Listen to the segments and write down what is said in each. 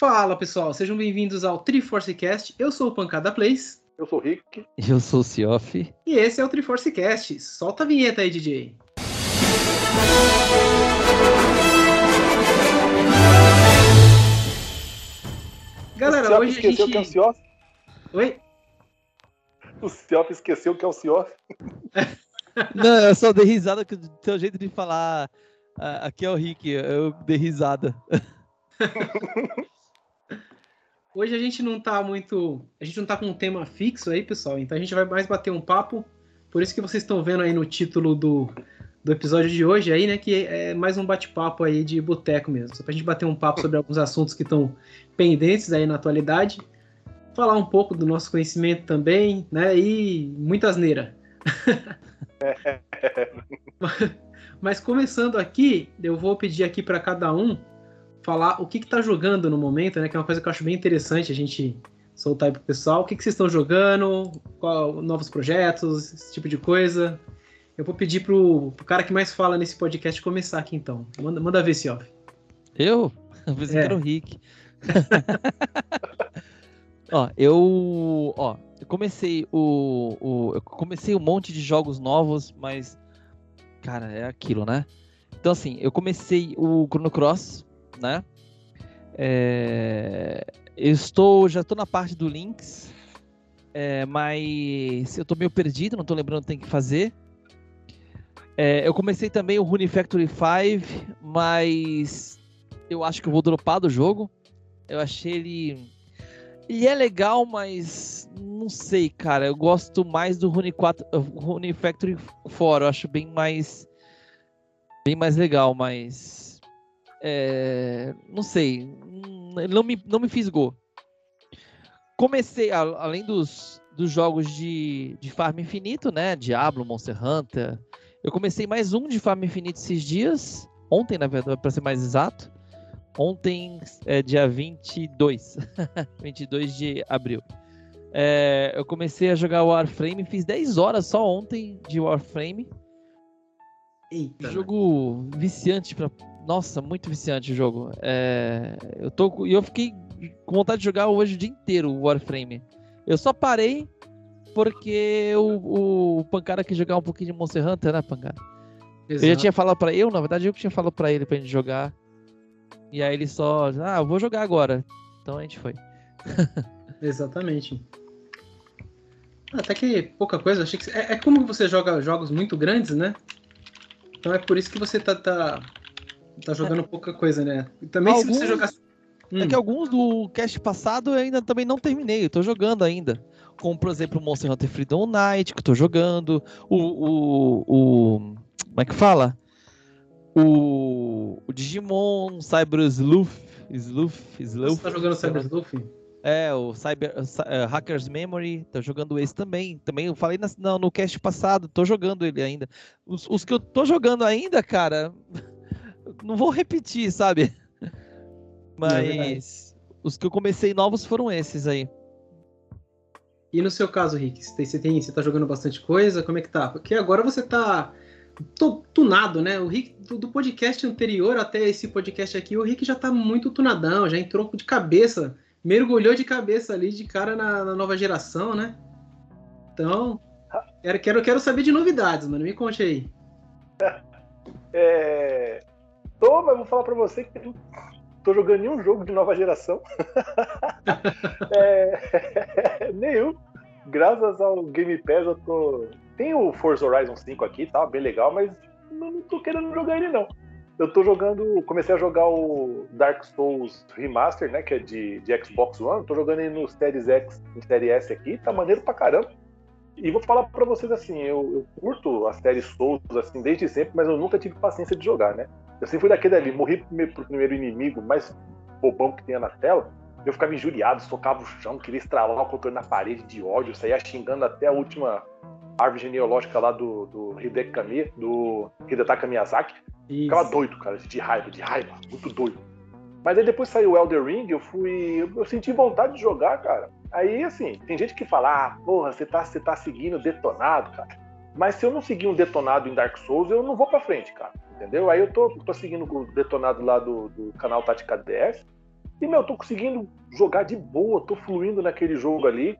Fala pessoal, sejam bem-vindos ao Triforce Cast. Eu sou o Pancada Plays. Eu sou o Rick. Eu sou o Cioff. E esse é o Triforce Cast. Solta a vinheta aí, DJ. Galera, o hoje a esqueceu gente. que é o Cioff? Oi? O Cioff esqueceu que é o Cioff? Não, eu só dei risada com o seu jeito de falar. ah, aqui é o Rick, eu dei risada. Hoje a gente não tá muito. A gente não tá com um tema fixo aí, pessoal. Então a gente vai mais bater um papo. Por isso que vocês estão vendo aí no título do, do episódio de hoje aí, né? Que é mais um bate-papo aí de boteco mesmo. Só pra gente bater um papo sobre alguns assuntos que estão pendentes aí na atualidade. Falar um pouco do nosso conhecimento também, né? E muita asneira. Mas começando aqui, eu vou pedir aqui para cada um falar o que está jogando no momento, né? Que é uma coisa que eu acho bem interessante a gente soltar aí pro pessoal. O que, que vocês estão jogando? Qual, novos projetos, esse tipo de coisa. Eu vou pedir pro, pro cara que mais fala nesse podcast começar aqui então. Manda, manda ver, Sioff. Eu? Eu pensei É. que era o Rick. ó, eu. Ó, eu comecei o, o. Eu comecei um monte de jogos novos, mas. Cara, é aquilo, né? Então, assim, eu comecei o Chrono Cross, né? É, eu estou. Já estou na parte do Lynx. é, mas eu tô meio perdido, não tô lembrando o que tem que fazer. É, eu comecei também o Rune Factory 5, mas eu acho que eu vou dropar do jogo. Eu achei ele. Ele é legal, mas não sei, cara. Eu gosto mais do Rune, 4, uh, Rune Factory 4. Eu acho bem mais. Bem mais legal, mas. É, não sei. não me, não me fisgou. Comecei, a- além dos, dos jogos de, de Farm Infinito, né? Diablo, Monster Hunter. Eu comecei mais um de Farm Infinito esses dias. Ontem, na verdade, para ser mais exato. Ontem, é dia 22. 22 de abril. É, eu comecei a jogar Warframe. Fiz 10 horas só ontem de Warframe. Eita. Jogo viciante pra. Nossa, muito viciante o jogo. É, eu tô e eu fiquei com vontade de jogar hoje o dia inteiro o Warframe. Eu só parei porque o, o Pancada quis jogar um pouquinho de Monster Hunter, né, Pancada? Eu já Exato. tinha falado pra eu, na verdade eu que tinha falado pra ele pra gente jogar. E aí ele só, ah, eu vou jogar agora. Então a gente foi. Exatamente. Até que pouca coisa. Achei que... é, é como você joga jogos muito grandes, né? Então é por isso que você tá, tá, tá jogando pouca coisa, né? E também se você Alguns- jogar. Hum, É que alguns do cast passado eu ainda também não terminei, eu tô jogando ainda. Como, por exemplo, o Monster Hunter Freedom Night, que eu tô jogando. O. o, o como é que fala? O, o Digimon, Cyber Sleuth. Sleuth, Sleuth. você tá jogando. Cyber Sleuth? É, o Cyber, uh, Hackers Memory, tô jogando esse também. Também eu falei nas- no, no cast passado, tô jogando ele ainda. Os, os que eu tô jogando ainda, cara, não vou repetir, sabe? é Mas os que eu comecei novos foram esses aí. E no seu caso, Rick, você, tem, você, tem, você tá jogando bastante coisa? Como é que tá? Porque agora você tá tu- tunado, né? O Rick, do, do podcast anterior até esse podcast aqui, o Rick já tá muito tunadão, já entrou de cabeça, mergulhou de cabeça ali de cara na, na nova geração, né? Então, quero, quero, quero saber de novidades, mano. Me conte aí. É... Tô, mas vou falar pra você que não tô jogando nenhum jogo de nova geração. É, Nenhum. Graças ao Game Pass eu tô. Tem o Forza Horizon 5 aqui, tá? Bem legal, mas não tô querendo jogar ele não. Eu tô jogando. Comecei a jogar o Dark Souls Remaster, né? Que é de, de Xbox One. Tô jogando ele no Series X e Series S aqui, tá maneiro pra caramba. E vou falar pra vocês assim, eu, eu curto a série Souls assim desde sempre, mas eu nunca tive paciência de jogar, né? Eu sempre fui daquele ali, morri pro primeiro, inimigo mais bobão que tinha na tela, eu ficava injuriado, socava o chão, queria estralar o controle na parede de ódio, saía xingando até a última árvore genealógica lá do, do Hideki Kami, do Hidetaka Miyazaki. Ficava Isso. doido, cara, de raiva, de raiva, muito doido. Mas aí depois saiu o Elder Ring, eu fui. Eu senti vontade de jogar, cara. Aí, assim, tem gente que fala, ah, porra, você tá, você tá seguindo detonado, cara. Mas se eu não seguir um detonado em Dark Souls, eu não vou pra frente, cara. Entendeu? Aí eu tô, tô seguindo o detonado lá do, do canal Tática DS. E, meu, eu tô conseguindo jogar de boa, tô fluindo naquele jogo ali.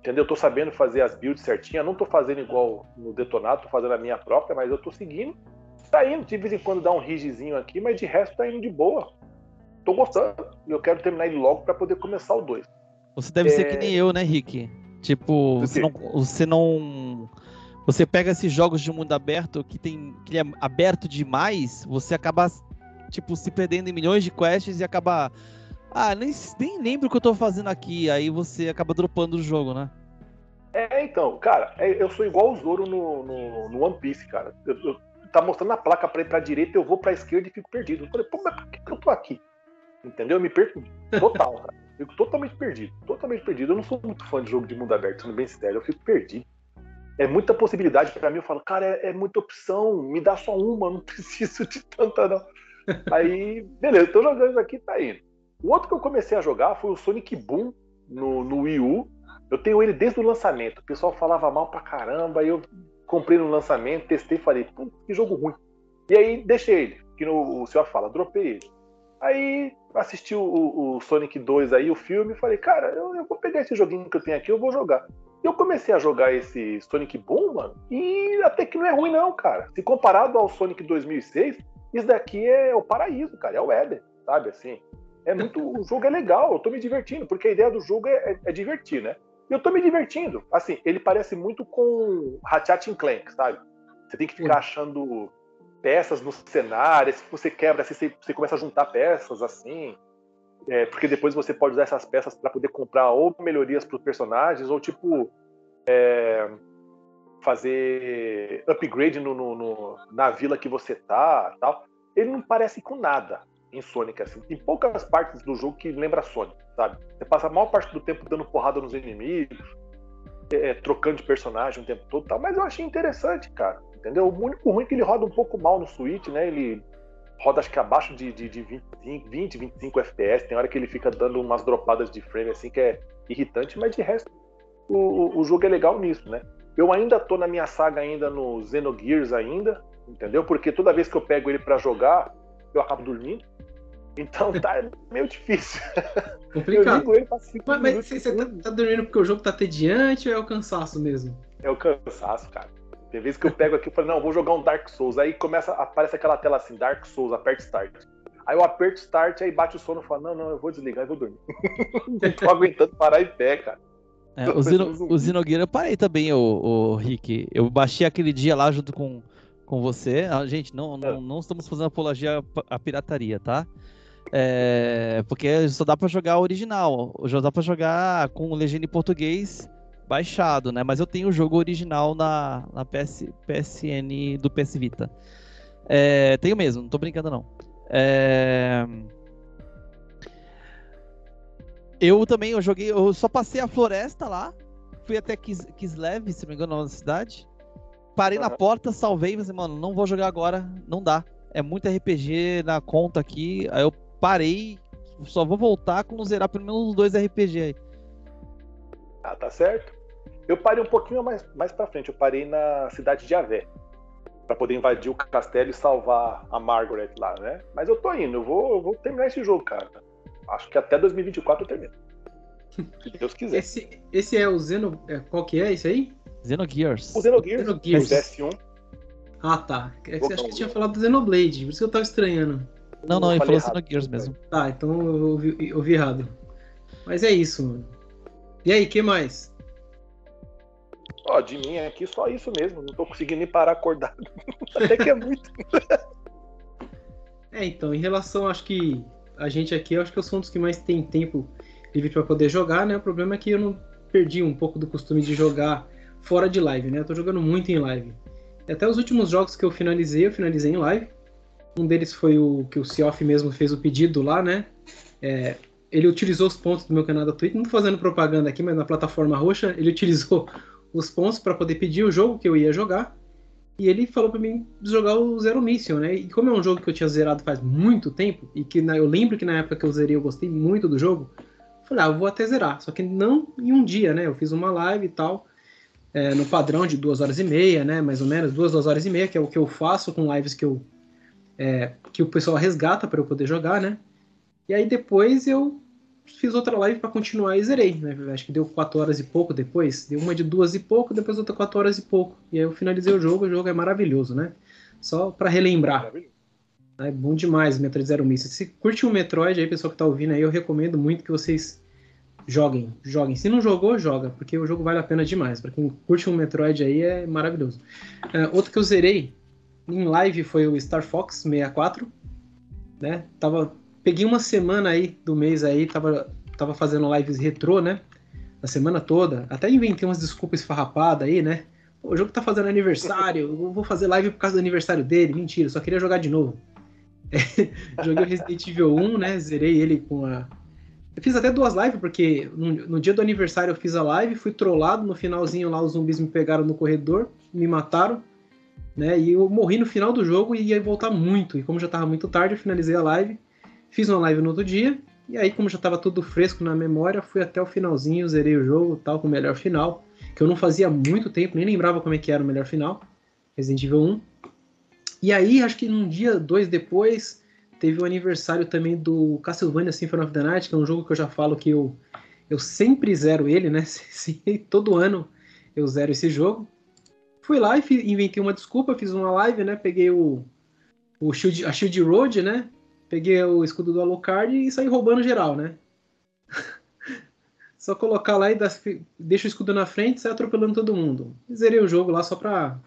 Entendeu? Eu tô sabendo fazer as builds certinhas. Não tô fazendo igual no Detonado, tô fazendo a minha própria, mas eu tô seguindo. Tá indo, de vez em quando dá um rigizinho aqui, mas de resto tá indo de boa. Tô gostando. E eu quero terminar ele logo para poder começar o 2. Você deve é... ser que nem eu, né, Rick? Tipo, você não, você não. Você pega esses jogos de mundo aberto que tem. que é aberto demais, você acaba, tipo, se perdendo em milhões de quests e acaba. Ah, nem, nem lembro o que eu tô fazendo aqui. Aí você acaba dropando o jogo, né? É, então, cara, é, eu sou igual o Zoro no, no, no One Piece, cara. Eu, eu, tá mostrando a placa pra ir pra direita, eu vou pra esquerda e fico perdido. Eu falei, pô, mas por que, que eu tô aqui? Entendeu? Eu me perco total, cara. Fico totalmente perdido. Totalmente perdido. Eu não sou muito fã de jogo de mundo aberto, sendo bem sincero. Eu fico perdido. É muita possibilidade para mim. Eu falo, cara, é, é, muita opção. Me dá só uma, não preciso de tanta, não. Aí, beleza, tô jogando aqui, tá indo. O outro que eu comecei a jogar foi o Sonic Boom no, no Wii U. Eu tenho ele desde o lançamento. O pessoal falava mal pra caramba. Aí eu comprei no lançamento, testei falei, pô, que jogo ruim. E aí deixei ele, que no, o senhor fala, dropei ele. Aí assisti o, o, Sonic 2 aí, o filme, e falei, cara, eu, eu, vou pegar esse joguinho que eu tenho aqui, eu vou jogar. Eu comecei a jogar esse Sonic Boom, mano, e até que não é ruim não, cara. Se comparado ao Sonic 2006, isso daqui é o paraíso, cara, é o Éden, sabe, assim. É muito, o jogo é legal, eu tô me divertindo, porque a ideia do jogo é, é, é divertir, né? E eu tô me divertindo. Assim, ele parece muito com Ratchet Clank, sabe? Você tem que ficar achando peças no cenário, se você quebra, assim, você, você começa a juntar peças assim, é, porque depois você pode usar essas peças para poder comprar ou melhorias para os personagens, ou tipo é, fazer upgrade no, no, no, na vila que você tá tal. Ele não parece com nada em Sonic, assim. Tem poucas partes do jogo que lembra Sonic, sabe? Você passa a maior parte do tempo dando porrada nos inimigos, é, trocando de personagem o tempo todo, tal, mas eu achei interessante, cara entendeu? O único ruim é que ele roda um pouco mal no Switch, né? Ele roda acho que abaixo de, de, de 25, 20, 25 FPS. Tem hora que ele fica dando umas dropadas de frame assim que é irritante, mas de resto o, o jogo é legal nisso, né? Eu ainda tô na minha saga ainda no Xenogears ainda, entendeu? Porque toda vez que eu pego ele para jogar, eu acabo dormindo. Então tá meio difícil. Complicado. Mas, mas você tá, tá, dormindo porque o jogo tá tediante ou é o cansaço mesmo? É o cansaço, cara. Tem vezes que eu pego aqui e falo, não, vou jogar um Dark Souls. Aí começa, aparece aquela tela assim, Dark Souls, aperte Start. Aí eu aperto Start, aí bate o sono e falo, não, não, eu vou desligar e vou dormir. não tô aguentando parar em pé, cara. É, o, Zino, o Zinogueira eu parei também, o, o Rick. Eu baixei aquele dia lá junto com, com você. Ah, gente, não, não, é. não estamos fazendo apologia à pirataria, tá? É, porque só dá para jogar original. Já dá para jogar com legenda em português baixado, né? Mas eu tenho o jogo original na, na PS, PSN do PS Vita. É, tenho mesmo, não tô brincando não. É... Eu também, eu joguei, eu só passei a floresta lá, fui até Kis, Kislev, se não me engano, na cidade. Parei uhum. na porta, salvei, mas mano, não vou jogar agora, não dá. É muito RPG na conta aqui. Aí eu parei, só vou voltar quando zerar pelo menos dois RPG aí. Ah, tá certo. Eu parei um pouquinho mais, mais pra frente, eu parei na cidade de Avé. para poder invadir o castelo e salvar a Margaret lá, né? Mas eu tô indo, eu vou, eu vou terminar esse jogo, cara. Acho que até 2024 eu termino. Se Deus quiser. Esse, esse é o Zeno. É, qual que é esse aí? Xenogears. O Xenogears, Xenogears. PS1. Ah, tá. É que você acha que tinha falado do Xenoblade, por isso que eu tava estranhando. Não, não, ele falou Xenogears mesmo. Tá, então eu ouvi, eu ouvi errado. Mas é isso, mano. E aí, que mais? Ó, de mim aqui só isso mesmo. Não tô conseguindo nem parar acordado. Até que é muito. é, então, em relação, acho que a gente aqui, acho que eu sou um dos que mais tem tempo livre para poder jogar, né? O problema é que eu não perdi um pouco do costume de jogar fora de live, né? Eu tô jogando muito em live. E até os últimos jogos que eu finalizei, eu finalizei em live. Um deles foi o que o Cioff mesmo fez o pedido lá, né? É, ele utilizou os pontos do meu canal da Twitch, não fazendo propaganda aqui, mas na plataforma roxa, ele utilizou os pontos para poder pedir o jogo que eu ia jogar. E ele falou para mim jogar o Zero Mission, né? E como é um jogo que eu tinha zerado faz muito tempo, e que eu lembro que na época que eu zerei eu gostei muito do jogo, falei, ah, eu vou até zerar. Só que não em um dia, né? Eu fiz uma live e tal, é, no padrão de duas horas e meia, né? Mais ou menos, duas, duas horas e meia, que é o que eu faço com lives que eu. É, que o pessoal resgata para eu poder jogar, né? E aí depois eu fiz outra live para continuar e zerei, né? Acho que deu 4 horas e pouco depois. Deu uma de duas e pouco, depois outra 4 horas e pouco. E aí eu finalizei o jogo, o jogo é maravilhoso, né? Só para relembrar. É bom demais o Metroid Zero Mission. Se curte um Metroid aí, pessoal que tá ouvindo aí, eu recomendo muito que vocês joguem, joguem. Se não jogou, joga, porque o jogo vale a pena demais. Para quem curte um Metroid aí, é maravilhoso. Uh, outro que eu zerei em live foi o Star Fox 64, né? Tava peguei uma semana aí do mês aí, tava, tava fazendo lives retrô, né? A semana toda. Até inventei umas desculpas esfarrapadas aí, né? Pô, o jogo tá fazendo aniversário, eu vou fazer live por causa do aniversário dele. Mentira, só queria jogar de novo. É, joguei o Resident Evil 1, né? Zerei ele com a. Eu fiz até duas lives, porque no, no, dia do aniversário eu fiz a live, fui trollado, no finalzinho lá os zumbis me pegaram no corredor, me mataram, né? E eu morri no final do jogo e ia voltar muito. E como já tava muito tarde, eu finalizei a live Fiz uma live no outro dia, e aí, como já estava tudo fresco na memória, fui até o finalzinho, zerei o jogo, tal, com o melhor final, que eu não fazia muito tempo, nem lembrava como é que era o melhor final, Resident Evil 1. E aí, acho que num dia, dois depois, teve o aniversário também do Castlevania Symphony of the Night, que é um jogo que eu já falo que eu, eu sempre zero ele, né? Todo ano eu zero esse jogo. Fui lá e inventei uma desculpa, fiz uma live, né? Peguei o, o Shield, a Shield Road, né? Peguei o escudo do Alucard e saí roubando geral, né? só colocar lá e dar, deixa o escudo na frente e sai atropelando todo mundo. Zerei o jogo lá só pra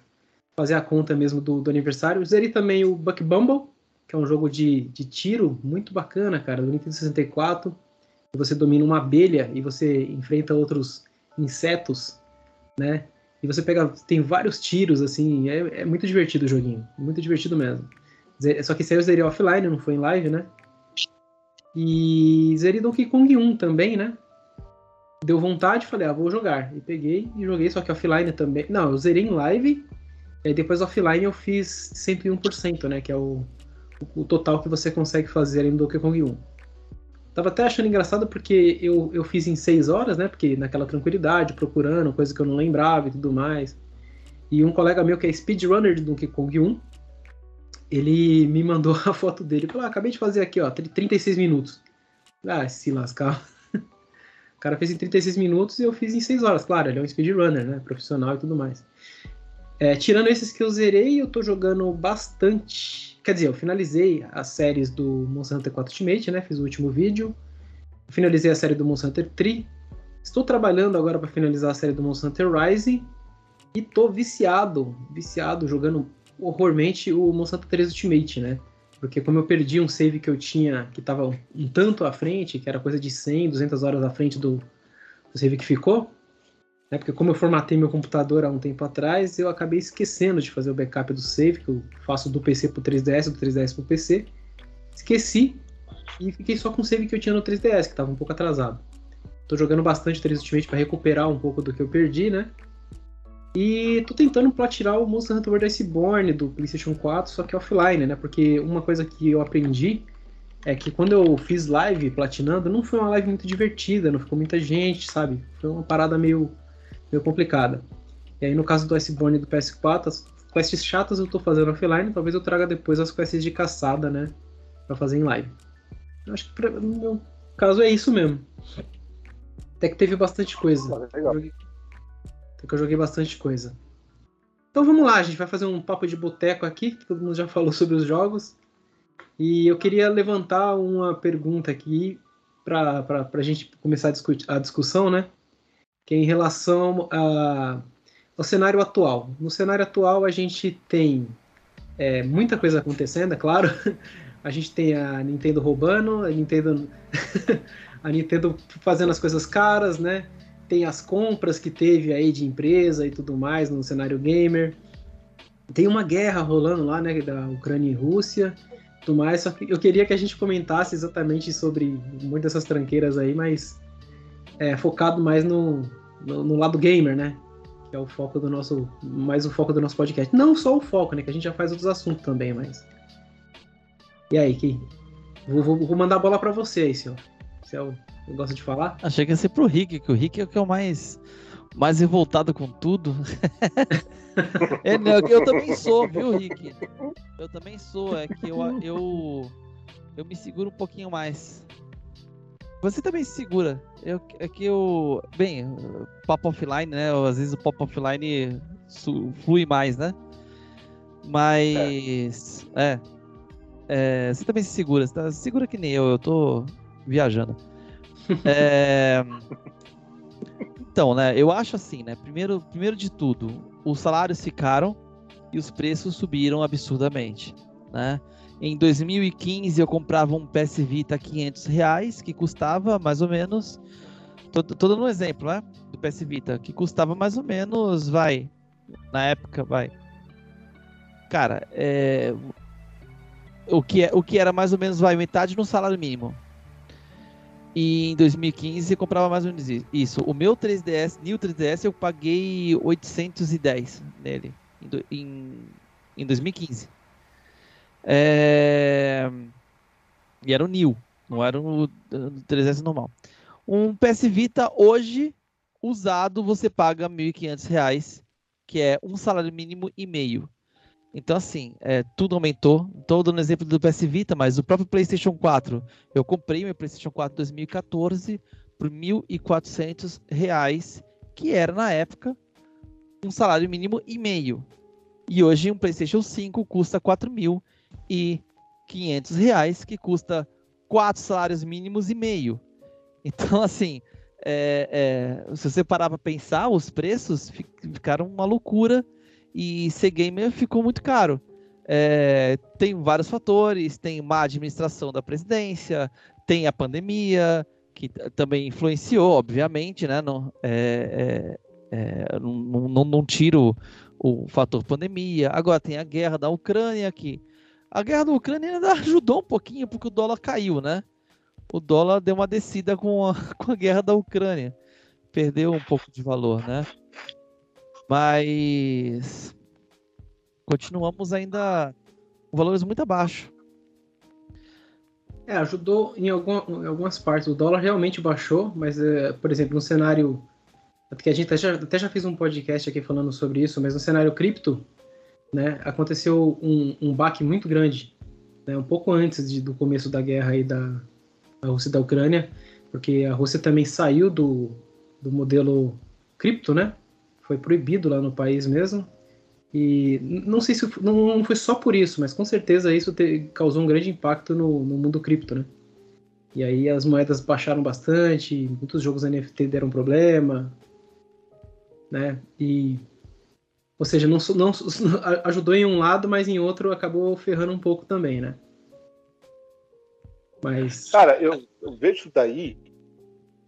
fazer a conta mesmo do, do aniversário. Zerei também o Buck Bumble, que é um jogo de, de tiro muito bacana, cara, do Nintendo 64. Você domina uma abelha e você enfrenta outros insetos, né? E você pega, tem vários tiros, assim, é, é muito divertido o joguinho, muito divertido mesmo. Só que eu zerei offline, não foi em live, né? E zerei Donkey Kong 1 também, né? Deu vontade, falei, ah, vou jogar. E peguei e joguei, só que offline também. Não, eu zerei em live, e depois offline eu fiz 101%, né? Que é o, o total que você consegue fazer em Donkey Kong 1. Tava até achando engraçado porque eu, eu fiz em 6 horas, né? Porque naquela tranquilidade, procurando, coisa que eu não lembrava e tudo mais. E um colega meu que é speedrunner de Donkey Kong 1, ele me mandou a foto dele. Falou, ah, acabei de fazer aqui, ó, 36 minutos. Ah, se lascar. O cara fez em 36 minutos e eu fiz em 6 horas. Claro, ele é um speedrunner, né? Profissional e tudo mais. É, tirando esses que eu zerei, eu tô jogando bastante. Quer dizer, eu finalizei as séries do Monster Hunter 4 Ultimate, né? Fiz o último vídeo. Finalizei a série do Monster Hunter 3. Estou trabalhando agora para finalizar a série do Monster Hunter Rising. E tô viciado, viciado, jogando horrormente o Monsanto 3 Ultimate, né? Porque como eu perdi um save que eu tinha, que estava um tanto à frente, que era coisa de 100, 200 horas à frente do, do save que ficou, né? Porque como eu formatei meu computador há um tempo atrás, eu acabei esquecendo de fazer o backup do save, que eu faço do PC pro 3DS, do 3DS pro PC. Esqueci e fiquei só com o save que eu tinha no 3DS, que estava um pouco atrasado. Tô jogando bastante 3 Ultimate para recuperar um pouco do que eu perdi, né? E tô tentando platinar o Monster Hunter World Iceborne do PlayStation 4, só que offline, né? Porque uma coisa que eu aprendi é que quando eu fiz live platinando, não foi uma live muito divertida, não ficou muita gente, sabe? Foi uma parada meio, meio complicada. E aí no caso do Iceborne do PS4, as quests chatas eu tô fazendo offline, talvez eu traga depois as quests de caçada, né? Pra fazer em live. Eu acho que pra, no meu caso é isso mesmo. Até que teve bastante coisa. Legal. Que eu joguei bastante coisa. Então vamos lá, a gente vai fazer um papo de boteco aqui, que todo mundo já falou sobre os jogos. E eu queria levantar uma pergunta aqui para a gente começar a, discutir, a discussão, né? Que é em relação a, ao cenário atual. No cenário atual a gente tem é, muita coisa acontecendo, é claro. A gente tem a Nintendo roubando, a Nintendo, a Nintendo fazendo as coisas caras, né? Tem as compras que teve aí de empresa e tudo mais no cenário gamer. Tem uma guerra rolando lá, né, da Ucrânia e Rússia, tudo mais. Só que eu queria que a gente comentasse exatamente sobre muitas dessas tranqueiras aí, mas é, focado mais no, no, no, lado gamer, né? Que é o foco do nosso, mais o foco do nosso podcast. Não só o foco, né? Que a gente já faz outros assuntos também, mas. E aí, que vou, vou, vou mandar a bola para você aí, senhor. Você é o gosta de falar? Achei que ia ser pro Rick, que o Rick é o que é o mais, mais revoltado com tudo. é, não, eu também sou, viu, Rick? Eu também sou. É que eu, eu, eu me seguro um pouquinho mais. Você também se segura. Eu, é que eu. Bem, pop offline, né? Às vezes o pop offline flui mais, né? Mas. É. é. você também se segura. Você tá, segura que nem eu. Eu tô viajando. é. Então, né? Eu acho assim, né? Primeiro, primeiro de tudo, os salários ficaram e os preços subiram absurdamente, né? Em 2015 eu comprava um PS Vita a 500 reais, que custava mais ou menos. Tô, tô dando um exemplo, né? Do PS Vita, que custava mais ou menos, vai. Na época, vai. Cara, é. O que, é, o que era mais ou menos, vai, metade no salário mínimo. E em 2015 eu comprava mais menos isso. O meu 3DS, New 3DS, eu paguei 810 nele. Em, em, em 2015. É... E era o New, não era o 3S normal. Um PS Vita hoje, usado, você paga R$ 1.500, que é um salário mínimo e meio. Então, assim, é, tudo aumentou. Estou dando exemplo do PS Vita, mas o próprio PlayStation 4. Eu comprei meu PlayStation 4 2014 por R$ 1.400, que era, na época, um salário mínimo e meio. E hoje um PlayStation 5 custa R$ 4.000 e 500 reais, que custa quatro salários mínimos e meio. Então, assim, é, é, se você parar para pensar, os preços ficaram uma loucura e ser gamer ficou muito caro. É, tem vários fatores, tem má administração da presidência, tem a pandemia, que também influenciou, obviamente, né? Não, é, é, é não, não, não tiro o, fator pandemia. Agora tem a guerra da Ucrânia, que a guerra da Ucrânia ainda ajudou um pouquinho, porque o dólar caiu, né? O dólar deu uma descida com a, com a guerra da Ucrânia. Perdeu um pouco de valor, né? Mas continuamos ainda com valores muito abaixo. É, ajudou em, alguma, em, algumas partes. O dólar realmente baixou, mas, é, por exemplo, no cenário. Porque a gente até já, até já fez um podcast aqui falando sobre isso, mas no cenário cripto, né, aconteceu um, um baque muito grande, né, um pouco antes de, do começo da guerra aí da, da Rússia e da Ucrânia, porque a Rússia também saiu do, do modelo cripto, né? Foi proibido lá no país mesmo. E não sei se não, não foi só por isso, mas com certeza isso te, causou um grande impacto no, no mundo cripto, né? E aí as moedas baixaram bastante, muitos jogos NFT deram problema, né? E ou seja, não, não, ajudou em um lado, mas em outro acabou ferrando um pouco também, né? Mas. Cara, eu, eu vejo daí.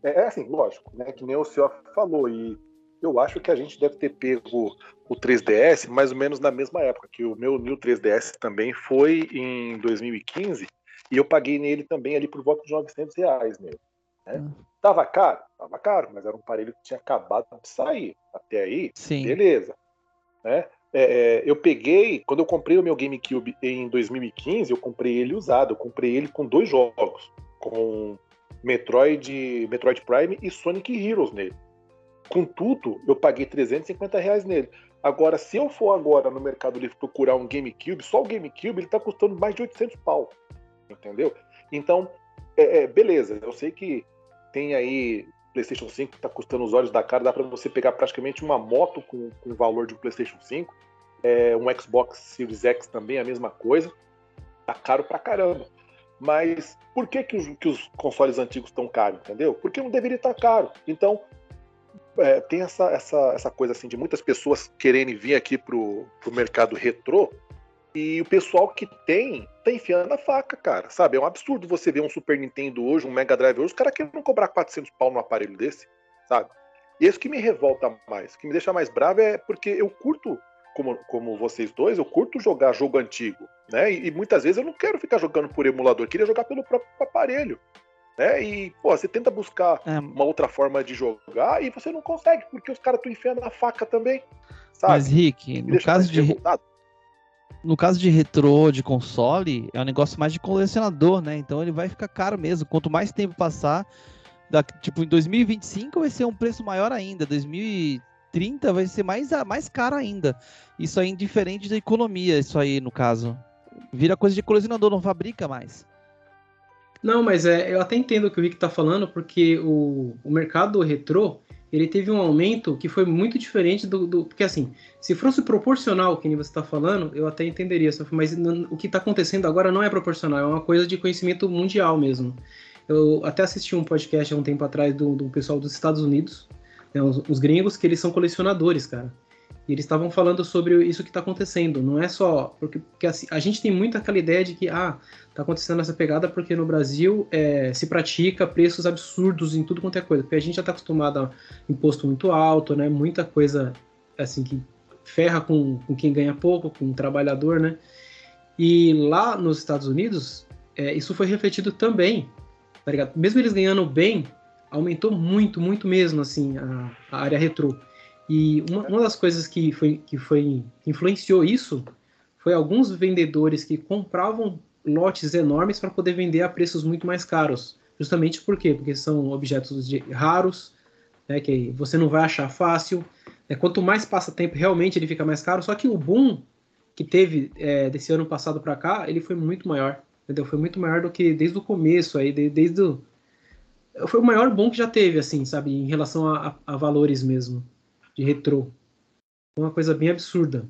É, é, assim, lógico, né? Que nem o senhor falou, e eu acho que a gente deve ter pego o 3DS mais ou menos na mesma época, que o meu New 3DS também foi em 2015, e eu paguei nele também ali por volta de 900 reais mesmo. Né? Hum. Tava caro? Tava caro, mas era um aparelho que tinha acabado de sair. Até aí, Sim. beleza. Né? É, é, eu peguei, quando eu comprei o meu GameCube em 2015, eu comprei ele usado, eu comprei ele com dois jogos, com Metroid, Metroid Prime e Sonic Heroes nele. Com tudo, eu paguei 350 reais nele. Agora, se eu for agora no Mercado Livre procurar um GameCube, só o GameCube ele tá custando mais de 800 pau, entendeu? Então, é, é, beleza, eu sei que tem aí PlayStation 5 está custando os olhos da cara, dá para você pegar praticamente uma moto com, com o valor de um PlayStation 5. É, um Xbox Series X também, a mesma coisa. Tá caro pra caramba. Mas por que, que, os, que os consoles antigos estão caros, entendeu? Porque não deveria estar caro. Então, é, tem essa, essa, essa coisa assim de muitas pessoas querendo vir aqui pro, pro mercado retrô e o pessoal que tem, tá enfiando a faca, cara. Sabe? É um absurdo você ver um Super Nintendo hoje, um Mega Drive hoje, os caras querem cobrar 400 pau num aparelho desse, sabe? E isso que me revolta mais, que me deixa mais bravo é porque eu curto, como, como vocês dois, eu curto jogar jogo antigo, né? E, e muitas vezes eu não quero ficar jogando por emulador, queria jogar pelo próprio aparelho. Né? E, pô, você tenta buscar é. uma outra forma de jogar e você não consegue, porque os caras estão enfiando a faca também. Sabe? Mas, Rick, no caso de. Revoltado no caso de retrô, de console, é um negócio mais de colecionador, né? Então ele vai ficar caro mesmo. Quanto mais tempo passar, da, tipo, em 2025 vai ser um preço maior ainda. 2030 vai ser mais, mais caro ainda. Isso aí é indiferente da economia, isso aí, no caso. Vira coisa de colecionador, não fabrica mais. Não, mas é, eu até entendo o que o Rick tá falando, porque o, o mercado retrô, ele teve um aumento que foi muito diferente do, do porque assim, se fosse proporcional, que nem você está falando, eu até entenderia, mas o que está acontecendo agora não é proporcional, é uma coisa de conhecimento mundial mesmo. Eu até assisti um podcast há um tempo atrás do, do pessoal dos Estados Unidos, né, os, os, gringos, que eles são colecionadores, cara. E eles estavam falando sobre isso que está acontecendo. Não é só. Porque, porque assim, a gente tem muito aquela ideia de que, ah, tá acontecendo essa pegada porque no Brasil é, se pratica preços absurdos em tudo quanto é coisa. Porque a gente já está acostumado a imposto muito alto, né? Muita coisa assim que ferra com, com quem ganha pouco, com o trabalhador, né? E lá nos Estados Unidos, é, isso foi refletido também tá ligado? Mesmo eles ganhando bem, aumentou muito, muito mesmo, assim, a, a área retrô. E uma, uma, das coisas que foi, que foi que influenciou isso foi alguns vendedores que compravam lotes enormes para poder vender a preços muito mais caros. Justamente por quê? Porque são objetos de, raros, né, que você não vai achar fácil. Né, quanto mais passa tempo, realmente ele fica mais caro. Só que o boom que teve é, desse ano passado para cá, ele foi muito maior entendeu? Foi muito maior do que desde o começo, aí, desde o... Foi o maior bom que já teve, assim, sabe, em relação a, a, a valores mesmo, de retrô. Uma coisa bem absurda.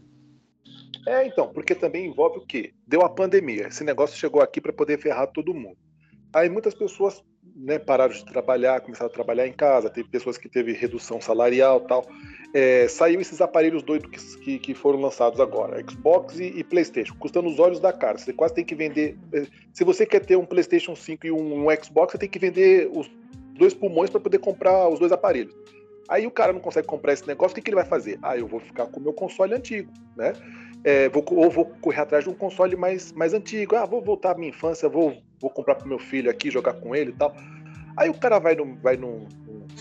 É, então, porque também envolve o quê? Deu a pandemia. Esse negócio chegou aqui para poder ferrar todo mundo. Aí muitas pessoas né, pararam de trabalhar, começaram a trabalhar em casa, teve pessoas que teve redução salarial tal. É, saiu esses aparelhos doidos que, que, que, foram lançados agora, Xbox e, e, PlayStation, custando os olhos da cara. Você quase tem que vender. É, se você quer ter um PlayStation 5 e um, um Xbox, você tem que vender os dois pulmões para poder comprar os dois aparelhos. Aí o cara não consegue comprar esse negócio, o que, que ele vai fazer? Ah, eu vou ficar com o meu console antigo, né? É, vou, ou vou correr atrás de um console mais, mais antigo. Ah, vou voltar à minha infância, vou, vou comprar pro meu filho aqui, jogar com ele e tal. Aí o cara vai, no, vai num,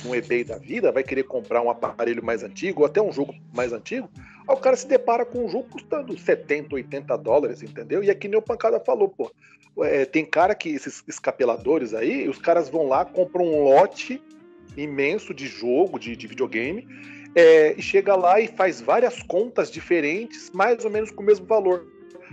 num eBay da vida, vai querer comprar um aparelho mais antigo, ou até um jogo mais antigo, aí o cara se depara com um jogo custando 70, 80 dólares, entendeu? E aqui nem o Pancada falou, pô. É, tem cara que, esses escapeladores aí, os caras vão lá, compram um lote imenso de jogo, de, de videogame, é, e chega lá e faz várias contas diferentes, mais ou menos com o mesmo valor.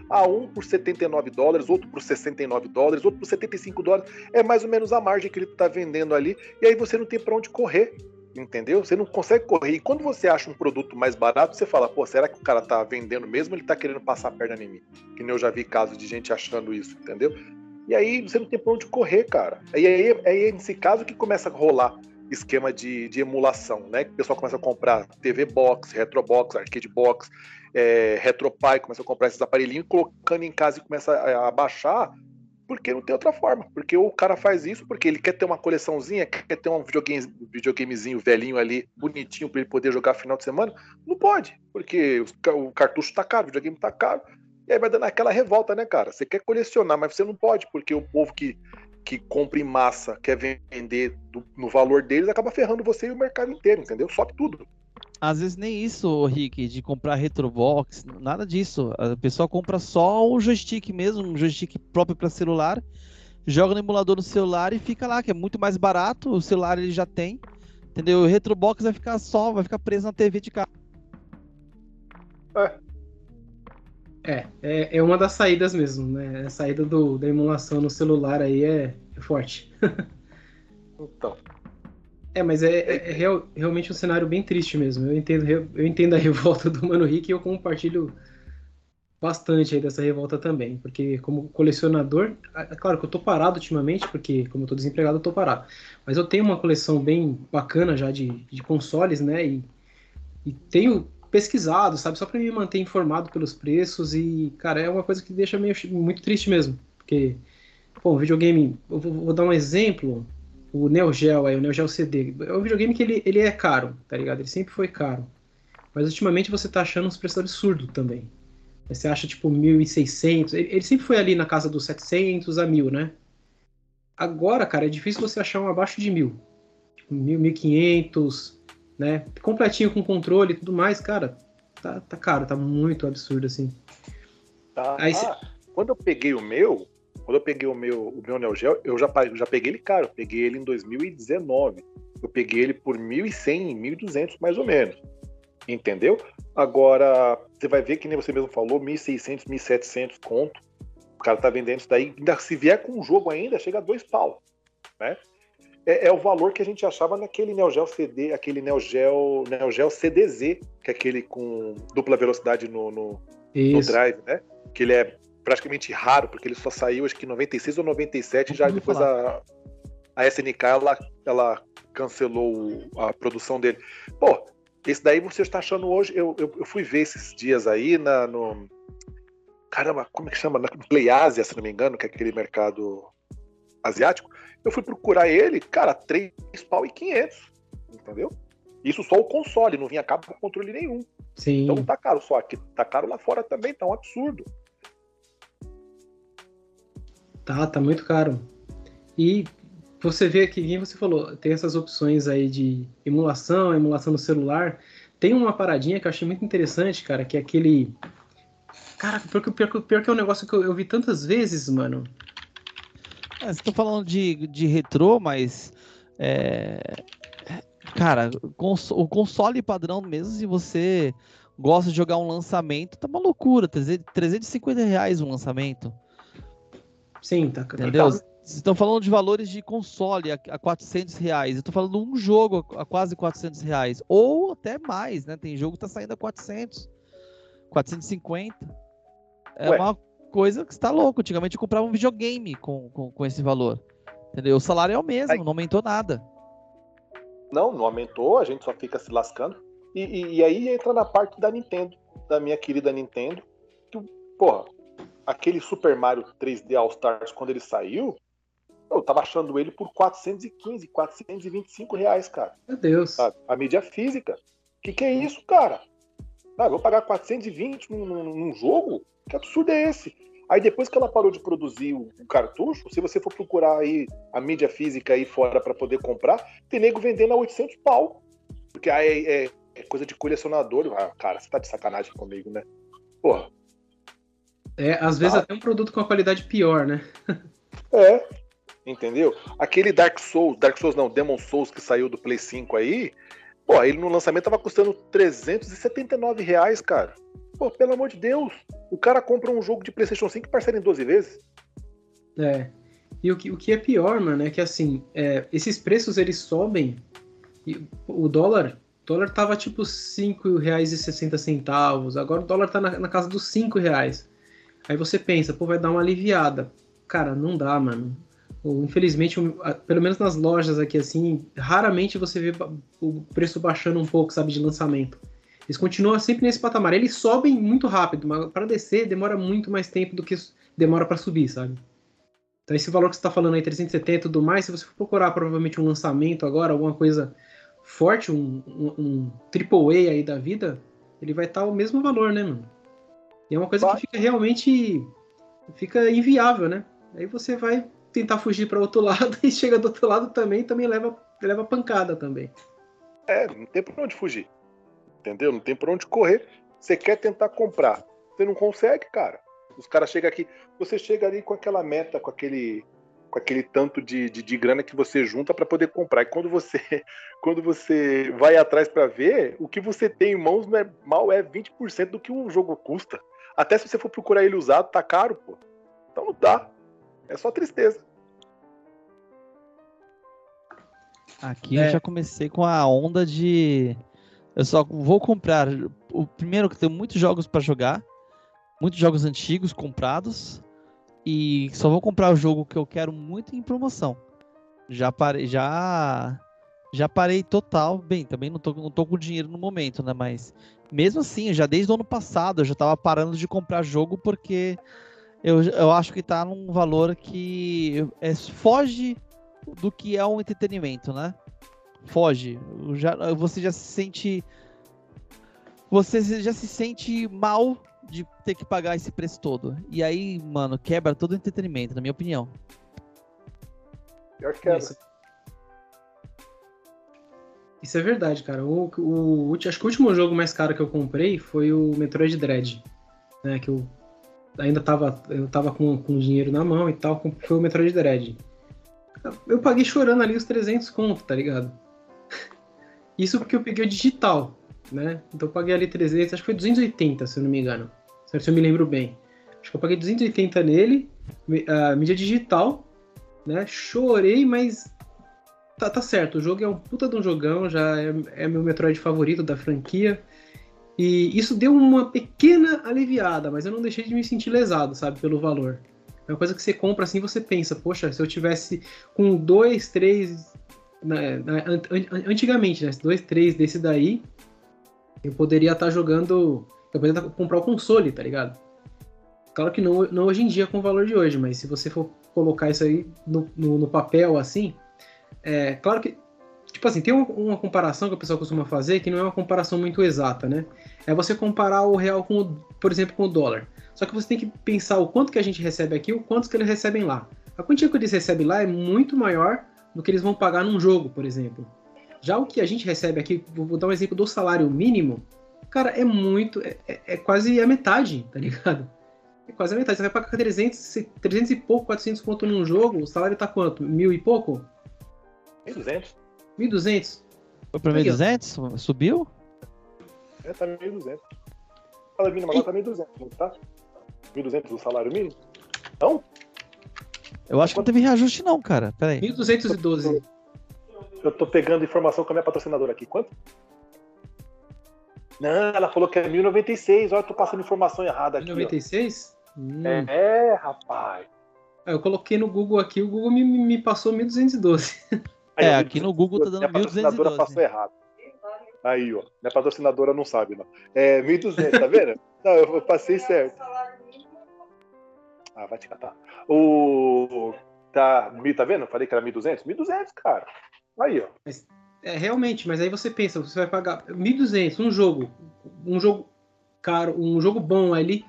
Ah, um por 79 dólares, outro por 69 dólares, outro por 75 dólares. É mais ou menos a margem que ele está vendendo ali. E aí você não tem para onde correr. Entendeu? Você não consegue correr. E quando você acha um produto mais barato, você fala, pô, será que o cara tá vendendo mesmo ele tá querendo passar a perna em mim? Que nem eu já vi casos de gente achando isso, entendeu? E aí você não tem pra onde correr, cara. E aí é nesse caso que começa a rolar esquema de, de emulação, né? O pessoal começa a comprar TV Box, Retro Box, Arcade Box, é, RetroPie, começa a comprar esses aparelhinhos, colocando em casa e começa a, a baixar, porque não tem outra forma. Porque o cara faz isso porque ele quer ter uma coleçãozinha, quer ter um videogame, videogamezinho velhinho ali, bonitinho, para ele poder jogar final de semana. Não pode, porque o cartucho tá caro, o videogame tá caro. E aí vai dando aquela revolta, né, cara? Você quer colecionar, mas você não pode, porque o povo que que compra em massa quer vender do, no valor deles, acaba ferrando você e o mercado inteiro, entendeu? Sobe tudo. Às vezes nem isso, Rick, de comprar retrobox, nada disso. A pessoa compra só o joystick mesmo, um joystick próprio para celular, joga no emulador no celular e fica lá, que é muito mais barato, o celular ele já tem, entendeu? O retrobox vai ficar só, vai ficar preso na TV de casa. É. É, é, é uma das saídas mesmo, né? A saída do, da emulação no celular aí é, é forte. então. É, mas é, é, é real, realmente um cenário bem triste mesmo. Eu entendo, eu entendo a revolta do Mano Rick e eu compartilho bastante aí dessa revolta também, porque como colecionador, é claro que eu tô parado ultimamente, porque como eu tô desempregado, eu tô parado. Mas eu tenho uma coleção bem bacana já de, de consoles, né? E, e tenho pesquisado, sabe? Só para me manter informado pelos preços e, cara, é uma coisa que deixa meio, muito triste mesmo. Porque, o videogame, eu vou, vou, dar um exemplo, o Neo Geo aí, o Neo Geo CD, é um videogame que ele, ele é caro, tá ligado? Ele sempre foi caro. Mas ultimamente você tá achando uns preços absurdos também. Você acha tipo 1.600, ele, ele sempre foi ali na casa dos 700 a 1.000, né? Agora, cara, é difícil você achar um abaixo de 1.000. Tipo, 1.000, 1.500, né? Completinho com controle e tudo mais, cara, tá, tá caro, tá muito absurdo assim. Tá. Aí, ah, quando eu peguei o meu, quando eu peguei o meu, o meu Neo Geo, eu já, já peguei ele caro, peguei ele em 2019. Eu peguei ele por 1.100, 1.200 mais ou menos. Entendeu? Agora, você vai ver que nem você mesmo falou, 1.600, 1.700 conto. O cara tá vendendo isso daí, ainda se vier com um jogo ainda, chega a dois pau, né? É, é, o valor que a gente achava naquele Neo Geo CD, aquele Neo Geo, Neo Geo CDZ, que é aquele com dupla velocidade no, no, no drive, né? Que ele é praticamente raro, porque ele só saiu acho que em 96 ou 97, já depois a, a SNK ela, ela cancelou a produção dele. Pô, esse daí você está achando hoje. Eu, eu, eu fui ver esses dias aí na, no. Caramba, como é que chama? Na Play Asia, se não me engano, que é aquele mercado asiático. Eu fui procurar ele, cara, 3 pau e 500. Entendeu? Isso só o console, não vinha cabo com controle nenhum. Sim. Então tá caro só aqui, tá caro lá fora também, tá um absurdo. Tá, tá muito caro. E você vê que, quem você falou, tem essas opções aí de emulação, emulação no celular. Tem uma paradinha que eu achei muito interessante, cara, que é aquele. Cara, pior que, pior, pior que é um negócio que eu, eu vi tantas vezes, mano. É, você tá falando de, de retrô, mas. É... Cara, o console padrão mesmo, se você gosta de jogar um lançamento, tá uma loucura. 350 reais um lançamento. Sim, tá. Entendeu? Tá. Vocês estão falando de valores de console a, a 400 reais. Eu estou falando de um jogo a, a, quase 400 reais. Ou até mais, né? Tem jogo que tá saindo a 400, 450. É Ué. uma coisa que está louco. Antigamente eu comprava um videogame com, com, com esse valor. Entendeu? O salário é o mesmo, aí... não aumentou nada. Não, não aumentou, a gente só fica se lascando. E, e, e aí entra na parte da Nintendo, da minha querida Nintendo. Que, porra, aquele Super Mario 3D All Stars, quando ele saiu, eu tava achando ele por 415, 425 reais, cara. Meu Deus. Sabe? A mídia física. Que que é isso, cara? Ah, vou pagar 420 num, num, num, jogo? Que absurdo é esse? Aí depois que ela parou de produzir o, o cartucho, se você for procurar aí a mídia física aí fora para poder comprar, tem nego vendendo a 800 pau. Porque aí é, é, é coisa de colecionador. Ah, cara, você tá de sacanagem comigo, né? Porra, é, às vezes ah. até um produto com a qualidade pior, né? é, entendeu? Aquele Dark Souls, Dark Souls não, Demon Souls que saiu do Play 5 aí, pô, ele no lançamento tava custando 379 reais, cara. Pô, pelo amor de Deus, o cara compra um jogo de PlayStation 5 e parcela em 12 vezes. É. E o que, o que é pior, mano, é que assim, é, esses preços eles sobem. o dólar, o dólar tava tipo R$ 5,60, agora o dólar tá na, na casa dos 5 reais. Aí você pensa, pô, vai dar uma aliviada. Cara, não dá, mano. Infelizmente, pelo menos nas lojas aqui assim, raramente você vê o preço baixando um pouco, sabe, de lançamento. Eles continuam sempre nesse patamar. Eles sobem muito rápido, mas para descer demora muito mais tempo do que demora para subir, sabe? Então esse valor que você está falando aí, 370 e tudo mais, se você for procurar provavelmente um lançamento agora, alguma coisa forte, um, um, um AAA aí da vida, ele vai estar tá o mesmo valor, né, mano? E é uma coisa que fica realmente fica inviável, né? Aí você vai tentar fugir para outro lado e chega do outro lado também, também leva leva pancada também. É, não tem por onde fugir. Entendeu? Não tem por onde correr. Você quer tentar comprar, você não consegue, cara. Os caras chegam aqui, você chega ali com aquela meta, com aquele com aquele tanto de, de, de grana que você junta para poder comprar. E quando você quando você vai atrás para ver, o que você tem em mãos não é mal é 20% do que um jogo custa. Até se você for procurar ele usado, tá caro, pô. Então não dá. É só tristeza. Aqui é. eu já comecei com a onda de. Eu só vou comprar. O primeiro que tem muitos jogos para jogar, muitos jogos antigos comprados, e só vou comprar o jogo que eu quero muito em promoção. Já parei, já já parei total. Bem, também não tô, não tô com dinheiro no momento, né? Mas mesmo assim, já desde o ano passado, eu já tava parando de comprar jogo porque eu, eu acho que tá num valor que é, foge do que é um entretenimento, né? Foge. Já, você já se sente. Você já se sente mal de ter que pagar esse preço todo. E aí, mano, quebra todo o entretenimento, na minha opinião. Pior que quebra. Isso é verdade, cara. O, o, o, acho que o último jogo mais caro que eu comprei foi o Metroid Dread. Né, que eu ainda tava, eu tava com, com dinheiro na mão e tal, foi o Metroid Dread. Eu paguei chorando ali os 300 conto, tá ligado? Isso porque eu peguei o digital, né? Então eu paguei ali 300, acho que foi 280, se eu não me engano. Se eu me lembro bem. Acho que eu paguei 280 nele, a mídia digital, né? Chorei, mas tá, tá certo. O jogo é um puta de um jogão, já é, é meu Metroid favorito da franquia. E isso deu uma pequena aliviada, mas eu não deixei de me sentir lesado, sabe, pelo valor. É uma coisa que você compra assim você pensa, poxa, se eu tivesse com dois, três. Né, né, antigamente, né? Dois, três desse daí, eu poderia estar tá jogando. Eu poderia tá, comprar o console, tá ligado? Claro que não, não hoje em dia com o valor de hoje, mas se você for colocar isso aí no, no, no papel assim, é claro que tipo assim, tem uma, comparação que o pessoal costuma fazer que não é uma comparação muito exata, né? É você comparar o real com, o, por exemplo, com o dólar. Só que você tem que pensar o quanto que a gente recebe aqui, o quanto que eles recebem lá. A quantia que eles recebem lá é muito maior do que eles vão pagar num jogo, por exemplo. Já o que a gente recebe aqui, vou dar um exemplo do salário mínimo, cara, é muito, é, é, é quase a metade, tá ligado? É quase a metade. Você vai pagar 300, 300 e pouco, 400 conto num jogo, o salário tá quanto? Mil e pouco? 1.200. 1.200? Foi pra 1.200? Subiu? É, tá 1.200. O salário mínimo agora tá 1.200, não tá? 1.200 o salário mínimo? Não? Eu acho que não teve reajuste não, cara. Peraí. 1.212. Eu tô pegando informação com a minha patrocinadora aqui. Quanto? Não, ela falou que é 1096. Olha, eu tô passando informação errada aqui. 1096? Hum. É, rapaz. Eu coloquei no Google aqui, o Google me, me passou 1212. É, aqui no Google tá dando 1212. A patrocinadora passou errado. Aí, ó. Minha patrocinadora não sabe, não. É 1.200, tá vendo? não, eu passei certo. Ah, vai te catar. O. Tá, tá vendo? Falei que era 1.200? 1.200, cara. Aí, ó. Mas, é, realmente, mas aí você pensa, você vai pagar 1.200, um jogo, um jogo caro, um jogo bom ali,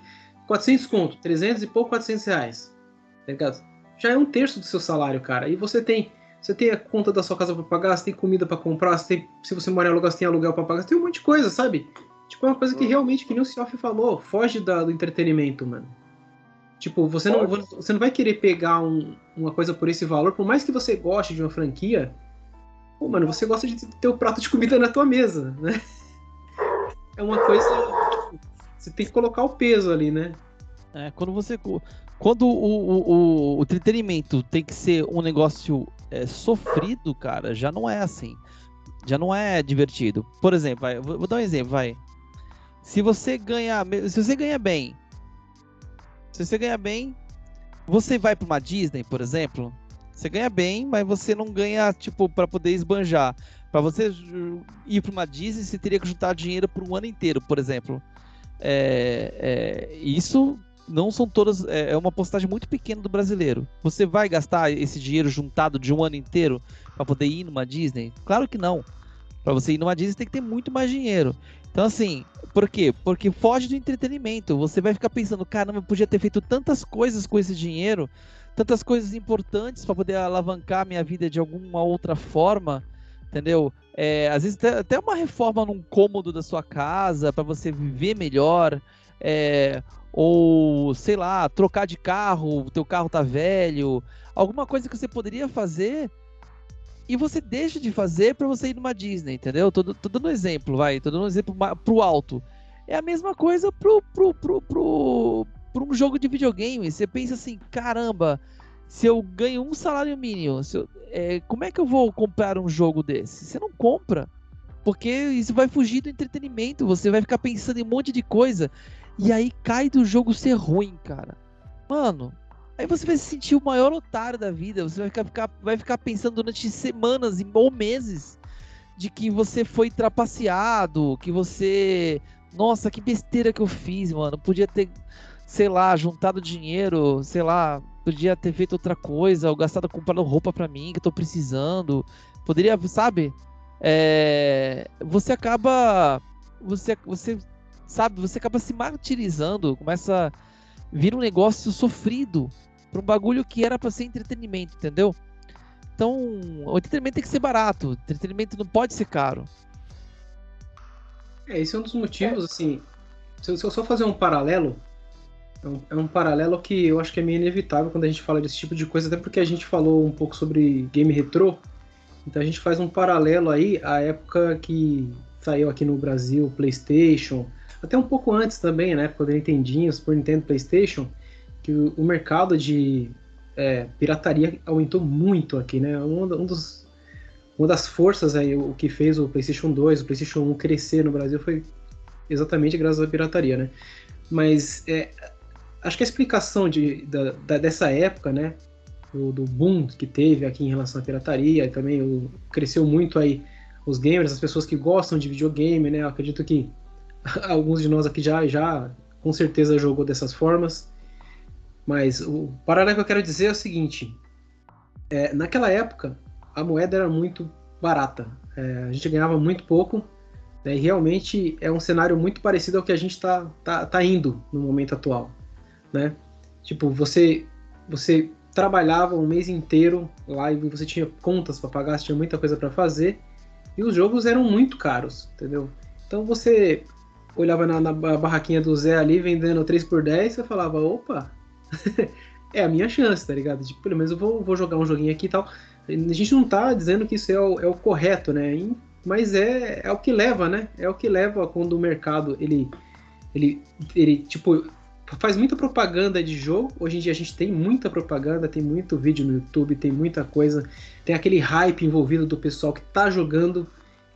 400 conto, 300 e pouco, 400 reais. Tá ligado? Já é um terço do seu salário, cara. E você tem você tem a conta da sua casa para pagar, você tem comida para comprar, você tem, se você mora em aluguel, você tem aluguel para pagar, você tem um monte de coisa, sabe? Tipo, é uma coisa que uhum. realmente, que nem o Sioff falou, foge da, do entretenimento, mano. Tipo, você não, você não vai querer pegar um, uma coisa por esse valor, por mais que você goste de uma franquia, pô, mano, você gosta de ter o um prato de comida na tua mesa, né? É uma coisa. Tipo, você tem que colocar o peso ali, né? É, quando você. Quando o, o, o, o entretenimento tem que ser um negócio é, sofrido, cara, já não é assim. Já não é divertido. Por exemplo, vai, vou, vou dar um exemplo, vai. Se você ganha, se você ganha bem, se você ganha bem, você vai para uma Disney, por exemplo, você ganha bem, mas você não ganha tipo para poder esbanjar. Para você ir para uma Disney, você teria que juntar dinheiro por um ano inteiro, por exemplo. É, é, isso não são todas. É, é uma postagem muito pequena do brasileiro. Você vai gastar esse dinheiro juntado de um ano inteiro para poder ir numa Disney? Claro que não. Para você ir numa Disney tem que ter muito mais dinheiro. Então, assim, por quê? Porque foge do entretenimento. Você vai ficar pensando, caramba, eu podia ter feito tantas coisas com esse dinheiro, tantas coisas importantes para poder alavancar minha vida de alguma outra forma, entendeu? É, às vezes até uma reforma num cômodo da sua casa para você viver melhor. É, ou sei lá, trocar de carro, o teu carro tá velho, alguma coisa que você poderia fazer e você deixa de fazer para você ir numa Disney, entendeu? Tô, tô dando um exemplo, vai, tô dando um exemplo pro alto. É a mesma coisa pro, pro, pro, pro, pro um jogo de videogame. Você pensa assim, caramba, se eu ganho um salário mínimo, eu, é, como é que eu vou comprar um jogo desse? Você não compra. Porque isso vai fugir do entretenimento, você vai ficar pensando em um monte de coisa. E aí cai do jogo ser ruim, cara. Mano, aí você vai se sentir o maior otário da vida. Você vai ficar, vai ficar pensando durante semanas ou meses de que você foi trapaceado, que você. Nossa, que besteira que eu fiz, mano. Podia ter, sei lá, juntado dinheiro, sei lá, podia ter feito outra coisa, ou gastado comprando roupa para mim que eu tô precisando. Poderia, sabe? É... Você acaba. Você, você sabe? Você acaba se martirizando, começa a vir um negócio sofrido para um bagulho que era para ser entretenimento, entendeu? Então, o entretenimento tem que ser barato, o entretenimento não pode ser caro. É, esse é um dos motivos, assim, se eu, se eu só fazer um paralelo, é um, é um, paralelo que eu acho que é meio inevitável quando a gente fala desse tipo de coisa, até porque a gente falou um pouco sobre game retrô, então a gente faz um paralelo aí à época que saiu aqui no Brasil PlayStation, até um pouco antes também, né? Quando eu entendi, Super Nintendo PlayStation, que o, o mercado de é, pirataria aumentou muito aqui, né? Um, um dos, uma das forças aí, o que fez o PlayStation 2, o PlayStation 1 crescer no Brasil foi exatamente graças à pirataria, né? Mas é, acho que a explicação de, da, da, dessa época, né? Do, do, boom que teve aqui em relação à pirataria também o, cresceu muito aí os gamers, as pessoas que gostam de videogame, né? Eu acredito que alguns de nós aqui já, já com certeza jogou dessas formas. Mas o paralelo que eu quero dizer é o seguinte: é, naquela época a moeda era muito barata, é, a gente ganhava muito pouco, né, e realmente é um cenário muito parecido ao que a gente está tá, tá indo no momento atual. Né? Tipo, você, você trabalhava um mês inteiro lá e você tinha contas para pagar, você tinha muita coisa para fazer, e os jogos eram muito caros, entendeu? Então você olhava na, na barraquinha do Zé ali vendendo 3 por 10 você falava, opa, é a minha chance, tá ligado? Tipo, pelo menos eu vou, vou jogar um joguinho aqui e tal. A gente não tá dizendo que isso é o, é o correto, né? Mas é, é o que leva, né? É o que leva quando o mercado, ele, ele, ele tipo, faz muita propaganda de jogo. Hoje em dia a gente tem muita propaganda, tem muito vídeo no YouTube, tem muita coisa. Tem aquele hype envolvido do pessoal que tá jogando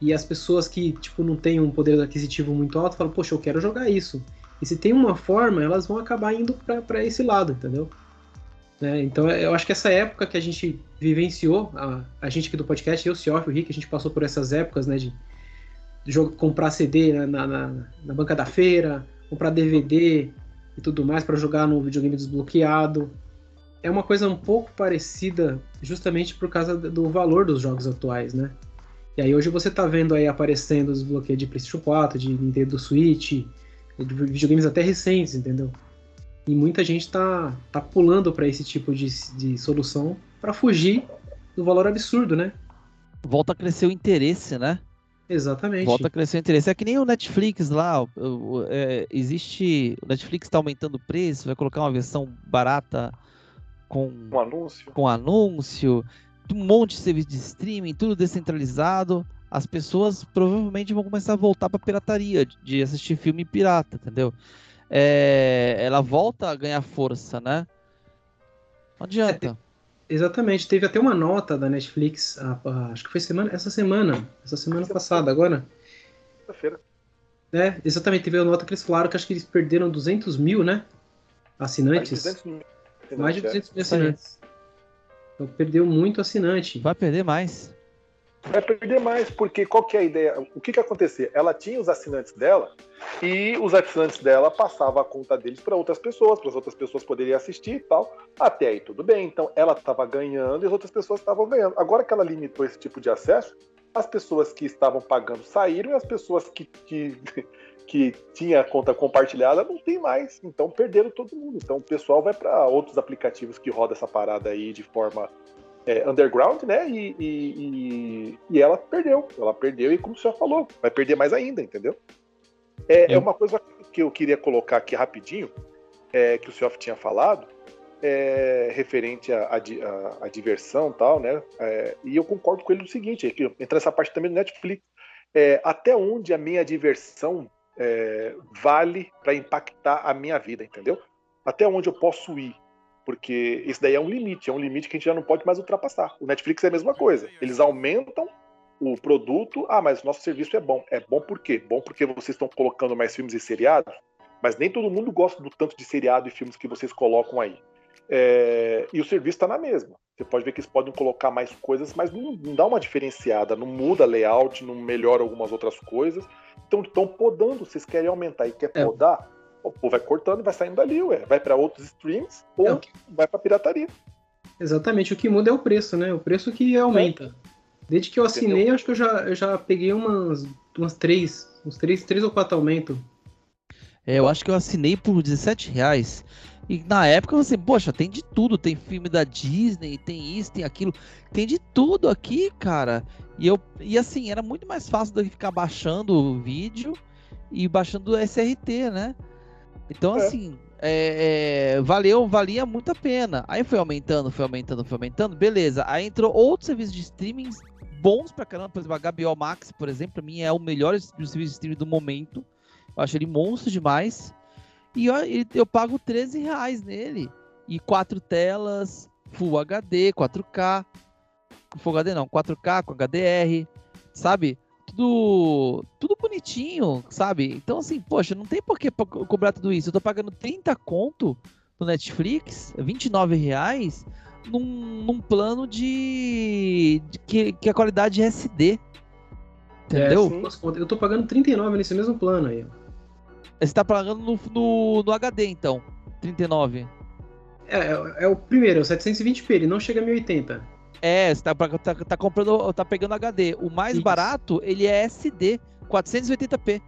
e as pessoas que, tipo, não têm um poder aquisitivo muito alto falam, poxa, eu quero jogar isso. E se tem uma forma, elas vão acabar indo para esse lado, entendeu? Né? Então eu acho que essa época que a gente vivenciou, a, a gente aqui do podcast, eu, Cioff, o Rick, a gente passou por essas épocas, né, de, de comprar CD né, na, na, na, banca da feira, comprar DVD e tudo mais para jogar no videogame desbloqueado. É uma coisa um pouco parecida justamente por causa do valor dos jogos atuais, né? E aí hoje você tá vendo aí aparecendo os bloqueios de PlayStation 4, de Nintendo Switch, de videogames até recentes, entendeu? E muita gente tá, tá pulando para esse tipo de, de solução para fugir do valor absurdo, né? Volta a crescer o interesse, né? Exatamente. Volta a crescer o interesse. É que nem o Netflix lá. É, existe. O Netflix está aumentando o preço, vai colocar uma versão barata com. Um anúncio. Com anúncio um monte de serviço de streaming, tudo descentralizado, as pessoas provavelmente vão começar a voltar para pirataria, de assistir filme pirata, entendeu? É, ela volta a ganhar força, né? Não adianta. É, exatamente, teve até uma nota da Netflix, a, a, acho que foi semana, essa semana, essa semana passada, agora. Sexta-feira. É, exatamente, teve a nota que eles falaram que acho que eles perderam 200 mil, né? Assinantes. Mais de 200 mil, Mais de 200 mil assinantes. Então perdeu muito assinante. Vai perder mais. Vai perder mais, porque qual que é a ideia? O que que acontecia? Ela tinha os assinantes dela e os assinantes dela passavam a conta deles para outras pessoas, para as outras pessoas poderem assistir e tal. Até aí tudo bem. Então ela estava ganhando e as outras pessoas estavam ganhando. Agora que ela limitou esse tipo de acesso, as pessoas que estavam pagando saíram e as pessoas que, que, que tinha a conta compartilhada não tem mais. Então perderam todo mundo. Então o pessoal vai para outros aplicativos que roda essa parada aí de forma é, underground, né? E, e, e, e, ela perdeu. Ela perdeu e, como o senhor falou, vai perder mais ainda, entendeu? É, é uma coisa que eu queria colocar aqui rapidinho, é, que o senhor tinha falado, é, referente à, diversão e tal, né? É, e eu concordo com ele no seguinte, é que entra essa parte também do Netflix. É, até onde a minha diversão é, vale para impactar a minha vida, entendeu? Até onde eu posso ir. Porque isso daí é um limite, é um limite que a gente já não pode mais ultrapassar. O Netflix é a mesma coisa. Eles aumentam o produto. Ah, mas o nosso serviço é bom. É bom por quê? Bom porque vocês estão colocando mais filmes e seriados, mas nem todo mundo gosta do tanto de seriado e filmes que vocês colocam aí. É... E o serviço está na mesma. Você pode ver que eles podem colocar mais coisas, mas não, não dá uma diferenciada, não muda layout, não melhora algumas outras coisas. Então estão podando, vocês querem aumentar e quer é. podar, o povo vai cortando e vai saindo dali, ué. Vai para outros streams ou é. vai para pirataria. Exatamente, o que muda é o preço, né? O preço que aumenta. É. Desde que eu assinei, Entendeu? acho que eu já, eu já peguei umas, umas três, uns três, três ou quatro aumentos. É, eu acho que eu assinei por 17 reais. E na época você, poxa, tem de tudo, tem filme da Disney, tem isso, tem aquilo, tem de tudo aqui, cara. E eu e assim, era muito mais fácil do que ficar baixando o vídeo e baixando o SRT, né? Então, é. assim, é, é, valeu, valia muito a pena. Aí foi aumentando, foi aumentando, foi aumentando, beleza. Aí entrou outros serviços de streaming bons pra caramba, por exemplo, a HBO Max, por exemplo, pra mim é o melhor serviço de streaming do momento. Eu acho ele monstro demais. E eu, eu pago 13 reais nele. e quatro telas, Full HD, 4K. Full HD não, 4K com HDR, sabe? Tudo, tudo bonitinho, sabe? Então, assim, poxa, não tem por que cobrar tudo isso. Eu tô pagando 30 conto no Netflix, 29 reais, num, num plano de, de que, que, a qualidade é SD. Entendeu? É, eu tô pagando 39 nesse mesmo plano aí. Você tá pagando no, no, no HD, então. 39. É, é, é o primeiro, é o 720p, ele não chega a 1080. É, você tá, tá, tá comprando, tá pegando HD. O mais Isso. barato, ele é SD, 480p.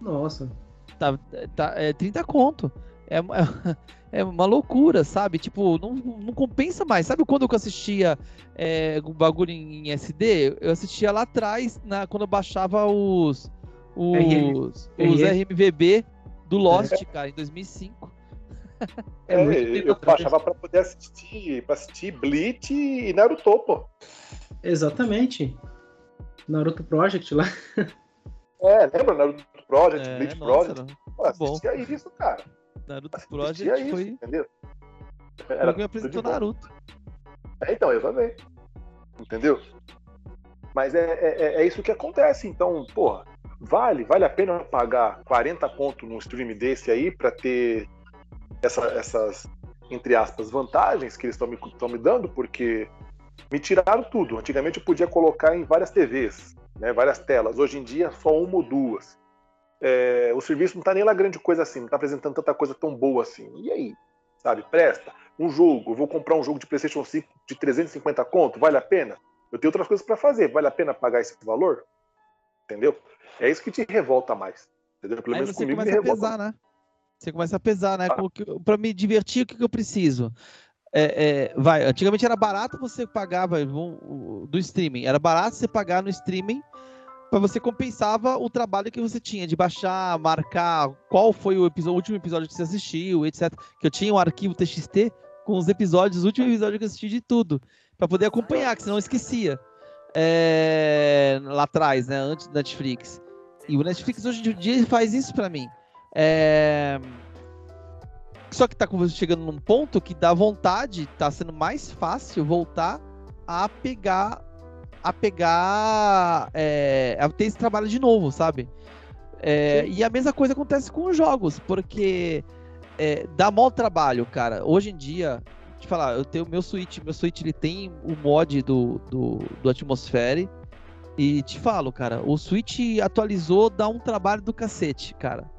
Nossa. Tá, tá, é 30 conto. É, é, é uma loucura, sabe? Tipo, não, não compensa mais. Sabe quando eu assistia é, um bagulho em, SD? Eu assistia lá atrás, na, quando eu baixava os, os, os RMVB do Lost, é. cara, em 2005. É, é eu baixava para poder assistir, para assistir Bleach e Naruto, pô. Exatamente. Naruto Project lá. É, lembra Naruto Project, é, Bleach nossa, Project? Pô, assistia bom. isso, cara. Naruto assistia Project isso, foi... entendeu? Era me apresentou Naruto. É, então, eu também. Entendeu? Mas é, é, é isso que acontece. Então, porra, vale, vale a pena pagar 40 conto num stream desse aí para ter essa, essas, entre aspas, vantagens que eles estão me, me dando, porque me tiraram tudo. Antigamente eu podia colocar em várias TVs, né, várias telas. Hoje em dia, só uma ou duas. É, o serviço não está nem lá grande coisa assim, não está apresentando tanta coisa tão boa assim. E aí? Sabe, presta. Um jogo, eu vou comprar um jogo de PlayStation 5 de 350 conto, vale a pena? Eu tenho outras coisas para fazer, vale a pena pagar esse valor? Entendeu? É isso que te revolta mais. Entendeu? Pelo menos comigo me revolta. Pesar, né? Você começa a pesar, né? Ah. Para me divertir, o que, que eu preciso? É, é, vai, antigamente era barato você pagava do streaming. Era barato você pagar no streaming para você compensava o trabalho que você tinha de baixar, marcar qual foi o, episódio, o último episódio que você assistiu, etc. Que eu tinha um arquivo TXT com os episódios, o último episódio que eu assisti de tudo, para poder acompanhar, que senão eu esquecia. É, lá atrás, né, antes do Netflix. E o Netflix hoje em dia faz isso para mim. É... Só que tá chegando num ponto que dá vontade, tá sendo mais fácil voltar a pegar a pegar é, a ter esse trabalho de novo, sabe? É, e a mesma coisa acontece com os jogos, porque é, dá mal trabalho, cara. Hoje em dia, te falar, eu tenho meu Switch, meu Switch ele tem o mod do, do, do Atmosfere. E te falo, cara, o Switch atualizou, dá um trabalho do cacete, cara.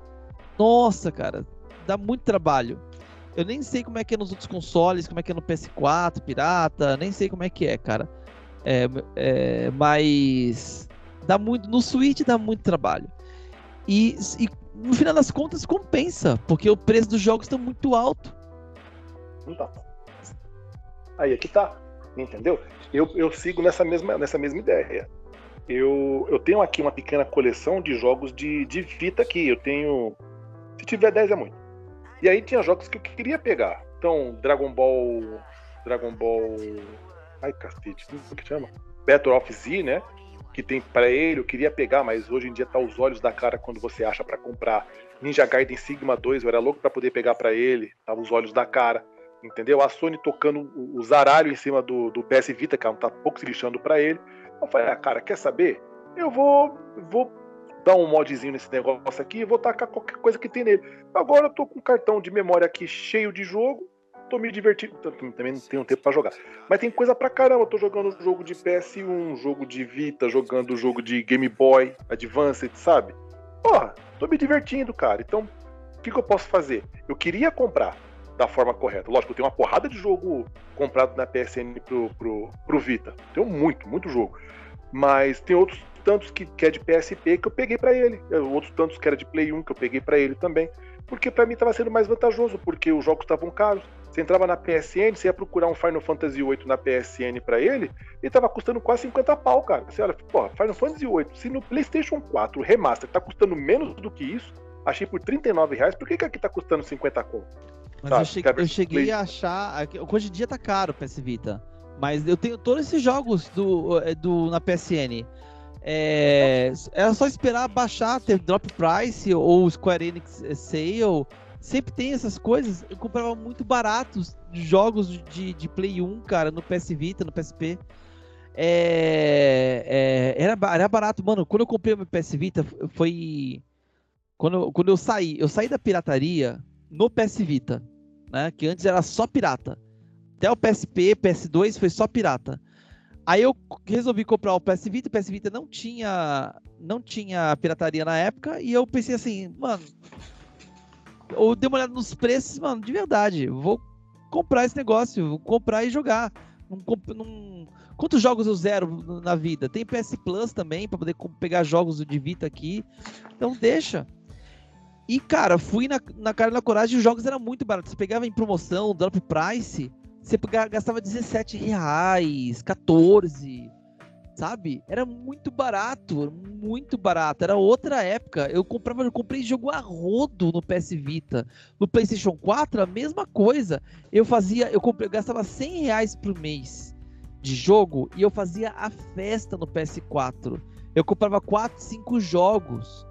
Nossa, cara, dá muito trabalho. Eu nem sei como é que é nos outros consoles, como é que é no PS4, pirata, nem sei como é que é, cara. É, é, mas dá muito. No Switch dá muito trabalho. E, e, no final das contas compensa, porque o preço dos jogos está muito alto. Não Aí aqui tá. Entendeu? Eu, eu sigo nessa mesma, nessa mesma ideia. Eu, eu tenho aqui uma pequena coleção de jogos de, de Vita aqui. Eu tenho se tiver 10 é muito. E aí tinha jogos que eu queria pegar. Então, Dragon Ball. Dragon Ball. Ai, cacete, como é que chama? Battle of Z, né? Que tem para ele, eu queria pegar, mas hoje em dia tá os olhos da cara quando você acha para comprar. Ninja Gaiden Sigma 2, eu era louco para poder pegar para ele, tava os olhos da cara, entendeu? A Sony tocando o zaralho em cima do, do PS Vita, que ela tá pouco se lixando para ele. Eu falei, ah, cara, quer saber? Eu vou, vou dar um modzinho nesse negócio aqui e vou tacar qualquer coisa que tem nele. Agora eu tô com um cartão de memória aqui cheio de jogo, tô me divertindo. Também não tenho tempo para jogar. Mas tem coisa pra caramba. Eu tô jogando jogo de PS1, jogo de Vita, jogando jogo de Game Boy Advanced, sabe? Porra, tô me divertindo, cara. Então, o que, que eu posso fazer? Eu queria comprar da forma correta. Lógico, tenho uma porrada de jogo comprado na PSN pro, pro, pro Vita. Tenho muito, muito jogo. Mas tem outros tantos que, que é de PSP que eu peguei para ele, outros tantos que era de Play 1 que eu peguei para ele também, porque para mim estava sendo mais vantajoso, porque os jogos estavam caros. Você entrava na PSN, você ia procurar um Final Fantasy VIII na PSN para ele, e tava custando quase 50 pau, cara. Você olha, porra, Final Fantasy VIII, se no PlayStation 4 Remaster tá custando menos do que isso, achei por 39 reais, por que, que aqui tá custando 50 conto? Mas eu cheguei, eu cheguei a achar. Hoje em dia tá caro o PS Vita. Mas eu tenho todos esses jogos do, eh, do, na PSN. É, é só esperar baixar, ter drop price ou Square Enix Sale sempre tem essas coisas. Eu comprava muito baratos jogos de, de Play 1, cara, no PS Vita, no PSP. É, é, era, era barato, mano. Quando eu comprei o meu PS Vita, foi. Quando, quando eu saí, eu saí da pirataria no PS Vita, né? Que antes era só pirata. Até o PSP, PS2 foi só pirata. Aí eu resolvi comprar o PS Vita, o PS Vita não tinha não tinha pirataria na época e eu pensei assim, mano, eu dei uma olhada nos preços, mano, de verdade, vou comprar esse negócio, vou comprar e jogar. Não, não... Quantos jogos eu zero na vida? Tem PS Plus também para poder pegar jogos de Vita aqui. Então deixa. E, cara, fui na, na cara na coragem os jogos eram muito baratos. Você pegava em promoção, drop price, você gastava 17 reais, 14, sabe? Era muito barato, muito barato. Era outra época. Eu comprava, eu comprei jogo a rodo no PS Vita. No PlayStation 4, a mesma coisa. Eu fazia, eu, comprei, eu gastava 100 reais por mês de jogo e eu fazia a festa no PS4. Eu comprava 4, 5 jogos.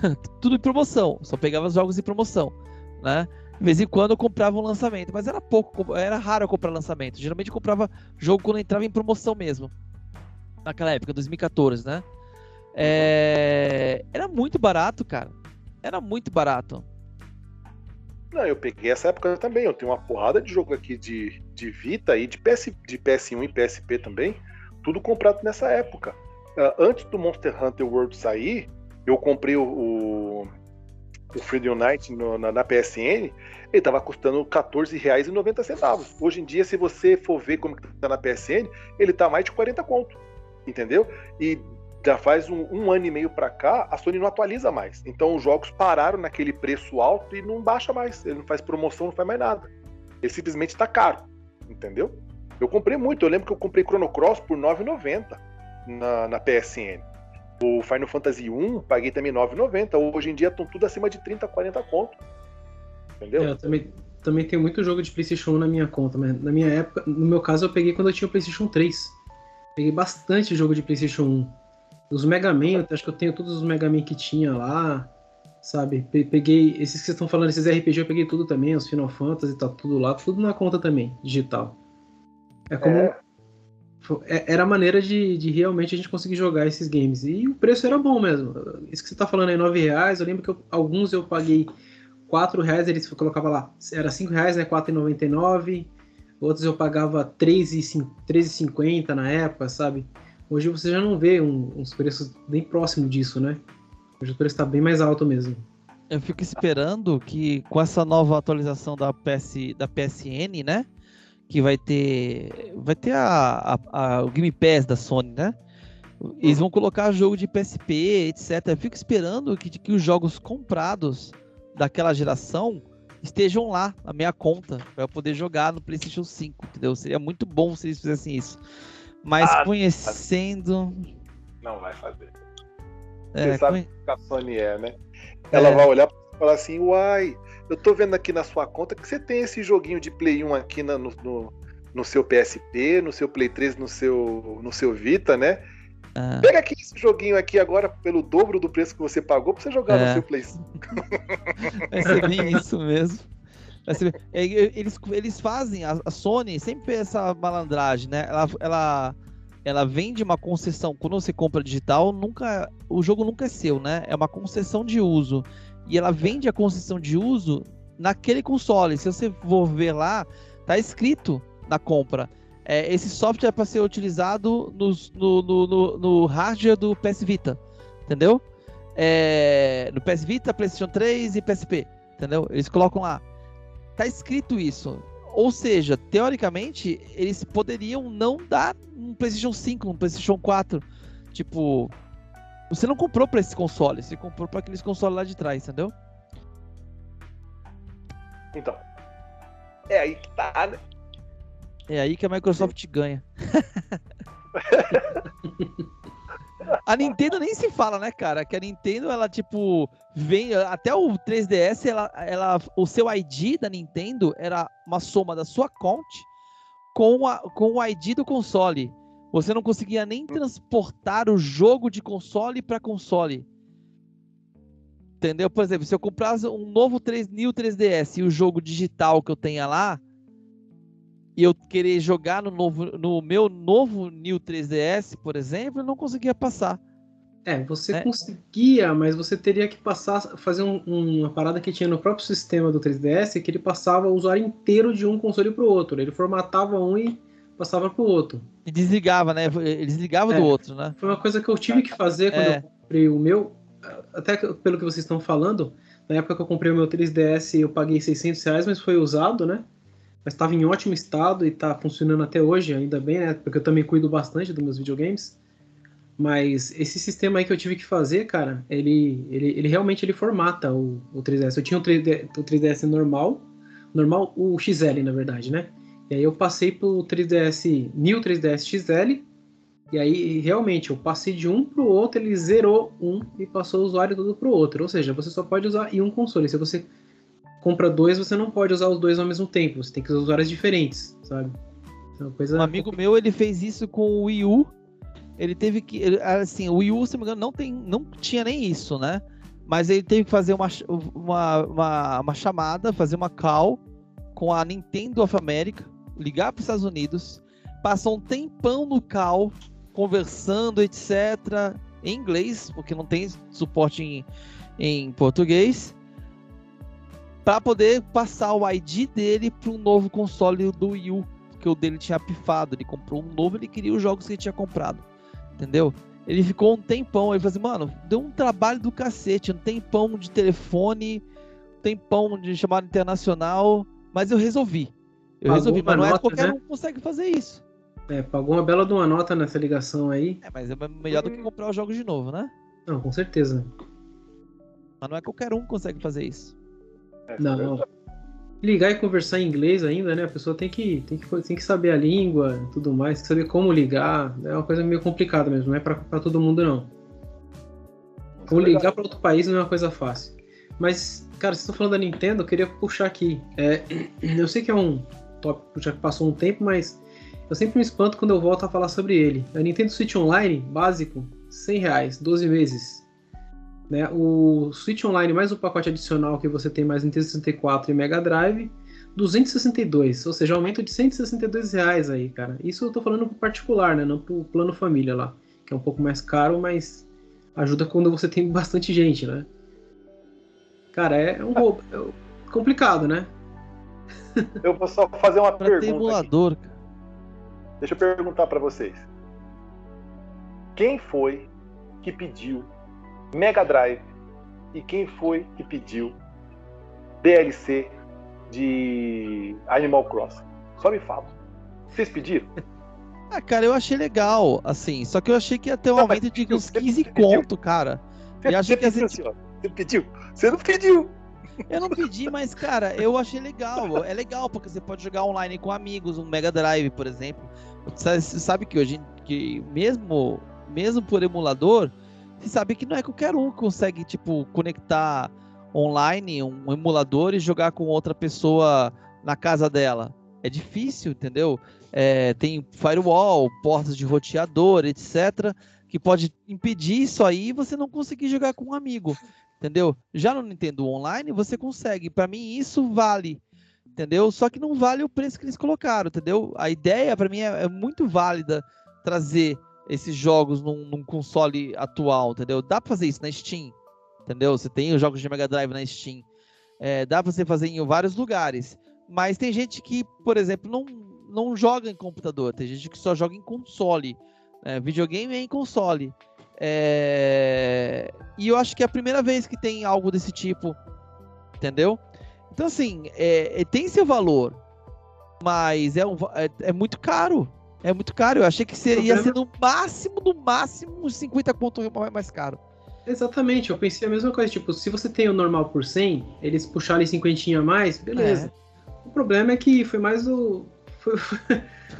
Tudo em promoção. Só pegava os jogos em promoção, né? De vez em quando eu comprava um lançamento, mas era pouco, era raro eu comprar lançamento. Geralmente eu comprava jogo quando entrava em promoção mesmo. Naquela época, 2014, né? É... Era muito barato, cara. Era muito barato. Não, eu peguei essa época também. Eu tenho uma porrada de jogo aqui de, de Vita e de, PS, de PS1 e PSP também. Tudo comprado nessa época. Uh, antes do Monster Hunter World sair, eu comprei o, o o Freedom Unite no, na, na, PSN, ele estava custando R$14,90. Hoje em dia, se você for ver como está na PSN, ele está mais de 40 conto. Entendeu? E já faz um, um ano e meio para cá, a Sony não atualiza mais. Então os jogos pararam naquele preço alto e não baixa mais. Ele não faz promoção, não faz mais nada. Ele simplesmente está caro. Entendeu? Eu comprei muito. Eu lembro que eu comprei Chrono Cross por R$9,90 na, na PSN. O Final Fantasy 1, paguei também 9,90. Hoje em dia estão tudo acima de 30, 40 conto. Entendeu? É, eu também, também tenho muito jogo de PlayStation 1 na minha conta, mas na minha época, no meu caso, eu peguei quando eu tinha o PlayStation 3. Peguei bastante jogo de PlayStation 1. Os Mega Man, acho que eu tenho todos os Mega Man que tinha lá, sabe? Peguei, esses que vocês estão falando, esses RPG, eu peguei tudo também, os Final Fantasy, tá tudo lá, tudo na conta também, digital. É como. É era a maneira de, de, realmente a gente conseguir jogar esses games. E o preço era bom mesmo. Isso que você tá falando aí, 9 reais. Eu lembro que eu, alguns eu paguei 4 reais, eles colocavam lá, era 5 reais, né? 4,99. Outros eu pagava 3,50 na época, sabe? Hoje você já não vê um, uns preços bem próximos disso, né? Hoje o preço está bem mais alto mesmo. Eu fico esperando que com essa nova atualização da, PS, da PSN, né? Que vai ter vai ter a, a, a, o Game Pass da Sony, né? Eles vão colocar jogo de PSP, etc. Eu fico esperando que, que os jogos comprados daquela geração estejam lá na minha conta para eu poder jogar no PlayStation 5, entendeu? Seria muito bom se eles fizessem isso. Mas ah, conhecendo. Não vai fazer. É, Você sabe conhe... que a Sony é, né? Ela é. vai olhar e falar assim: uai, eu tô vendo aqui na sua conta que você tem esse joguinho de Play 1 aqui no, no, no seu PSP, no seu Play 3, no seu, no seu Vita, né? Ah. Pega aqui esse joguinho aqui agora pelo dobro do preço que você pagou pra você jogar é. no seu Play 5. Vai ser bem isso mesmo. Ser... É, eles, eles fazem, a Sony sempre fez essa malandragem, né? Ela, ela, ela vende uma concessão. Quando você compra digital, nunca, o jogo nunca é seu, né? É uma concessão de uso e ela vende a concessão de uso naquele console. Se você for ver lá, tá escrito na compra. É, esse software é para ser utilizado no, no, no, no, hardware do PS Vita, entendeu? É, no PS Vita, PlayStation 3 e PSP, entendeu? Eles colocam lá. Tá escrito isso. Ou seja, teoricamente, eles poderiam não dar um PlayStation 5, um PlayStation 4. Tipo, você não comprou para esse console, você comprou para aqueles consoles lá de trás, entendeu? Então. É aí que tá, né? É aí que a Microsoft ganha. a Nintendo nem se fala, né, cara? Que a Nintendo, ela, tipo, vem. Até o 3DS, ela, ela, o seu ID da Nintendo era uma soma da sua conta com, a, com o ID do console. Você não conseguia nem transportar o jogo de console para console. entendeu? Por exemplo, se eu comprasse um novo 3, New 3DS e o jogo digital que eu tenha lá, e eu querer jogar no, novo, no meu novo New 3DS, por exemplo, eu não conseguia passar. É, você é. conseguia, mas você teria que passar, fazer um, uma parada que tinha no próprio sistema do 3DS, que ele passava o usuário inteiro de um console para o outro. Ele formatava um e passava para o outro. E desligava, né? Ele desligava é, do outro, né? Foi uma coisa que eu tive que fazer quando é. eu comprei o meu. Até pelo que vocês estão falando, na época que eu comprei o meu 3DS, eu paguei 600 reais, mas foi usado, né? Mas estava em ótimo estado e está funcionando até hoje, ainda bem, né? Porque eu também cuido bastante dos meus videogames. Mas esse sistema aí que eu tive que fazer, cara, ele, ele, ele realmente ele formata o, o 3DS. Eu tinha o 3DS, o 3DS normal, normal, o XL, na verdade, né? E aí eu passei pro 3DS, New 3DS XL, e aí realmente eu passei de um pro outro, ele zerou um e passou o usuário todo pro outro. Ou seja, você só pode usar em um console. Se você compra dois, você não pode usar os dois ao mesmo tempo. Você tem que usar usuários diferentes, sabe? É coisa... Um amigo meu, ele fez isso com o Wii U. Ele teve que. Ele, assim, o Wii U, se não me engano, não, tem, não tinha nem isso, né? Mas ele teve que fazer uma, uma, uma, uma chamada, fazer uma call com a Nintendo of America, ligar para os Estados Unidos, passou um tempão no call, conversando, etc., em inglês, porque não tem suporte em, em português para poder passar o ID dele para um novo console do Wii U, porque o dele tinha pifado. Ele comprou um novo, ele queria os jogos que ele tinha comprado, entendeu? Ele ficou um tempão, ele falou assim, mano, deu um trabalho do cacete, um tempão de telefone, um tempão de chamada internacional, mas eu resolvi. Eu pagou resolvi, mas não é qualquer né? um consegue fazer isso. É, pagou uma bela de uma nota nessa ligação aí. É, mas é melhor do que comprar os jogos de novo, né? Não, com certeza. Mas não é qualquer um que consegue fazer isso. É, não, não. Ligar e conversar em inglês ainda, né? A pessoa tem que, tem que, tem que saber a língua tudo mais, tem que saber como ligar. É uma coisa meio complicada mesmo, não é pra, pra todo mundo, não. Como ligar para outro país não é uma coisa fácil. Mas, cara, vocês estão falando da Nintendo, eu queria puxar aqui. É, eu sei que é um tópico já passou um tempo, mas eu sempre me espanto quando eu volto a falar sobre ele. A Nintendo Switch Online, básico, 100 reais, 12 meses. Né? O Switch Online mais o pacote adicional que você tem mais Nintendo 64 e Mega Drive, 262, ou seja, aumento de 162 reais aí, cara. Isso eu tô falando pro particular, né? Não pro plano família lá, que é um pouco mais caro, mas ajuda quando você tem bastante gente, né? Cara, é um roubo. É complicado, né? Eu vou só fazer uma pra pergunta. Emulador, aqui. Deixa eu perguntar para vocês. Quem foi que pediu Mega Drive e quem foi que pediu DLC de Animal Crossing? Só me fala. Vocês pediram? Ah, cara, eu achei legal, assim, só que eu achei que ia ter um não, aumento de uns 15 conto, cara. Você, você, que pediu, gente... você pediu? Você não pediu. Eu não pedi, mas, cara, eu achei legal. É legal, porque você pode jogar online com amigos, um Mega Drive, por exemplo. Você sabe que hoje, que mesmo, mesmo por emulador, você sabe que não é qualquer um que consegue, tipo, conectar online um emulador e jogar com outra pessoa na casa dela. É difícil, entendeu? É, tem firewall, portas de roteador, etc., que pode impedir isso aí e você não conseguir jogar com um amigo, entendeu? Já no Nintendo Online você consegue. Para mim isso vale, entendeu? Só que não vale o preço que eles colocaram, entendeu? A ideia para mim é, é muito válida trazer esses jogos num, num, console atual, entendeu? Dá pra fazer isso na Steam, entendeu? Você tem os jogos de Mega Drive na Steam. É, dá pra você fazer em vários lugares. Mas tem gente que, por exemplo, não, não joga em computador. Tem gente que só joga em console. É, videogame é em console. É... E eu acho que é a primeira vez que tem algo desse tipo, entendeu? Então, assim, é, é tem seu valor, mas é, um, é, é muito caro. É muito caro. Eu achei que seria ser no máximo, no máximo, uns 50 ponto mais caro. Exatamente, eu pensei a mesma coisa. Tipo, se você tem o normal por 100, eles puxarem 50 a mais, beleza. É. O problema é que foi mais o. Foi,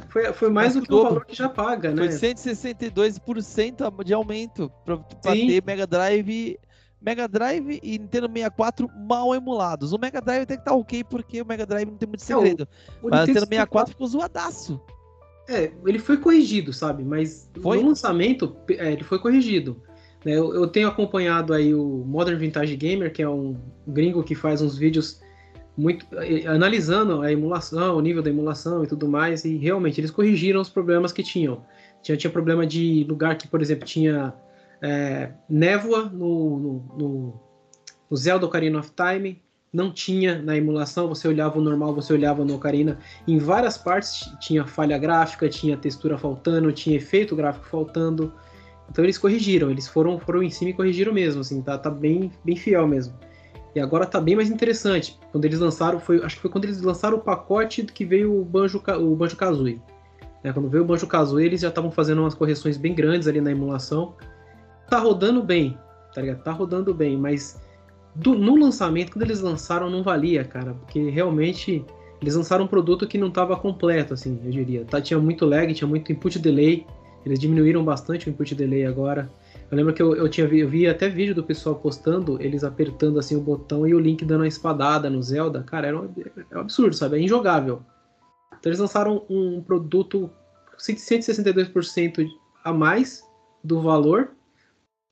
foi, foi mais do que o valor que já paga, né? Foi 162% de aumento para ter Mega Drive. Mega Drive e Nintendo 64 mal emulados. O Mega Drive tem que estar tá ok porque o Mega Drive não tem muito segredo. É, o, o Mas o Nintendo 64 ficou zoadaço. É, ele foi corrigido, sabe? Mas foi? no lançamento, é, ele foi corrigido. Né? Eu, eu, tenho acompanhado aí o Modern Vintage Gamer, que é um gringo que faz uns vídeos muito analisando a emulação, o nível da emulação e tudo mais, e realmente eles corrigiram os problemas que tinham. Tinha, tinha problema de lugar que, por exemplo, tinha é, névoa no, no, no, no Zelda Ocarina of Time, não tinha na emulação, você olhava o normal, você olhava no Ocarina, em várias partes tinha falha gráfica, tinha textura faltando, tinha efeito gráfico faltando. Então eles corrigiram, eles foram, foram em cima e corrigiram mesmo, assim, tá, tá bem, bem fiel mesmo. E agora tá bem mais interessante. Quando eles lançaram, foi, acho que foi quando eles lançaram o pacote que veio o Banjo, o Banjo Kazooie. É, quando veio o Banjo Kazooie, eles já estavam fazendo umas correções bem grandes ali na emulação. Tá rodando bem, tá ligado? Tá rodando bem, mas do, no lançamento, quando eles lançaram, não valia, cara, porque realmente eles lançaram um produto que não estava completo, assim, eu diria. Tá, tinha muito lag, tinha muito input delay. Eles diminuíram bastante o input delay agora. Eu lembro que eu, eu tinha eu vi até vídeo do pessoal postando, eles apertando assim o botão e o Link dando uma espadada no Zelda. Cara, era um, é um absurdo, sabe? É injogável. Então eles lançaram um produto 162% a mais do valor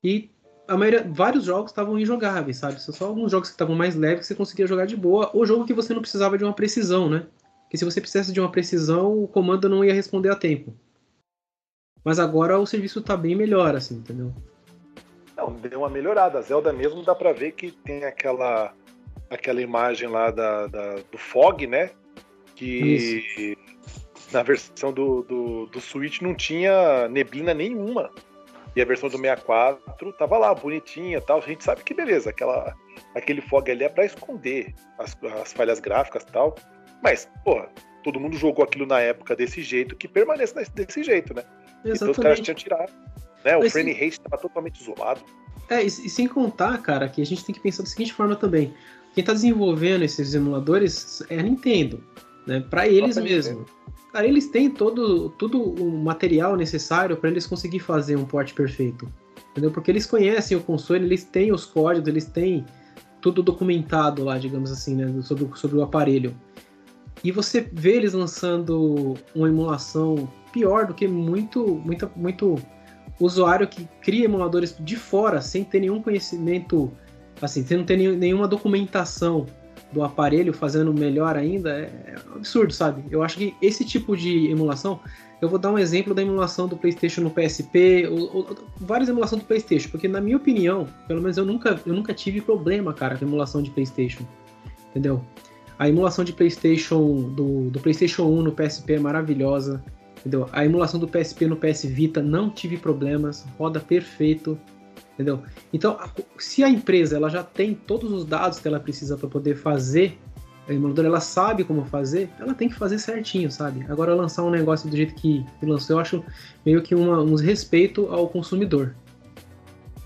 e a maioria, vários jogos estavam injogáveis, sabe? Só alguns jogos que estavam mais leves que você conseguia jogar de boa, ou jogo que você não precisava de uma precisão, né? Que se você precisasse de uma precisão, o comando não ia responder a tempo. Mas agora o serviço tá bem melhor, assim, entendeu? Não, deu uma melhorada. A Zelda mesmo dá pra ver que tem aquela aquela imagem lá da, da do Fog, né? Que Isso. na versão do, do, do Switch não tinha neblina nenhuma. E a versão do 64 tava lá, bonitinha tal. A gente sabe que beleza, aquela, aquele fog ali é para esconder as, as falhas gráficas tal. Mas, porra, todo mundo jogou aquilo na época desse jeito que permanece desse jeito, né? Exatamente. Então os caras tinham tirado. Né? O frame rate estava totalmente isolado. É, e, e, sem contar, cara, que a gente tem que pensar da seguinte forma também. Quem está desenvolvendo esses emuladores é a Nintendo, né? Para eles mesmo. Cara, eles têm todo, todo o material necessário para eles conseguir fazer um port perfeito. Entendeu? Porque eles conhecem o console, eles têm os códigos, eles têm tudo documentado lá, digamos assim, né, sobre, sobre o aparelho. E você vê eles lançando uma emulação pior do que muito, muito, muito usuário que cria emuladores de fora, sem ter nenhum conhecimento, assim, sem não ter nenhuma documentação do aparelho fazendo melhor ainda é, é absurdo, sabe? Eu acho que esse tipo de emulação, eu vou dar um exemplo da emulação do PlayStation no PSP, ou, ou, várias emulações do PlayStation, porque na minha opinião, pelo menos eu nunca, eu nunca tive problema, cara, com emulação de PlayStation, entendeu? A emulação de PlayStation do, do PlayStation 1 no PSP é maravilhosa, entendeu? A emulação do PSP no PS Vita não tive problemas, roda perfeito, entendeu? Então, se a empresa ela já tem todos os dados que ela precisa para poder fazer a emuladora, ela sabe como fazer, ela tem que fazer certinho, sabe? Agora lançar um negócio do jeito que lançou, eu acho meio que uma, um respeito ao consumidor.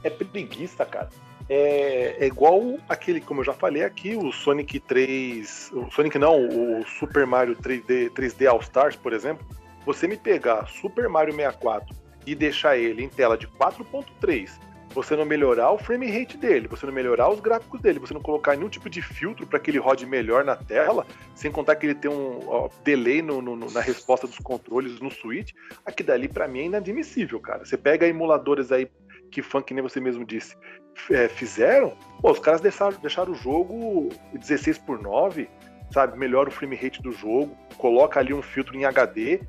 É preguiça, cara. É, é, igual aquele, como eu já falei aqui, o Sonic 3. O Sonic não, o Super Mario 3D, 3D All Stars, por exemplo. Você me pegar Super Mario 64 e deixar ele em tela de 4.3 você não melhorar o frame rate dele, você não melhorar os gráficos dele, você não colocar nenhum tipo de filtro para que ele rode melhor na tela, sem contar que ele tem um ó, delay no, no, na resposta dos controles no Switch, aqui dali para mim é inadmissível, cara. Você pega emuladores aí que fã, que nem você mesmo disse, é, fizeram, pô, os caras deixaram, deixaram o jogo 16 por 9, sabe? Melhora o frame rate do jogo, coloca ali um filtro em HD.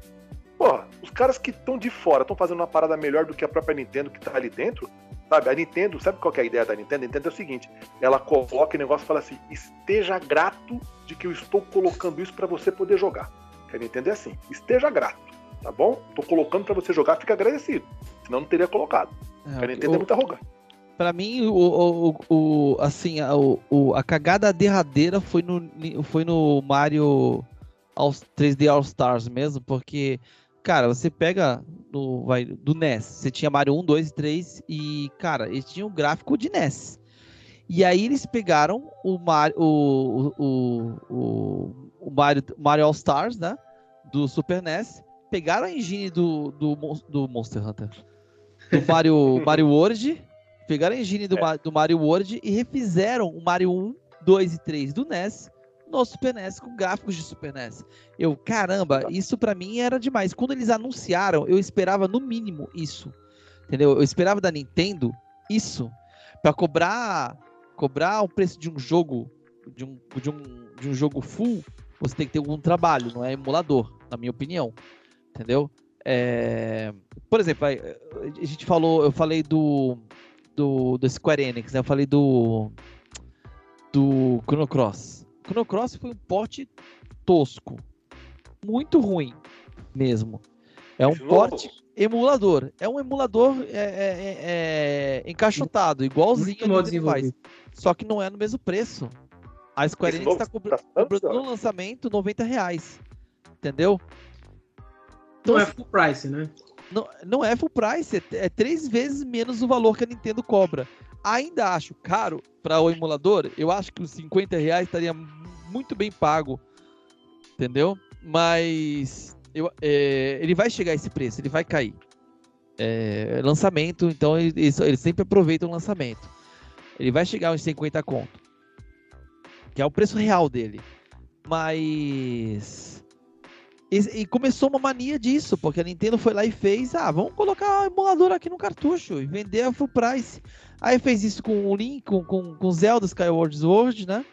Pô, os caras que estão de fora estão fazendo uma parada melhor do que a própria Nintendo que tá ali dentro, Sabe, a Nintendo, sabe qual é a ideia da Nintendo? A Nintendo é o seguinte: ela coloca o negócio e fala assim, esteja grato de que eu estou colocando isso para você poder jogar. Que a Nintendo é assim, esteja grato, tá bom? Tô colocando para você jogar, fica agradecido. Senão não teria colocado. É, a Nintendo o, é muito arrogante. Pra mim, o, o, o assim, a, o, a cagada derradeira foi no, foi no Mario 3D All Stars mesmo, porque cara, você pega no, vai, do NES, você tinha Mario 1, 2 e 3 e, cara, eles tinham um gráfico de NES. E aí eles pegaram o Mario, o, o, o, o Mario, Mario All Stars, né, do Super NES, pegaram a engine do, do, do Monster Hunter, do Mario, Mario World, pegaram a engine do, é. do Mario World e refizeram o Mario 1, 2 e 3 do NES no Super NES, com gráficos de Super NES. Eu, caramba, isso para mim era demais. Quando eles anunciaram, eu esperava no mínimo isso. Entendeu? Eu esperava da Nintendo isso. Para cobrar cobrar o preço de um jogo de um, de um, de um jogo full, você tem que ter algum trabalho, não é emulador, na minha opinião. Entendeu? É... Por exemplo, a gente falou, eu falei do, do, do Square Enix, né? Eu falei do do Chrono Cross. Chrono Cross foi um porte tosco, muito ruim mesmo. É um porte emulador. É um emulador é, é, é, é encaixotado, igualzinho que faz. Só que não é no mesmo preço. A Square Enix está cobrando no lançamento 90 reais. Entendeu? Então, não é full price, né? Não, não é full price, é, é três vezes menos o valor que a Nintendo cobra. Ainda acho caro para o emulador. Eu acho que os 50 reais estaria muito bem pago. Entendeu? Mas eu, é, ele vai chegar a esse preço, ele vai cair. É, lançamento, então eles, sempre aproveitam o lançamento. Ele vai chegar aos 50 conto. Que é o preço real dele. Mas. E, e, começou uma mania disso, porque a Nintendo foi lá e fez, ah, vamos colocar o emulador aqui no cartucho e vender a full price. Aí fez isso com o Link, com, com, com Zelda Skyward Sword, né?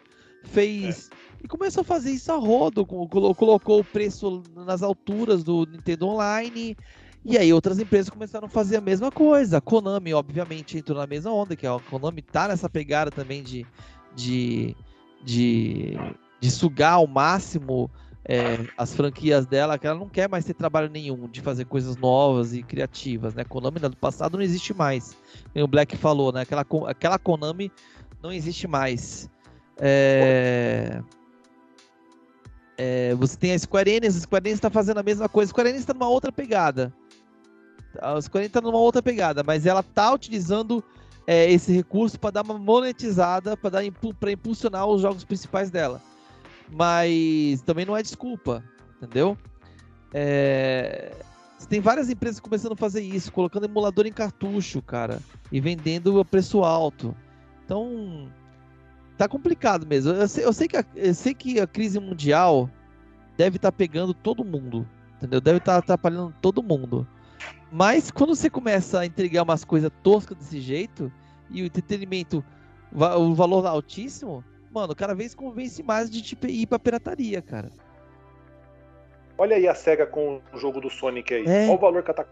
Fez. É. E começou a fazer isso a rodo, colocou o preço nas alturas do Nintendo Online. E aí outras empresas começaram a fazer a mesma coisa. A Konami, obviamente, entrou na mesma onda, que a Konami tá nessa pegada também de, de, de, de sugar ao máximo é, as franquias dela, que ela não quer mais ter trabalho nenhum de fazer coisas novas e criativas, né? Konami do passado não existe mais. O Black falou, né? Aquela, aquela Konami não existe mais. É... É, você tem a Square Enix, a Square Enix está fazendo a mesma coisa. A Square Enix está numa outra pegada. A Square Enix está numa outra pegada, mas ela está utilizando é, esse recurso para dar uma monetizada, para impulsionar os jogos principais dela mas também não é desculpa, entendeu? É... Tem várias empresas começando a fazer isso, colocando emulador em cartucho, cara, e vendendo a preço alto. Então, tá complicado mesmo. Eu sei, eu sei, que, a, eu sei que a crise mundial deve estar tá pegando todo mundo, entendeu? Deve estar tá atrapalhando todo mundo. Mas quando você começa a entregar umas coisas toscas desse jeito e o entretenimento, o valor altíssimo, mano, cada vez convence mais de tipo, ir pra pirataria, cara. Olha aí a SEGA com o jogo do Sonic aí. É. Qual o valor que ela tá.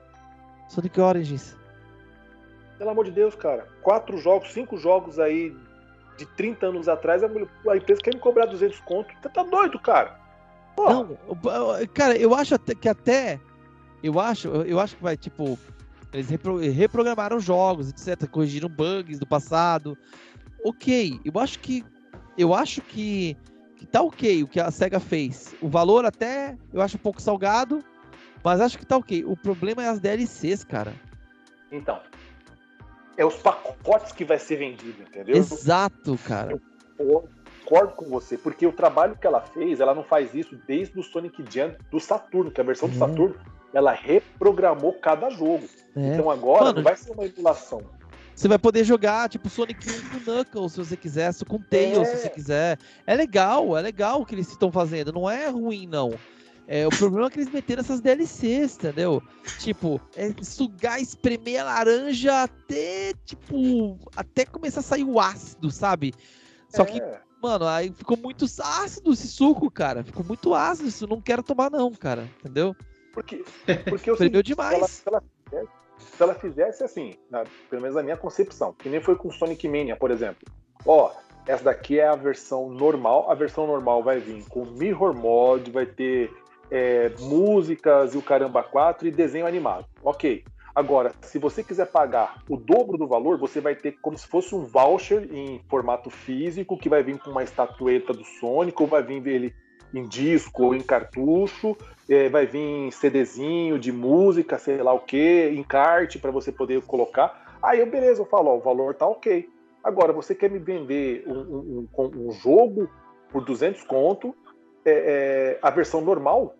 Sonic Origins. Pelo amor de Deus, cara. Quatro jogos, cinco jogos aí de 30 anos atrás, a empresa quer me cobrar 200 conto. Você tá doido, cara? Porra. Não, cara, eu acho que até. Eu acho, eu acho que vai, tipo. Eles repro, reprogramaram jogos, etc. Corrigiram bugs do passado. Ok, eu acho que eu acho que, que tá ok o que a SEGA fez. O valor até eu acho um pouco salgado, mas acho que tá ok. O problema é as DLCs, cara. Então. É os pacotes que vai ser vendido, entendeu? Exato, cara. Eu concordo com você, porque o trabalho que ela fez, ela não faz isso desde o Sonic Jam do Saturno, que é a versão do Saturno, ela reprogramou cada jogo. É. Então agora Mano, não vai ser uma emulação. Você vai poder jogar, tipo, Sonic 1 com Knuckles, se você quiser, com Tails, é. se você quiser. É legal, é legal o que eles estão fazendo, não é ruim, não. É, o problema é que eles meteram essas DLCs, entendeu? Tipo, é sugar, espremer a laranja até, tipo, até começar a sair o ácido, sabe? Só é. que, mano, aí ficou muito ácido esse suco, cara. Ficou muito ácido, isso não quero tomar, não, cara. Entendeu? Porque, porque eu Espremeu demais. Ela, ela, se ela fizesse assim, na, pelo menos na minha concepção, que nem foi com Sonic Mania, por exemplo. Ó, essa daqui é a versão normal. A versão normal vai vir com Mirror Mod, vai ter é, músicas e o Caramba 4 e desenho animado. Ok. Agora, se você quiser pagar o dobro do valor, você vai ter como se fosse um voucher em formato físico, que vai vir com uma estatueta do Sonic, ou vai vir ele em disco ou em cartucho, é, vai vir CDzinho de música, sei lá o que, encarte para você poder colocar. Aí eu, beleza, eu falo, ó, o valor tá ok. Agora, você quer me vender um, um, um jogo por 200 conto, é, é, a versão normal,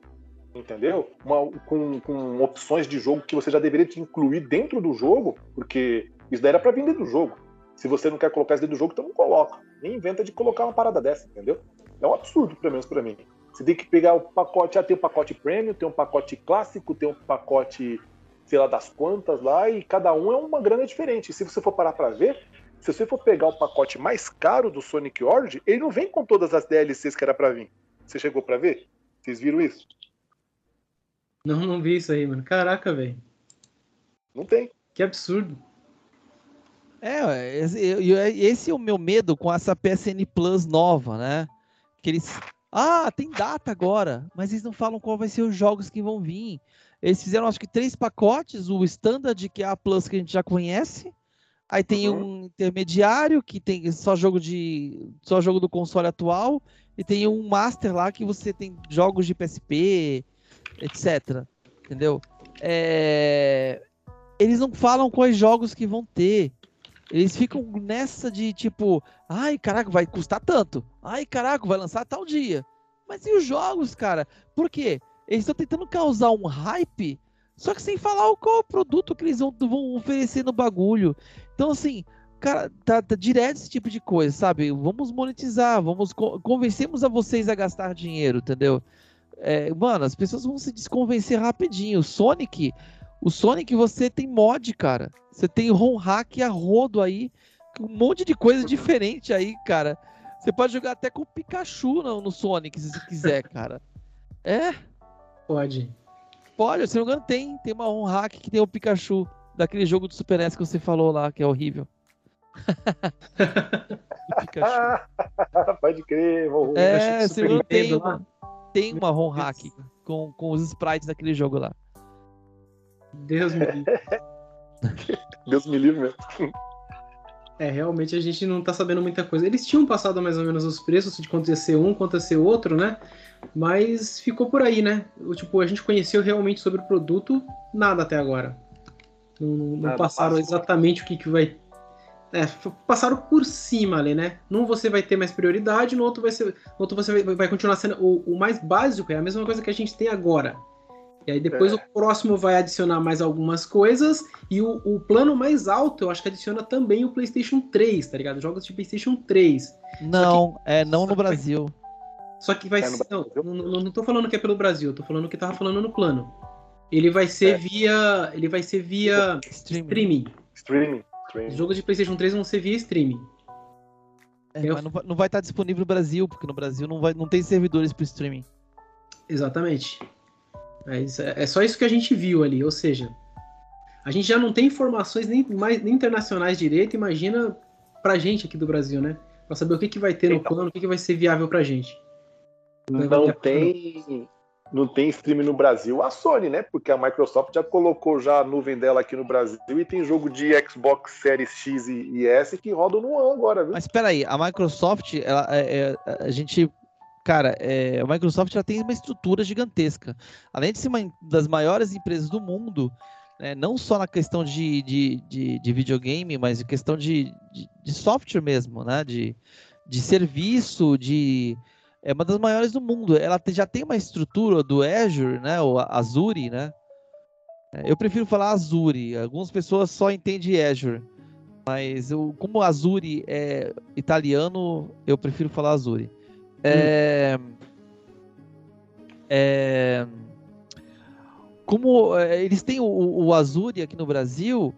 entendeu? Uma, com, com opções de jogo que você já deveria te incluir dentro do jogo, porque isso daí era para vender do jogo. Se você não quer colocar isso dentro do jogo, então não coloca. Nem inventa de colocar uma parada dessa, entendeu? É um absurdo, pelo menos para mim. Você tem que pegar o pacote, já tem o pacote premium, tem um pacote clássico, tem um pacote sei lá das quantas lá, e cada um é uma grana diferente. Se você for parar para ver, se você for pegar o pacote mais caro do Sonic Origin, ele não vem com todas as DLCs que era para vir. Você chegou para ver? Vocês viram isso? Não, não vi isso aí, mano. Caraca, velho. Não tem. Que absurdo. É, esse é o meu medo com essa PSN Plus nova, né? Que eles. Ah, tem data agora, mas eles não falam qual vai ser os jogos que vão vir. Eles fizeram, acho que, três pacotes: o Standard, que é a Plus que a gente já conhece. Aí tem uhum. um intermediário que tem só jogo de. só jogo do console atual. E tem um Master lá que você tem jogos de PSP, etc. Entendeu? É... Eles não falam quais jogos que vão ter. Eles ficam nessa de tipo, ai caraca, vai custar tanto. Ai caraca, vai lançar tal dia. Mas e os jogos, cara? Por quê? Eles estão tentando causar um hype, só que sem falar qual o produto que eles vão, vão oferecer no bagulho. Então, assim, cara, tá, tá, direto esse tipo de coisa, sabe? Vamos monetizar, vamos convencemos a vocês a gastar dinheiro, entendeu? É, mano, as pessoas vão se desconvencer rapidinho. Sonic, o Sonic você tem mod, cara. Você tem ROM hack a rodo aí, um monte de coisa diferente aí, cara. Você pode jogar até com o Pikachu no, no Sonic, se você quiser, cara. É? Pode. Pode, se não me engano, tem. Tem uma ROM hack que tem o Pikachu, daquele jogo do Super NES que você falou lá, que é horrível. pode crer, vou É, você não tem tem uma ROM hack com, com os sprites daquele jogo lá. Deus me livre. Deus me livre mesmo. É, realmente a gente não tá sabendo muita coisa. Eles tinham passado mais ou menos os preços de quanto ia ser um, quanto ia ser outro, né? Mas ficou por aí, né? O, tipo, a gente conheceu realmente sobre o produto, nada até agora. Não, não nada, passaram exatamente o que, que vai. É, passaram por cima ali, né? Num você vai ter mais prioridade, no outro vai ser. No outro você vai, vai continuar sendo. O, o mais básico é a mesma coisa que a gente tem agora. E aí depois é. o próximo vai adicionar mais algumas coisas. E o, o, plano mais alto, eu acho que adiciona também o PlayStation 3, tá ligado? Jogos de PlayStation 3. Não, que, é não no Brasil. Só que vai é ser. Não, não, não, tô falando que é pelo Brasil, eu tô falando que tava falando no plano. Ele vai ser é. via. Ele vai ser via streaming. Streaming. streaming. Os jogos de PlayStation 3 vão ser via streaming. É, eu... mas não, não vai estar disponível no Brasil, porque no Brasil não, vai, não tem servidores para streaming. Exatamente. É, é só isso que a gente viu ali, ou seja, a gente já não tem informações nem, mais, nem internacionais direito, imagina pra gente aqui do Brasil, né? Pra saber o que, que vai ter no então, plano, o que, que vai ser viável pra gente. Não tem, não tem stream no Brasil a Sony, né? Porque a Microsoft já colocou já a nuvem dela aqui no Brasil e tem jogo de Xbox Series X e, S que rodam no ano agora, viu? Mas espera aí, a Microsoft, ela, é, é, a gente cara, é, a Microsoft já tem uma estrutura gigantesca. Além de ser uma das maiores empresas do mundo, né, não só na questão de, de, de, de videogame, mas em questão de, de, de, software mesmo, né? De, de serviço, de é uma das maiores do mundo. Ela já tem uma estrutura do Azure, né? O Azure, né? É, eu prefiro falar Azure. Algumas pessoas só entendem Azure. Mas eu, como Azure é italiano, eu prefiro falar Azure. É, é, como é, eles têm o, o Azure aqui no Brasil,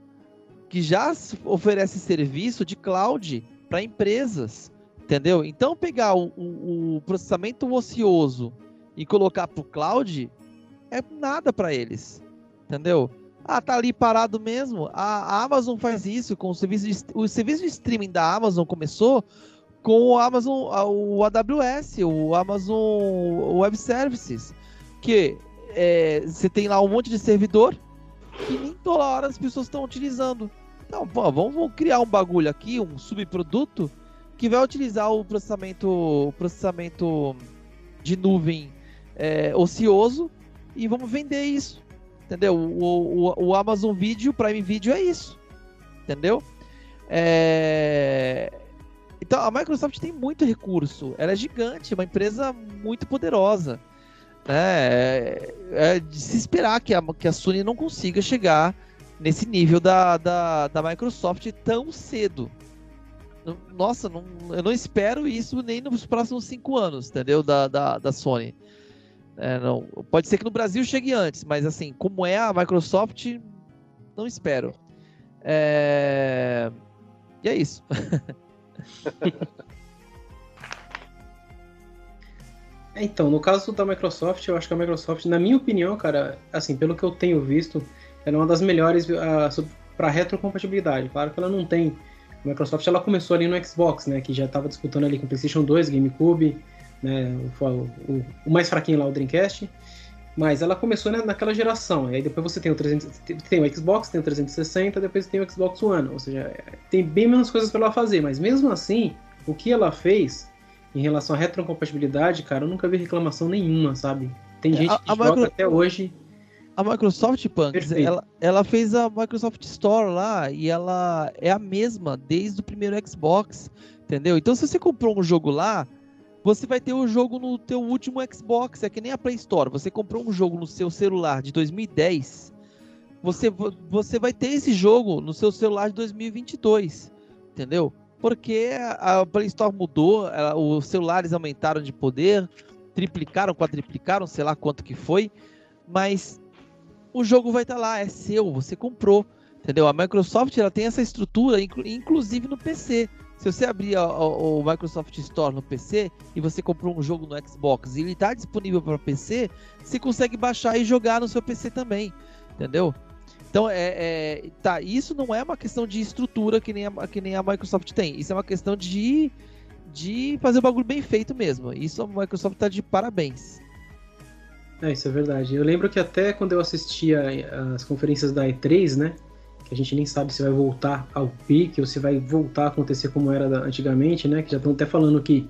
que já oferece serviço de cloud para empresas, entendeu? Então pegar o, o, o processamento ocioso e colocar para o cloud é nada para eles, entendeu? Ah, tá ali parado mesmo. A, a Amazon faz isso com o serviço de, o serviço de streaming da Amazon começou com o Amazon, o AWS, o Amazon Web Services, que é, você tem lá um monte de servidor que nem toda hora as pessoas estão utilizando. Então, pô, vamos criar um bagulho aqui, um subproduto que vai utilizar o processamento, o processamento de nuvem é, ocioso e vamos vender isso. Entendeu? O, o, o Amazon Video, Prime Video é isso. Entendeu? É, então, a Microsoft tem muito recurso. Ela é gigante, uma empresa muito poderosa. É, é de se esperar que a, que a Sony não consiga chegar nesse nível da, da, da Microsoft tão cedo. Nossa, não, eu não espero isso nem nos próximos cinco anos, entendeu? Da, da, da Sony. É, não, pode ser que no Brasil chegue antes, mas assim, como é a Microsoft, não espero. É... E é isso. É, então, no caso da Microsoft, eu acho que a Microsoft, na minha opinião, cara, assim, pelo que eu tenho visto, ela é uma das melhores uh, ah, para retrocompatibilidade. Claro que ela não tem. A Microsoft ela começou ali no Xbox, né, que já estava disputando ali com o PlayStation 2, GameCube, né, o, o, o, mais fraquinho lá, o Dreamcast. Mas ela começou né, naquela geração. E aí depois você tem o, 300, tem o Xbox, tem o 360, depois tem o Xbox One. Ou seja, tem bem menos coisas para ela fazer. Mas mesmo assim, o que ela fez em relação à retrocompatibilidade, cara, eu nunca vi reclamação nenhuma, sabe? Tem é, gente a, que a joga até hoje. A Microsoft, Punks, ela, ela fez a Microsoft Store lá e ela é a mesma desde o primeiro Xbox, entendeu? Então se você comprou um jogo lá, você vai ter o jogo no teu último Xbox, é que nem a Play Store. Você comprou um jogo no seu celular de 2010, você, você vai ter esse jogo no seu celular de 2022, entendeu? Porque a Play Store mudou, os celulares aumentaram de poder, triplicaram, quadriplicaram, sei lá quanto que foi, mas o jogo vai estar tá lá, é seu, você comprou, entendeu? A Microsoft ela tem essa estrutura, inclusive no PC. Se você abrir o, o, Microsoft Store no PC e você comprou um jogo no Xbox e ele está disponível para PC, você consegue baixar e jogar no seu PC também, entendeu? Então, é, é, tá, isso não é uma questão de estrutura que nem, a, que nem a Microsoft tem. Isso é uma questão de, de fazer o bagulho bem feito mesmo. Isso a Microsoft tá de parabéns. É, isso é verdade. Eu lembro que até quando eu assistia as conferências da E3, né? A gente nem sabe se vai voltar ao pique ou se vai voltar a acontecer como era antigamente, né? Que já estão até falando que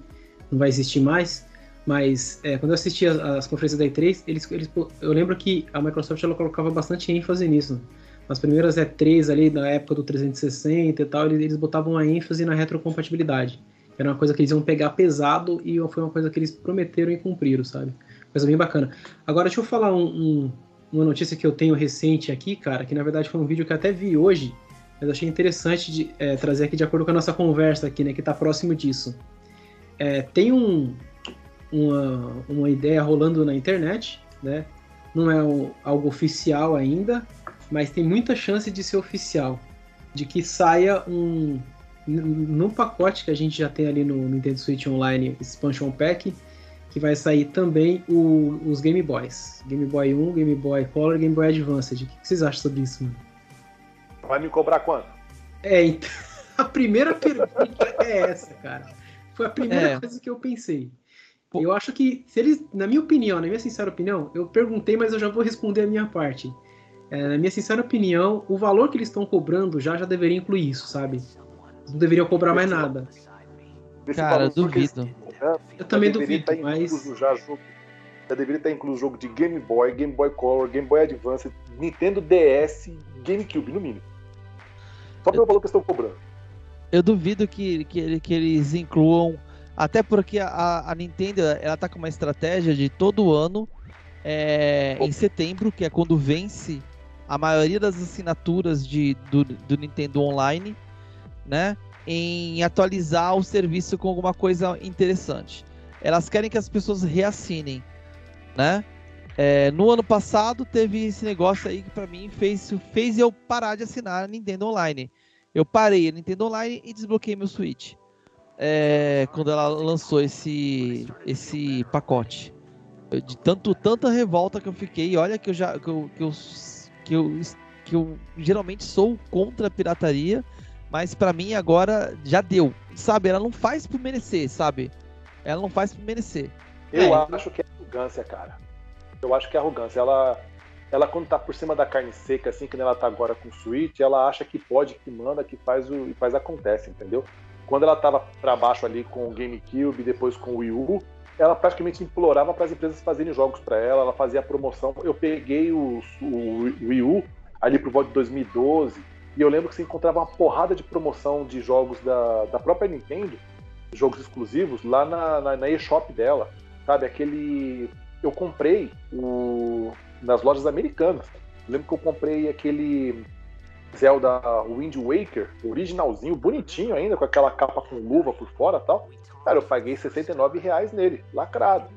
não vai existir mais. Mas é, quando eu assisti as, as, conferências da E3, eles, eles, eu lembro que a Microsoft ela colocava bastante ênfase nisso. Nas primeiras E3 ali, na época do 360 e tal, eles, eles botavam a ênfase na retrocompatibilidade. Era uma coisa que eles iam pegar pesado e foi uma coisa que eles prometeram e cumpriram, sabe? Coisa bem bacana. Agora, deixa eu falar um, um uma notícia que eu tenho recente aqui, cara, que na verdade foi um vídeo que eu até vi hoje, mas achei interessante de é, trazer aqui de acordo com a nossa conversa aqui, né, que está próximo disso. É, tem um, uma, uma ideia rolando na internet, né? Não é um, algo oficial ainda, mas tem muita chance de ser oficial, de que saia um no pacote que a gente já tem ali no Nintendo Switch Online Expansion Pack, que vai sair também o, os Game Boys. Game Boy 1, Game Boy Color Game Boy Advanced. O que vocês acham sobre isso, mano? Vai me cobrar quanto? É, então, a primeira pergunta é essa, cara. Foi a primeira é. coisa que eu pensei. Eu acho que, se eles, na minha opinião, na minha sincera opinião, eu perguntei, mas eu já vou responder a minha parte. É, na minha sincera opinião, o valor que eles estão cobrando já já deveria incluir isso, sabe? Não deveriam cobrar mais nada. Cara, duvido. Eu também duvido, mas. Já, jogo, já deveria estar incluso o jogo de Game Boy, Game Boy Color, Game Boy Advance, Nintendo DS, GameCube, no mínimo. Só pelo valor que estão cobrando. Eu duvido que, que, que eles incluam. Até porque a, a Nintendo ela tá com uma estratégia de todo ano, é, em setembro, que é quando vence a maioria das assinaturas de, do, do Nintendo Online, né? Em atualizar o serviço com alguma coisa interessante. Elas querem que as pessoas reassinem, né? É, no ano passado teve esse negócio aí que para mim fez, fez eu parar de assinar a Nintendo Online. Eu parei a Nintendo Online e desbloqueei meu Switch. É, quando ela lançou esse, esse pacote. Eu, de tanto, tanta revolta que eu fiquei, olha que eu já que eu, que eu, que eu, que eu geralmente sou contra a pirataria mas para mim agora já deu. Sabe, ela não faz por merecer, sabe? Ela não faz por merecer. Eu é, acho que é arrogância, cara. Eu acho que é arrogância. Ela, ela quando tá por cima da carne seca, assim, que ela tá agora com o Switch, ela acha que pode, que manda, que faz o e faz acontece, entendeu? Quando ela tava para baixo ali com o GameCube, depois com o Wii U, ela praticamente implorava para as empresas fazerem jogos para ela, ela fazia promoção. Eu peguei o, o Wii U ali pro volta de 2012, e eu lembro que você encontrava uma porrada de promoção de jogos da, da própria Nintendo, jogos exclusivos, lá na, na, na eShop dela. Sabe? Aquele. Eu comprei o, nas lojas americanas. Eu lembro que eu comprei aquele Zelda Wind Waker, originalzinho, bonitinho ainda, com aquela capa com luva por fora tal. Cara, eu paguei 69 reais nele, lacrado.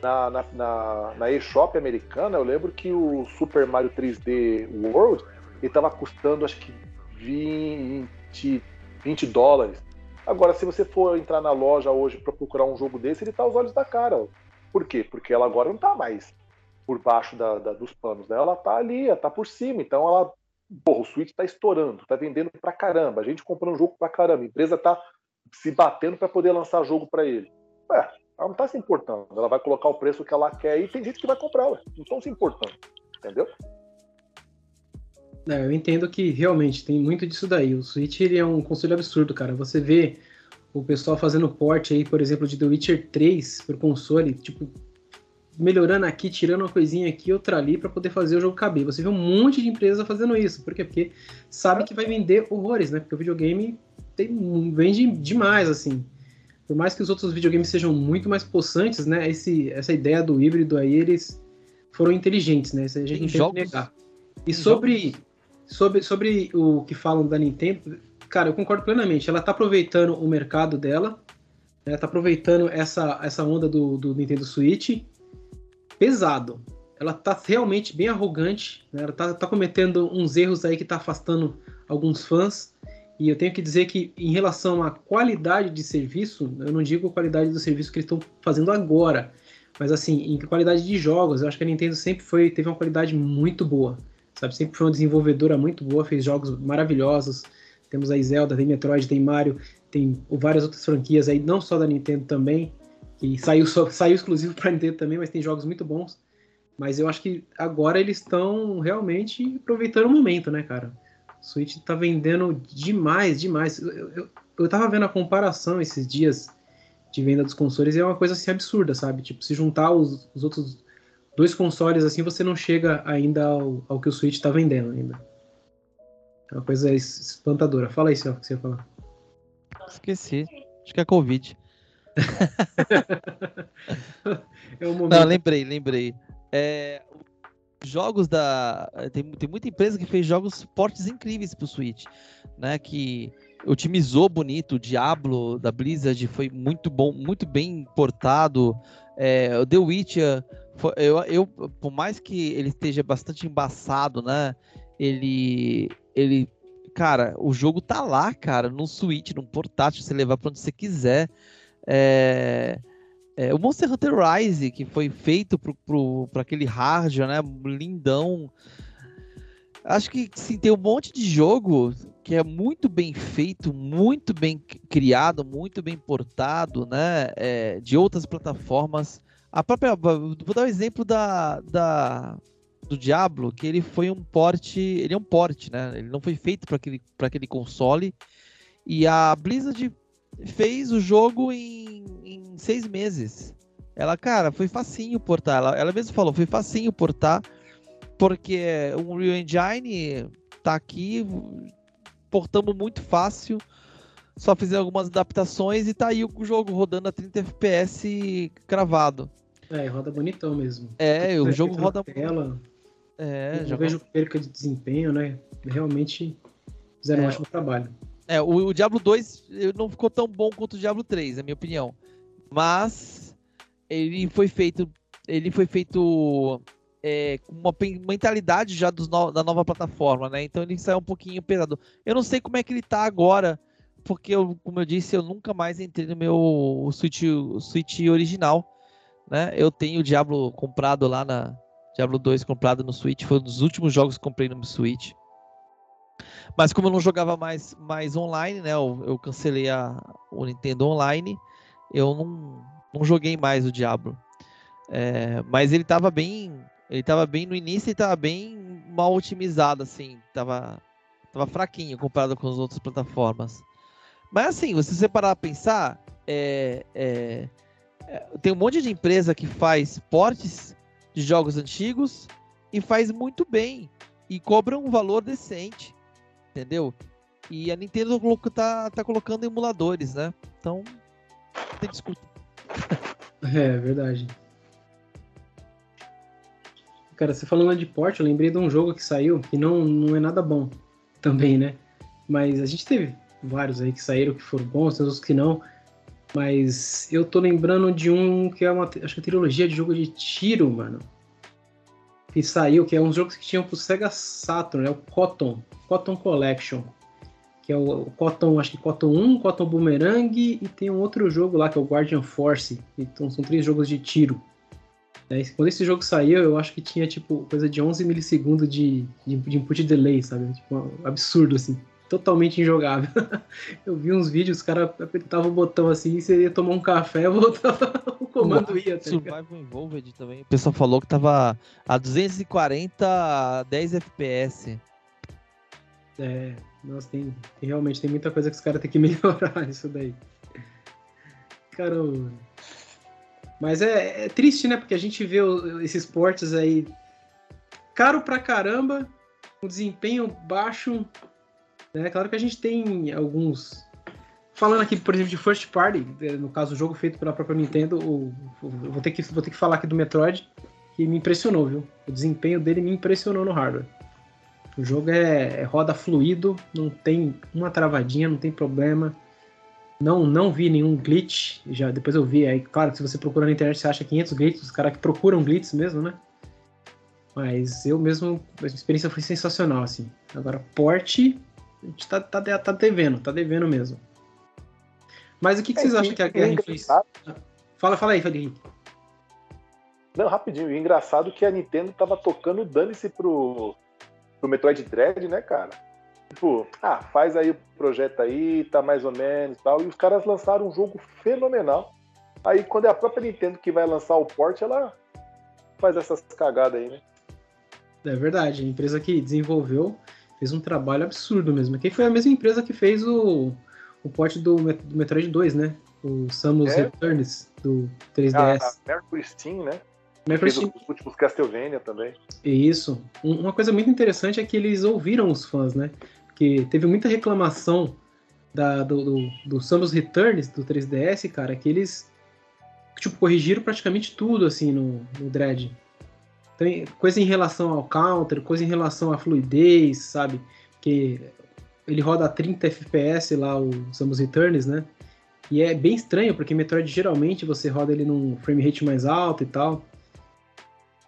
Na, na, na, na eShop americana, eu lembro que o Super Mario 3D World ele estava custando acho que 20, 20 dólares. Agora, se você for entrar na loja hoje para procurar um jogo desse, ele tá aos olhos da cara. Por quê? Porque ela agora não tá mais por baixo da, da, dos panos, né? Ela tá ali, ela tá por cima. Então ela. Porra, o Switch tá estourando, tá vendendo pra caramba. A gente comprando jogo pra caramba. A empresa tá se batendo para poder lançar jogo para ele. Ué, ela não tá se importando. Ela vai colocar o preço que ela quer e tem gente que vai comprar, ué. Não estão se importando. Entendeu? É, eu entendo que realmente tem muito disso daí. O Switch ele é um console absurdo, cara. Você vê o pessoal fazendo port aí, por exemplo, de The Witcher 3 pro console, tipo, melhorando aqui, tirando uma coisinha aqui, outra ali, para poder fazer o jogo caber. Você vê um monte de empresa fazendo isso. Por quê? Porque sabe que vai vender horrores, né? Porque o videogame tem, vende demais, assim. Por mais que os outros videogames sejam muito mais possantes, né? Esse, essa ideia do híbrido aí, eles foram inteligentes, né? Isso a gente tem não tem que negar. E sobre, sobre, sobre o que falam da Nintendo, cara, eu concordo plenamente. Ela tá aproveitando o mercado dela, ela tá aproveitando essa, essa onda do, do Nintendo Switch pesado. Ela tá realmente bem arrogante, né? ela tá, tá cometendo uns erros aí que tá afastando alguns fãs. E eu tenho que dizer que, em relação à qualidade de serviço, eu não digo qualidade do serviço que eles estão fazendo agora, mas assim, em qualidade de jogos, eu acho que a Nintendo sempre foi, teve uma qualidade muito boa, sabe? Sempre foi uma desenvolvedora muito boa, fez jogos maravilhosos. Temos aí Zelda, tem Metroid, tem Mario, tem várias outras franquias aí, não só da Nintendo também, que saiu, só, saiu exclusivo para Nintendo também, mas tem jogos muito bons. Mas eu acho que agora eles estão realmente aproveitando o momento, né, cara? Switch tá vendendo demais, demais. Eu, eu, eu tava vendo a comparação esses dias de venda dos consoles e é uma coisa assim absurda, sabe? Tipo, se juntar os, os outros dois consoles assim, você não chega ainda ao, ao que o Switch tá vendendo ainda. É uma coisa espantadora. Fala aí, Céu, o que você ia falar. Esqueci. Acho que é Covid. é um momento... Não, lembrei, lembrei. É, jogos da. Tem, tem muita empresa que fez jogos portes incríveis pro Switch, né? Que otimizou bonito. O Diablo da Blizzard foi muito bom, muito bem portado. É, o The Witcher, eu, eu, por mais que ele esteja bastante embaçado, né? Ele, ele, cara, o jogo tá lá, cara, no Switch, no portátil, você levar para onde você quiser. É, é, o Monster Hunter Rise, que foi feito para aquele hardware, né? Lindão. Acho que sim, tem um monte de jogo que é muito bem feito, muito bem criado, muito bem portado, né? É, de outras plataformas. A própria. Vou dar o um exemplo da, da, do Diablo, que ele foi um porte. Ele é um porte, né? Ele não foi feito para aquele, aquele console. E a Blizzard fez o jogo em em seis meses. Ela, cara, foi facinho portar. Ela, ela mesma falou, foi facinho portar, porque o Unreal Engine tá aqui, portamos muito fácil. Só fizer algumas adaptações e tá aí o jogo rodando a 30 FPS cravado. É, roda bonitão mesmo. É, o jogo roda. Tela. É, vejo perca de desempenho, né? Realmente fizeram é. um ótimo trabalho. É, o, o Diablo 2 não ficou tão bom quanto o Diablo 3, na minha opinião. Mas ele foi feito, ele foi feito é, com uma mentalidade já no, da nova plataforma, né? Então ele saiu um pouquinho pesado. Eu não sei como é que ele tá agora, porque eu, como eu disse, eu nunca mais entrei no meu Switch, Switch original, né? Eu tenho o Diablo comprado lá na Diablo 2 comprado no Switch, foi um dos últimos jogos que comprei no Switch. Mas como eu não jogava mais, mais online, né? Eu, eu cancelei a, o Nintendo Online eu não, não joguei mais o Diablo. É, mas ele tava bem. Ele tava bem no início e tava bem mal otimizado, assim. Tava, tava fraquinho comparado com as outras plataformas. Mas assim, se você parar a pensar, é, é, tem um monte de empresa que faz portes de jogos antigos e faz muito bem. E cobra um valor decente. Entendeu? E a Nintendo tá, tá colocando emuladores, né? Então tem desculpa. É, verdade. Cara, você falando de porte, eu lembrei de um jogo que saiu que não, não é nada bom também, né? Mas a gente teve vários aí que saíram que foram bons, outros que não. Mas eu tô lembrando de um que é uma, acho que é trilogia de jogo de tiro, mano. que saiu, que é um jogo que tinha pro Sega Saturn, é o Cotton, Cotton Collection. Que é o, o Cotton, acho que Cotton 1, Cotton Boomerang e tem um outro jogo lá que é o Guardian Force. Então são três jogos de tiro. É, quando esse jogo saiu, eu acho que tinha tipo coisa de 11 milissegundos de, de, de input delay, sabe? Tipo, um absurdo assim totalmente injogável. eu vi uns vídeos, os caras apertavam o botão assim, você ia tomar um café, voltava, o comando ia. Tá Survival Involved também. O pessoal falou que tava a 240 a 10 FPS. É, nossa, tem, realmente tem muita coisa que os caras têm que melhorar isso daí. Caramba. Mas é, é, triste, né? Porque a gente vê esses portes aí caro pra caramba, com desempenho baixo, é claro que a gente tem alguns. Falando aqui, por exemplo, de First Party, é, no caso, o jogo feito pela própria Nintendo, vou, ter que, vou ter que falar aqui do Metroid, que me impressionou, viu? O desempenho dele me impressionou no hardware. O jogo é, é roda fluido, não tem uma travadinha, não tem problema. Não, não vi nenhum glitch. Já depois eu vi, aí claro que se você procura na internet você acha 500 glitches, os caras que procuram glitches mesmo, né? Mas eu mesmo, a experiência foi sensacional assim. Agora porte a gente tá, tá, tá devendo, tá devendo mesmo. Mas o que, que é, vocês acham que a guerra influencia? Fala, fala aí, Felipe. Não, rapidinho. E engraçado é que a Nintendo tava tocando dane-se pro, pro Metroid Dread, né, cara? Tipo, ah, faz aí o projeto aí, tá mais ou menos e tal. E os caras lançaram um jogo fenomenal. Aí quando é a própria Nintendo que vai lançar o port, ela faz essas cagadas aí, né? É verdade, a empresa que desenvolveu fez um trabalho absurdo mesmo. Que foi a mesma empresa que fez o, o port do, do Metroid 2, né? O Samus é. Returns do 3DS. Ah, a Mercury Steam, né? Mercury Steam. Os últimos Castlevania também. Isso. Uma coisa muito interessante é que eles ouviram os fãs, né? Porque teve muita reclamação da, do, do, do Samus Returns do 3DS, cara, que eles tipo, corrigiram praticamente tudo assim no, no Dread. Tem coisa em relação ao counter, coisa em relação à fluidez, sabe? Que ele roda a 30 FPS lá, o Samus Returns, né? E é bem estranho, porque Metroid geralmente você roda ele num frame rate mais alto e tal.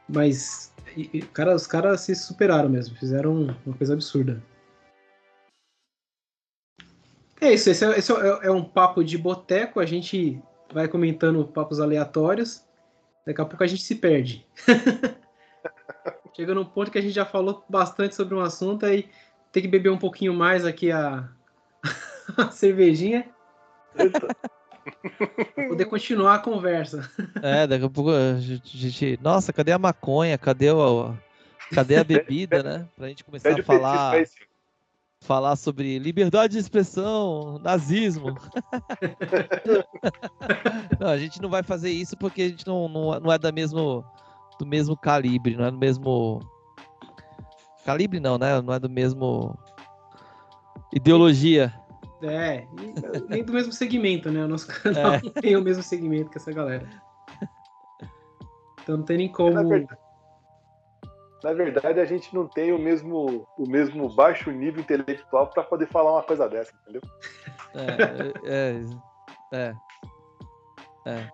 Mas e, cara, os caras se superaram mesmo, fizeram uma coisa absurda. É isso, esse, é, esse é, é um papo de boteco, a gente vai comentando papos aleatórios, daqui a pouco a gente se perde. Chega num ponto que a gente já falou bastante sobre um assunto aí tem que beber um pouquinho mais aqui a, a cervejinha. pra poder continuar a conversa. É, daqui a pouco a gente. Nossa, cadê a maconha? Cadê, o, cadê a bebida, né? Pra gente começar a falar. Falar sobre liberdade de expressão, nazismo. não, a gente não vai fazer isso porque a gente não, não, não é da mesmo do mesmo calibre, não é do mesmo. Calibre não, né? Não é do mesmo. Ideologia. É, nem do mesmo segmento, né? O nosso canal é. não tem o mesmo segmento que essa galera. Então não tem nem como. Na verdade, na verdade, a gente não tem o mesmo, o mesmo baixo nível intelectual para poder falar uma coisa dessa, entendeu? É, é, é. é.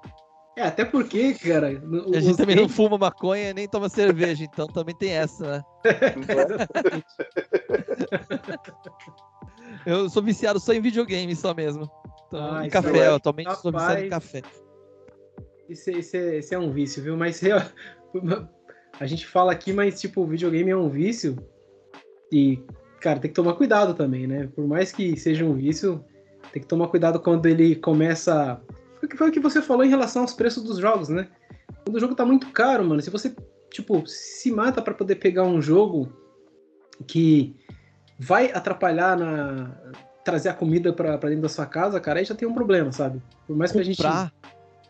É, até porque, cara. A gente também não fuma maconha nem toma cerveja, então também tem essa, né? eu sou viciado só em videogame, só mesmo. Ah, em café, é... atualmente Rapaz, sou viciado em café. Isso, isso, é, isso é um vício, viu? Mas a gente fala aqui, mas tipo, o videogame é um vício. E, cara, tem que tomar cuidado também, né? Por mais que seja um vício, tem que tomar cuidado quando ele começa foi o que você falou em relação aos preços dos jogos, né? Quando o jogo tá muito caro, mano, se você, tipo, se mata para poder pegar um jogo que vai atrapalhar na trazer a comida para dentro da sua casa, cara, aí já tem um problema, sabe? Por mais comprar, que a gente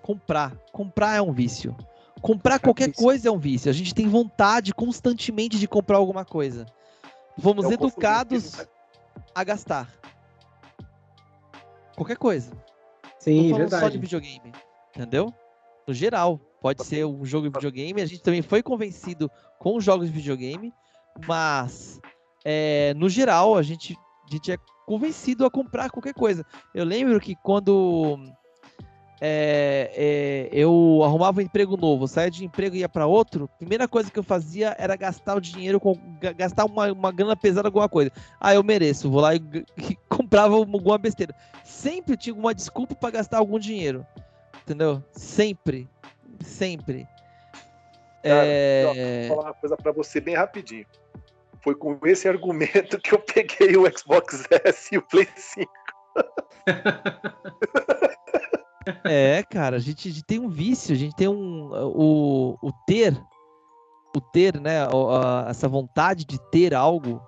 comprar, comprar é um vício. Comprar qualquer é coisa é um vício. A gente tem vontade constantemente de comprar alguma coisa. Fomos é educados né? a gastar. Qualquer coisa. Sim, verdade. só de videogame, entendeu? No geral, pode ser um jogo de videogame. A gente também foi convencido com jogos de videogame, mas é, no geral a gente, a gente é convencido a comprar qualquer coisa. Eu lembro que quando é, é, eu arrumava um emprego novo, saía de emprego e ia para outro, primeira coisa que eu fazia era gastar o dinheiro, com, gastar uma, uma grana pesada alguma coisa. Ah, eu mereço, vou lá e, e comprava alguma besteira. Sempre tinha uma desculpa para gastar algum dinheiro, entendeu? Sempre, sempre. Cara, é... Vou falar uma coisa para você bem rapidinho. Foi com esse argumento que eu peguei o Xbox S e o Play 5. É, cara, a gente, a gente, tem um vício, a gente tem um. O, o ter, o ter, né? A, essa vontade de ter algo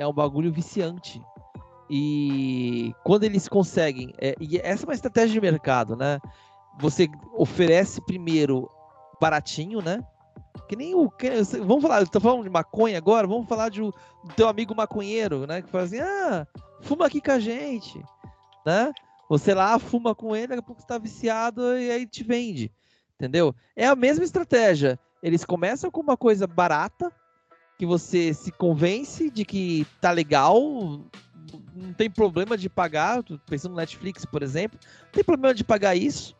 é um bagulho viciante. E quando eles conseguem. É, e essa é uma estratégia de mercado, né? Você oferece primeiro baratinho, né? Que nem o. Que, vamos falar, eu tô falando de maconha agora, vamos falar de, do teu amigo maconheiro, né? Que fala assim: ah, fuma aqui com a gente, né? Você lá fuma com ele, daqui a pouco você tá viciado e aí te vende. Entendeu? É a mesma estratégia. Eles começam com uma coisa barata, que você se convence de que tá legal, não tem problema de pagar. Pensando no Netflix, por exemplo, não tem problema de pagar isso.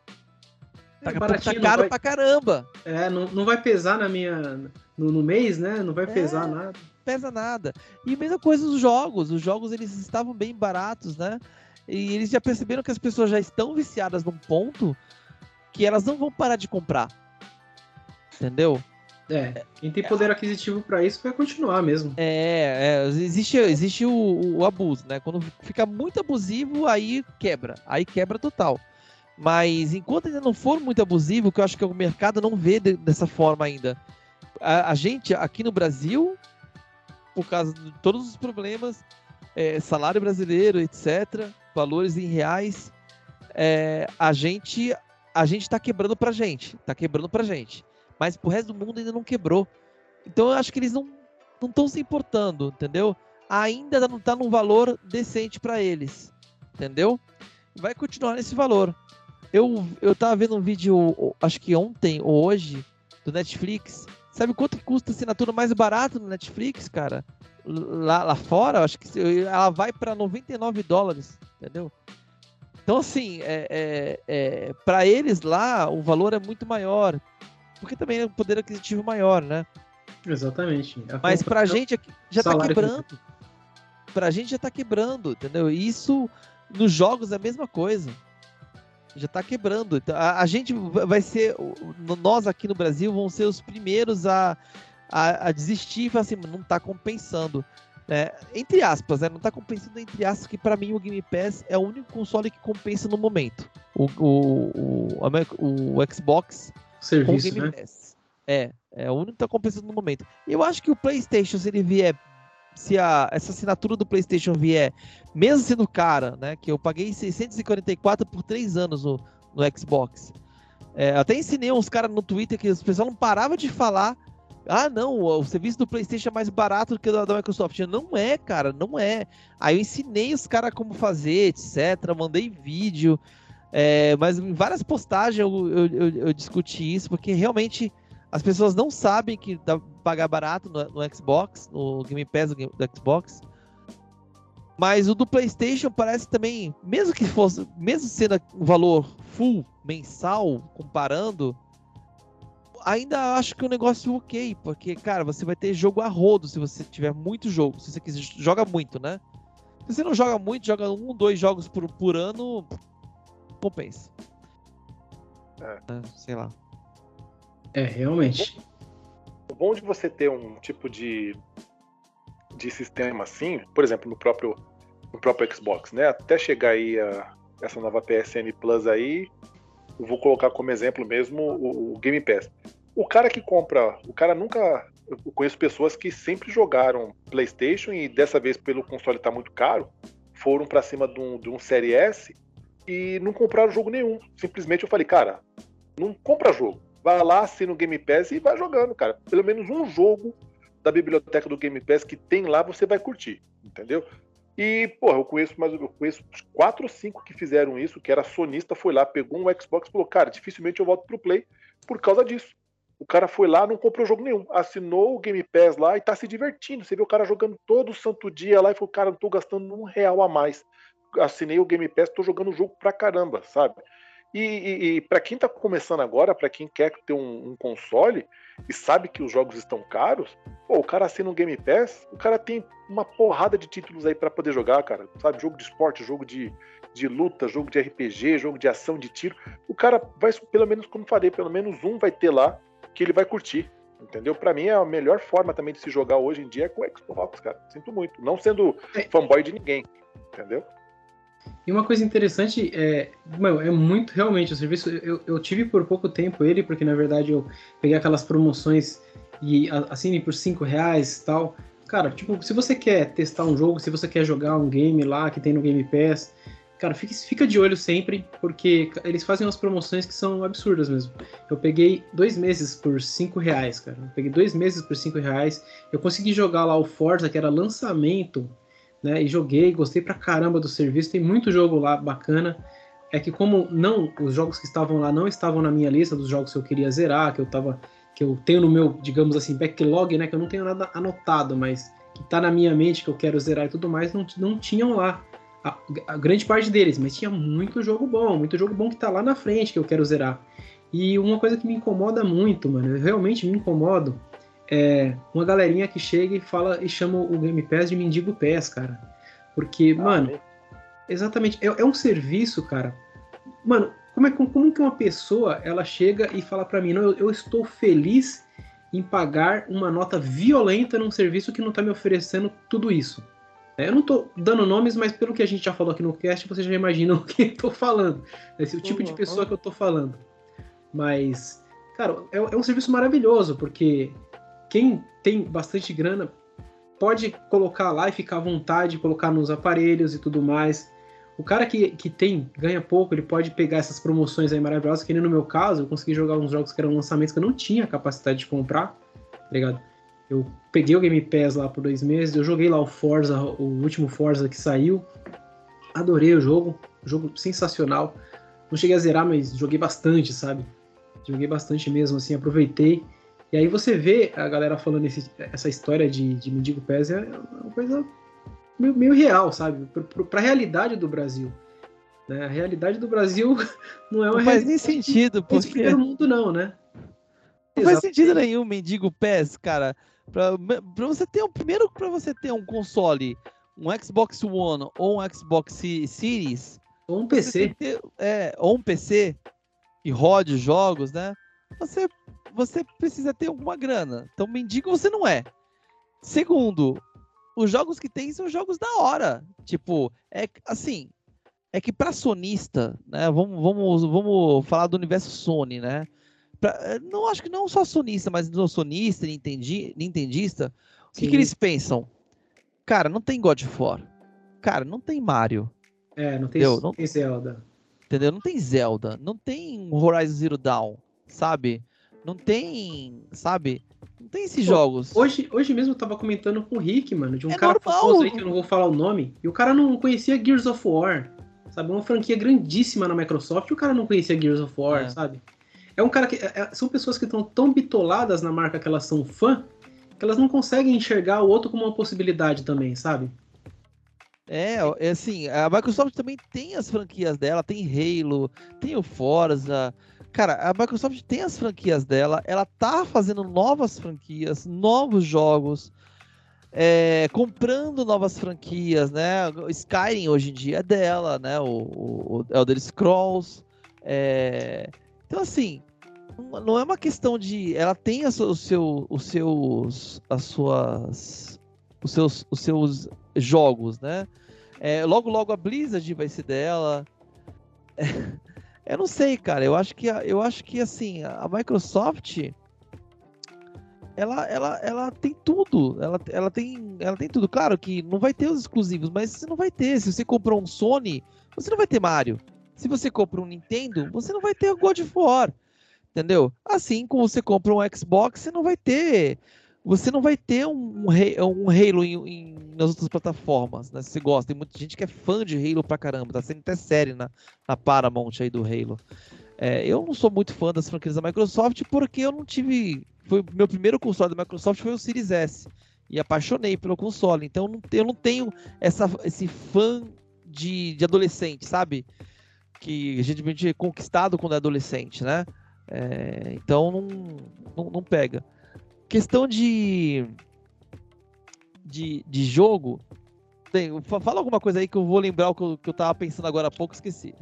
Tá, é tá caro vai... pra caramba. É, não, não vai pesar na minha. No, no mês, né? Não vai é, pesar nada. Pesa nada. E mesma coisa os jogos. Os jogos eles estavam bem baratos, né? E eles já perceberam que as pessoas já estão viciadas num ponto que elas não vão parar de comprar. Entendeu? É, quem tem poder aquisitivo para isso vai continuar mesmo. É, é existe, existe o, o, abuso, né? Quando fica muito abusivo, aí quebra. Aí quebra total. Mas enquanto ainda não for muito abusivo, que eu acho que o mercado não vê de, dessa forma ainda. A, a, gente aqui no Brasil, por causa de todos os problemas, é, salário brasileiro, etc., valores em reais, é, a gente a gente está quebrando para gente, está quebrando para gente. Mas pro resto do mundo ainda não quebrou. Então eu acho que eles não não estão se importando, entendeu? Ainda não está num valor decente para eles, entendeu? Vai continuar nesse valor. Eu eu tava vendo um vídeo, acho que ontem ou hoje, do Netflix. Sabe quanto custa a assinatura mais barata no Netflix, cara? Lá, lá fora, acho que ela vai para 99 dólares entendeu? Então, assim, é, é, é para eles lá, o valor é muito maior, porque também é um poder aquisitivo maior, né? Exatamente. A Mas para a gente já está quebrando. Para a gente já está quebrando, entendeu? Isso nos jogos é a mesma coisa. Já está quebrando. Então, a, a, gente vai ser, nós aqui no Brasil vamos ser os primeiros a, a, a desistir e falar assim, não está compensando. É, entre aspas, né? Não tá compensando entre aspas, que para mim o Game Pass é o único console que compensa no momento. O, o, o, o Xbox Serviço, com o Game né? Pass. É, é o único que tá compensando no momento. Eu acho que o PlayStation, se ele vier, se a, essa assinatura do PlayStation vier, mesmo sendo cara, né? Que eu paguei 644 por 3 anos no, no Xbox. É, até ensinei uns caras no Twitter que o pessoal não parava de falar ah, não, o serviço do PlayStation é mais barato do que o da Microsoft. Não é, cara, não é. Aí eu ensinei os caras como fazer, etc. Mandei vídeo. É, mas em várias postagens eu, eu, eu, eu, discuti isso, porque realmente as pessoas não sabem que dá pagar barato no, no Xbox, no Game Pass do, do Xbox. Mas o do PlayStation parece também, mesmo que fosse, mesmo sendo um valor full mensal, comparando, ainda acho que o um negócio ok, porque, cara, você vai ter jogo a rodo se você tiver muito jogo. Se você quiser, joga muito, né? Se você não joga muito, joga um, dois jogos por, por ano, compensa. É. é. Sei lá. É, realmente. O bom de você ter um tipo de, de sistema assim, por exemplo, no próprio, no próprio Xbox, né? Até chegar aí a, essa nova PSN Plus aí, eu vou colocar como exemplo mesmo o, o Game Pass. O cara que compra, o cara nunca. Eu conheço pessoas que sempre jogaram PlayStation e dessa vez, pelo console estar tá muito caro, foram para cima de um, de um Série S e não compraram jogo nenhum. Simplesmente eu falei, cara, não compra jogo. Vai lá, assina o Game Pass e vai jogando, cara. Pelo menos um jogo da biblioteca do Game Pass que tem lá, você vai curtir, entendeu? E, porra, eu conheço, mas eu conheço quatro ou cinco que fizeram isso, que era sonista, foi lá, pegou um Xbox e falou, cara, dificilmente eu volto pro Play por causa disso. O cara foi lá, não comprou jogo nenhum. Assinou o Game Pass lá e tá se divertindo. Você vê o cara jogando todo santo dia lá e falou, cara, não tô gastando um real a mais. Assinei o Game Pass, tô jogando o jogo pra caramba, sabe? E, e, e para quem está começando agora, para quem quer ter um, um, console e sabe que os jogos estão caros, pô, o cara assina um Game Pass, o cara tem uma porrada de títulos aí para poder jogar, cara. Sabe, jogo de esporte, jogo de, de luta, jogo de RPG, jogo de ação, de tiro. O cara vai, pelo menos, como falei, pelo menos um vai ter lá que ele vai curtir. Entendeu? Para mim é a melhor forma também de se jogar hoje em dia é com o Xbox, cara. Sinto muito. Não sendo é. fanboy de ninguém. Entendeu? E uma coisa interessante é, mano, é muito realmente o serviço. Eu, eu tive por pouco tempo ele, porque na verdade eu peguei aquelas promoções e assine por 5 reais e tal. Cara, tipo, se você quer testar um jogo, se você quer jogar um game lá que tem no Game Pass, cara, fica, fica de olho sempre, porque eles fazem umas promoções que são absurdas mesmo. Eu peguei dois meses por 5 reais, cara. Eu peguei dois meses por 5 reais. Eu consegui jogar lá o Forza, que era lançamento né? E joguei, gostei pra caramba do serviço, tem muito jogo lá bacana. É que como não os jogos que estavam lá não estavam na minha lista dos jogos que eu queria zerar, que eu tava que eu tenho no meu, digamos assim, backlog, né, que eu não tenho nada anotado, mas que tá na minha mente que eu quero zerar e tudo mais, não, não tinham lá. A, a, grande parte deles, mas tinha muito jogo bom, muito jogo bom que tá lá na frente que eu quero zerar. E uma coisa que me incomoda muito, mano, eu realmente me incomodo, é, uma galerinha que chega e fala e chama o Game Pass de mendigo pés, cara. Porque, ah, mano, é? exatamente, é, é, um serviço, cara. Mano, como, é, como que uma pessoa ela chega e fala para mim, não, eu, eu, estou feliz em pagar uma nota violenta num serviço que não tá me oferecendo tudo isso. É, eu não tô dando nomes, mas pelo que a gente já falou aqui no cast, vocês já imaginam o que eu tô falando. Esse é o tipo de uhum. pessoa que eu tô falando. Mas, cara, é, é um serviço maravilhoso, porque quem tem bastante grana pode colocar lá e ficar à vontade, colocar nos aparelhos e tudo mais. O cara que, que tem, ganha pouco, ele pode pegar essas promoções aí maravilhosas, que nem no meu caso, eu consegui jogar uns jogos que eram lançamentos que eu não tinha capacidade de comprar, tá ligado? Eu peguei o Game Pass lá por dois meses, eu joguei lá o Forza, o último Forza que saiu, adorei o jogo, jogo sensacional. Não cheguei a zerar, mas joguei bastante, sabe? Joguei bastante mesmo, assim, aproveitei. E aí você vê a galera falando esse, essa história de, de Mendigo Pés é uma coisa meio, meio real, sabe? Para a realidade do Brasil. Né? A realidade do Brasil não é uma Não faz nem sentido, porque... primeiro mundo não, né? Não faz sentido nenhum Mendigo Pés, cara. Para você ter um primeiro para você ter um console, um Xbox One ou um Xbox Series, ou um PC, ter, é, ou um PC que rode jogos, né? Você você precisa ter alguma grana. Então, mendigo você não é. Segundo, os jogos que tem são jogos da hora. Tipo, é assim, é que para sonista, né? Vamos, vamos, vamos falar do universo Sony, né? Pra, não acho que não só sonista, mas no sonista, nintendi, nintendista, o que, que, eles pensam? Cara, não tem God of War. Cara, não tem Mario. É, não tem, não tem Zelda. Entendeu? Não tem Zelda. Não tem Horizon Zero Dawn, sabe? Não tem, sabe? Não tem esses Pô, jogos. Hoje, hoje mesmo eu tava comentando com o Rick, mano, de um é cara normal. famoso aí que eu não vou falar o nome, e o cara não conhecia Gears of War, sabe? Uma franquia grandíssima na Microsoft, e o cara não conhecia Gears of War, é. sabe? É um cara que. É, é são pessoas que estão tão bitoladas na marca que elas são fã, que elas não conseguem enxergar o outro como uma possibilidade também, sabe? É, é assim, a Microsoft também tem as franquias dela, tem Halo, tem o Forza, Cara, a Microsoft tem as franquias dela, ela tá fazendo novas franquias, novos jogos, é, comprando novas franquias, né? Skyrim hoje em dia é dela, né? O, o Elder Scrolls. É... Então, assim, não é uma questão de. Ela tem os, seu, os seus. as suas. Os seus, os seus jogos, né? É, logo, logo a Blizzard vai ser dela. Eu não sei, cara. Eu acho que, eu acho que assim, a Microsoft ela, ela, ela tem tudo. Ela, ela, tem, ela tem tudo. Claro que não vai ter os exclusivos, mas você não vai ter. Se você comprou um Sony, você não vai ter Mario. Se você compra um Nintendo, você não vai ter o God of War. Entendeu? Assim como você compra um Xbox, você não vai ter você não vai ter um, um Halo em, em, nas outras plataformas, né? Se você gosta, tem muita gente que é fã de Halo pra caramba, tá sendo até série na, na Paramount aí do Halo. É, eu não sou muito fã das franquias da Microsoft porque eu não tive. Foi meu primeiro console da Microsoft foi o Series S e apaixonei pelo console. Então eu não, eu não tenho essa, esse fã de, de adolescente, sabe? que a gente é conquistado quando é adolescente, né? É, então não, não, não, pega. Questão de, de, de jogo. Tem, fala alguma coisa aí que eu vou lembrar o que eu, que eu tava pensando agora há pouco, esqueci.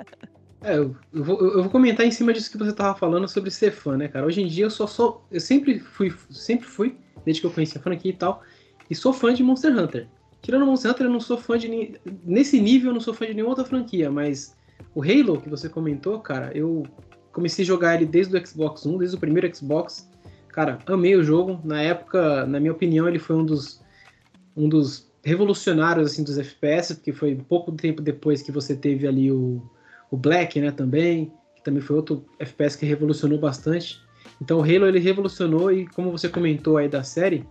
é, eu, vou, eu vou comentar em cima disso que você tava falando sobre ser fã, né, cara? Hoje em dia eu só sou. Eu sempre fui, sempre fui, desde que eu conheci a franquia e tal, e sou fã de Monster Hunter. Tirando Monster Hunter, eu não sou fã de. Nesse nível, eu não sou fã de nenhuma outra franquia, mas o Halo que você comentou, cara, eu comecei a jogar ele desde o Xbox 1, desde o primeiro Xbox. Cara, amei o jogo. Na época, na minha opinião, ele foi um dos, um dos revolucionários assim, dos FPS, porque foi pouco tempo depois que você teve ali o, o Black, né, também, que também foi outro FPS que revolucionou bastante. Então o Halo ele revolucionou e como você comentou aí da série,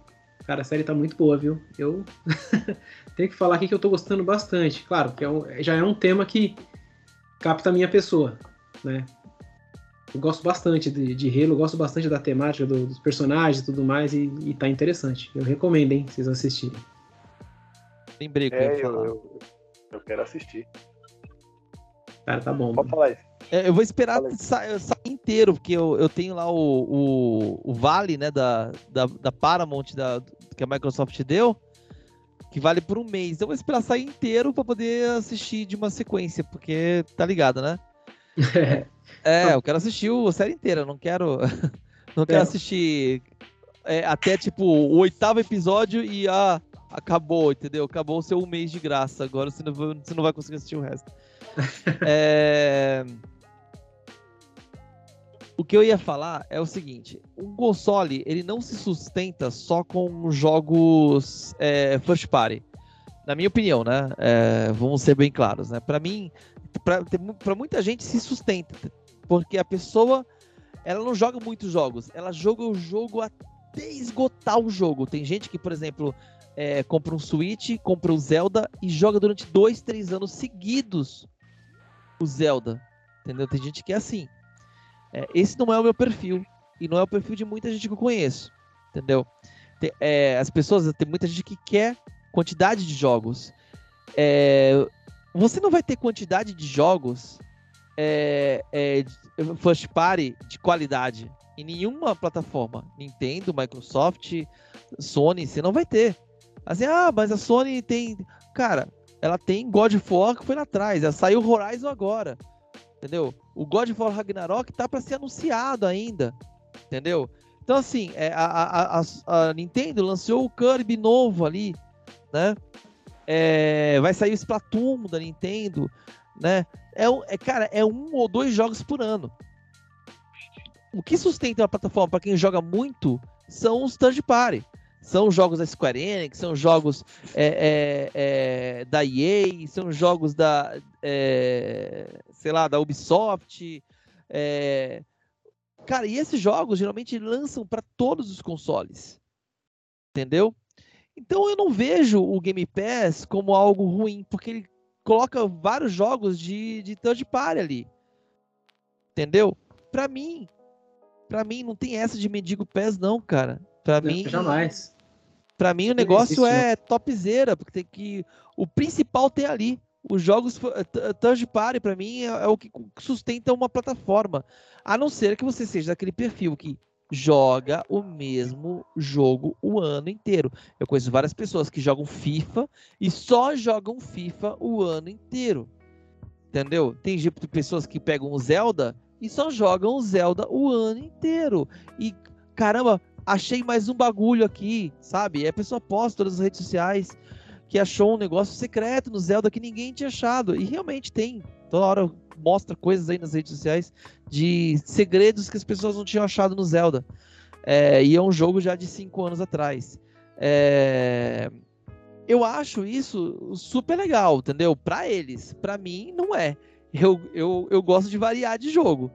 cara, a série tá muito boa, viu? Eu tenho que falar aqui que eu tô gostando bastante. Claro, que é um, já é um tema que capta a minha pessoa, né? Eu gosto bastante de, de Halo, gosto bastante da temática do, dos personagens e tudo mais, e, e tá interessante. Eu recomendo, hein, vocês assistirem. Lembrei que é, eu, eu, eu, quero assistir. Cara, tá bom. Pode falar isso. É, eu vou esperar sair sa inteiro, porque eu, eu tenho lá o, o, o vale, né, da, da, da Paramount, da, que a Microsoft deu, que vale por um mês. Eu vou esperar sair inteiro para poder assistir de uma sequência, porque tá ligado, né? É, eu quero assistir a série inteira, não quero. Não quero é. assistir é, até tipo o oitavo episódio e ah, acabou, entendeu? Acabou o seu mês de graça. Agora você não, vai, você não vai conseguir assistir o resto. é... O que eu ia falar é o seguinte: um console ele não se sustenta só com jogos é, first party. Na minha opinião, né? É, vamos ser bem claros, né? Para mim, para muita gente se sustenta porque a pessoa, ela não joga muitos jogos, ela joga o jogo até esgotar o jogo. Tem gente que, por exemplo, é, compra um Switch, compra o um Zelda e joga durante dois, três anos seguidos o Zelda. Entendeu? Tem gente que é assim. É, esse não é o meu perfil. E não é o perfil de muita gente que eu conheço. Entendeu? Tem, é, as pessoas, tem muita gente que quer quantidade de jogos. É, você não vai ter quantidade de jogos é, é, first party de qualidade em nenhuma plataforma. Nintendo, Microsoft, Sony, você não vai ter. Assim, ah, mas a Sony tem. Cara, ela tem God of War que foi lá atrás. Ela saiu Horizon agora. Entendeu? O God of War Ragnarok tá para ser anunciado ainda. Entendeu? Então, assim, é, a, a, a, a, Nintendo lançou o Kirby novo ali, né? É, vai sair o Splatoon da Nintendo né? É, é, cara, é um ou dois jogos por ano. O que sustenta a plataforma para quem joga muito são os third party. São jogos da Square Enix, são jogos é, é, é da EA, são jogos da, é, sei lá, da Ubisoft. É. Cara, e esses jogos geralmente lançam para todos os consoles. Entendeu? Então eu não vejo o Game Pass como algo ruim, porque ele coloca vários jogos de, de third party ali. Entendeu? Pra mim, pra mim não tem essa de mendigo pés não, cara. Pra não, mim jamais. Pra mim o negócio é topzera, porque tem que o principal tem ali. Os jogos third party para mim é, é o que sustenta uma plataforma, a não ser que você seja daquele perfil que joga o mesmo jogo o ano inteiro. Eu conheço várias pessoas que jogam FIFA e só jogam FIFA o ano inteiro. Entendeu? Tem pessoas que pegam o Zelda e só jogam o Zelda o ano inteiro. E caramba, achei mais um bagulho aqui, sabe? E a pessoa posta todas as redes sociais que achou um negócio secreto no Zelda que ninguém tinha achado. E realmente tem. Toda hora mostra coisas aí nas redes sociais de segredos que as pessoas não tinham achado no Zelda. É, e é um jogo já de cinco anos atrás. É, eu acho isso super legal, entendeu? Para eles. Para mim, não é. Eu, eu, eu gosto de variar de jogo.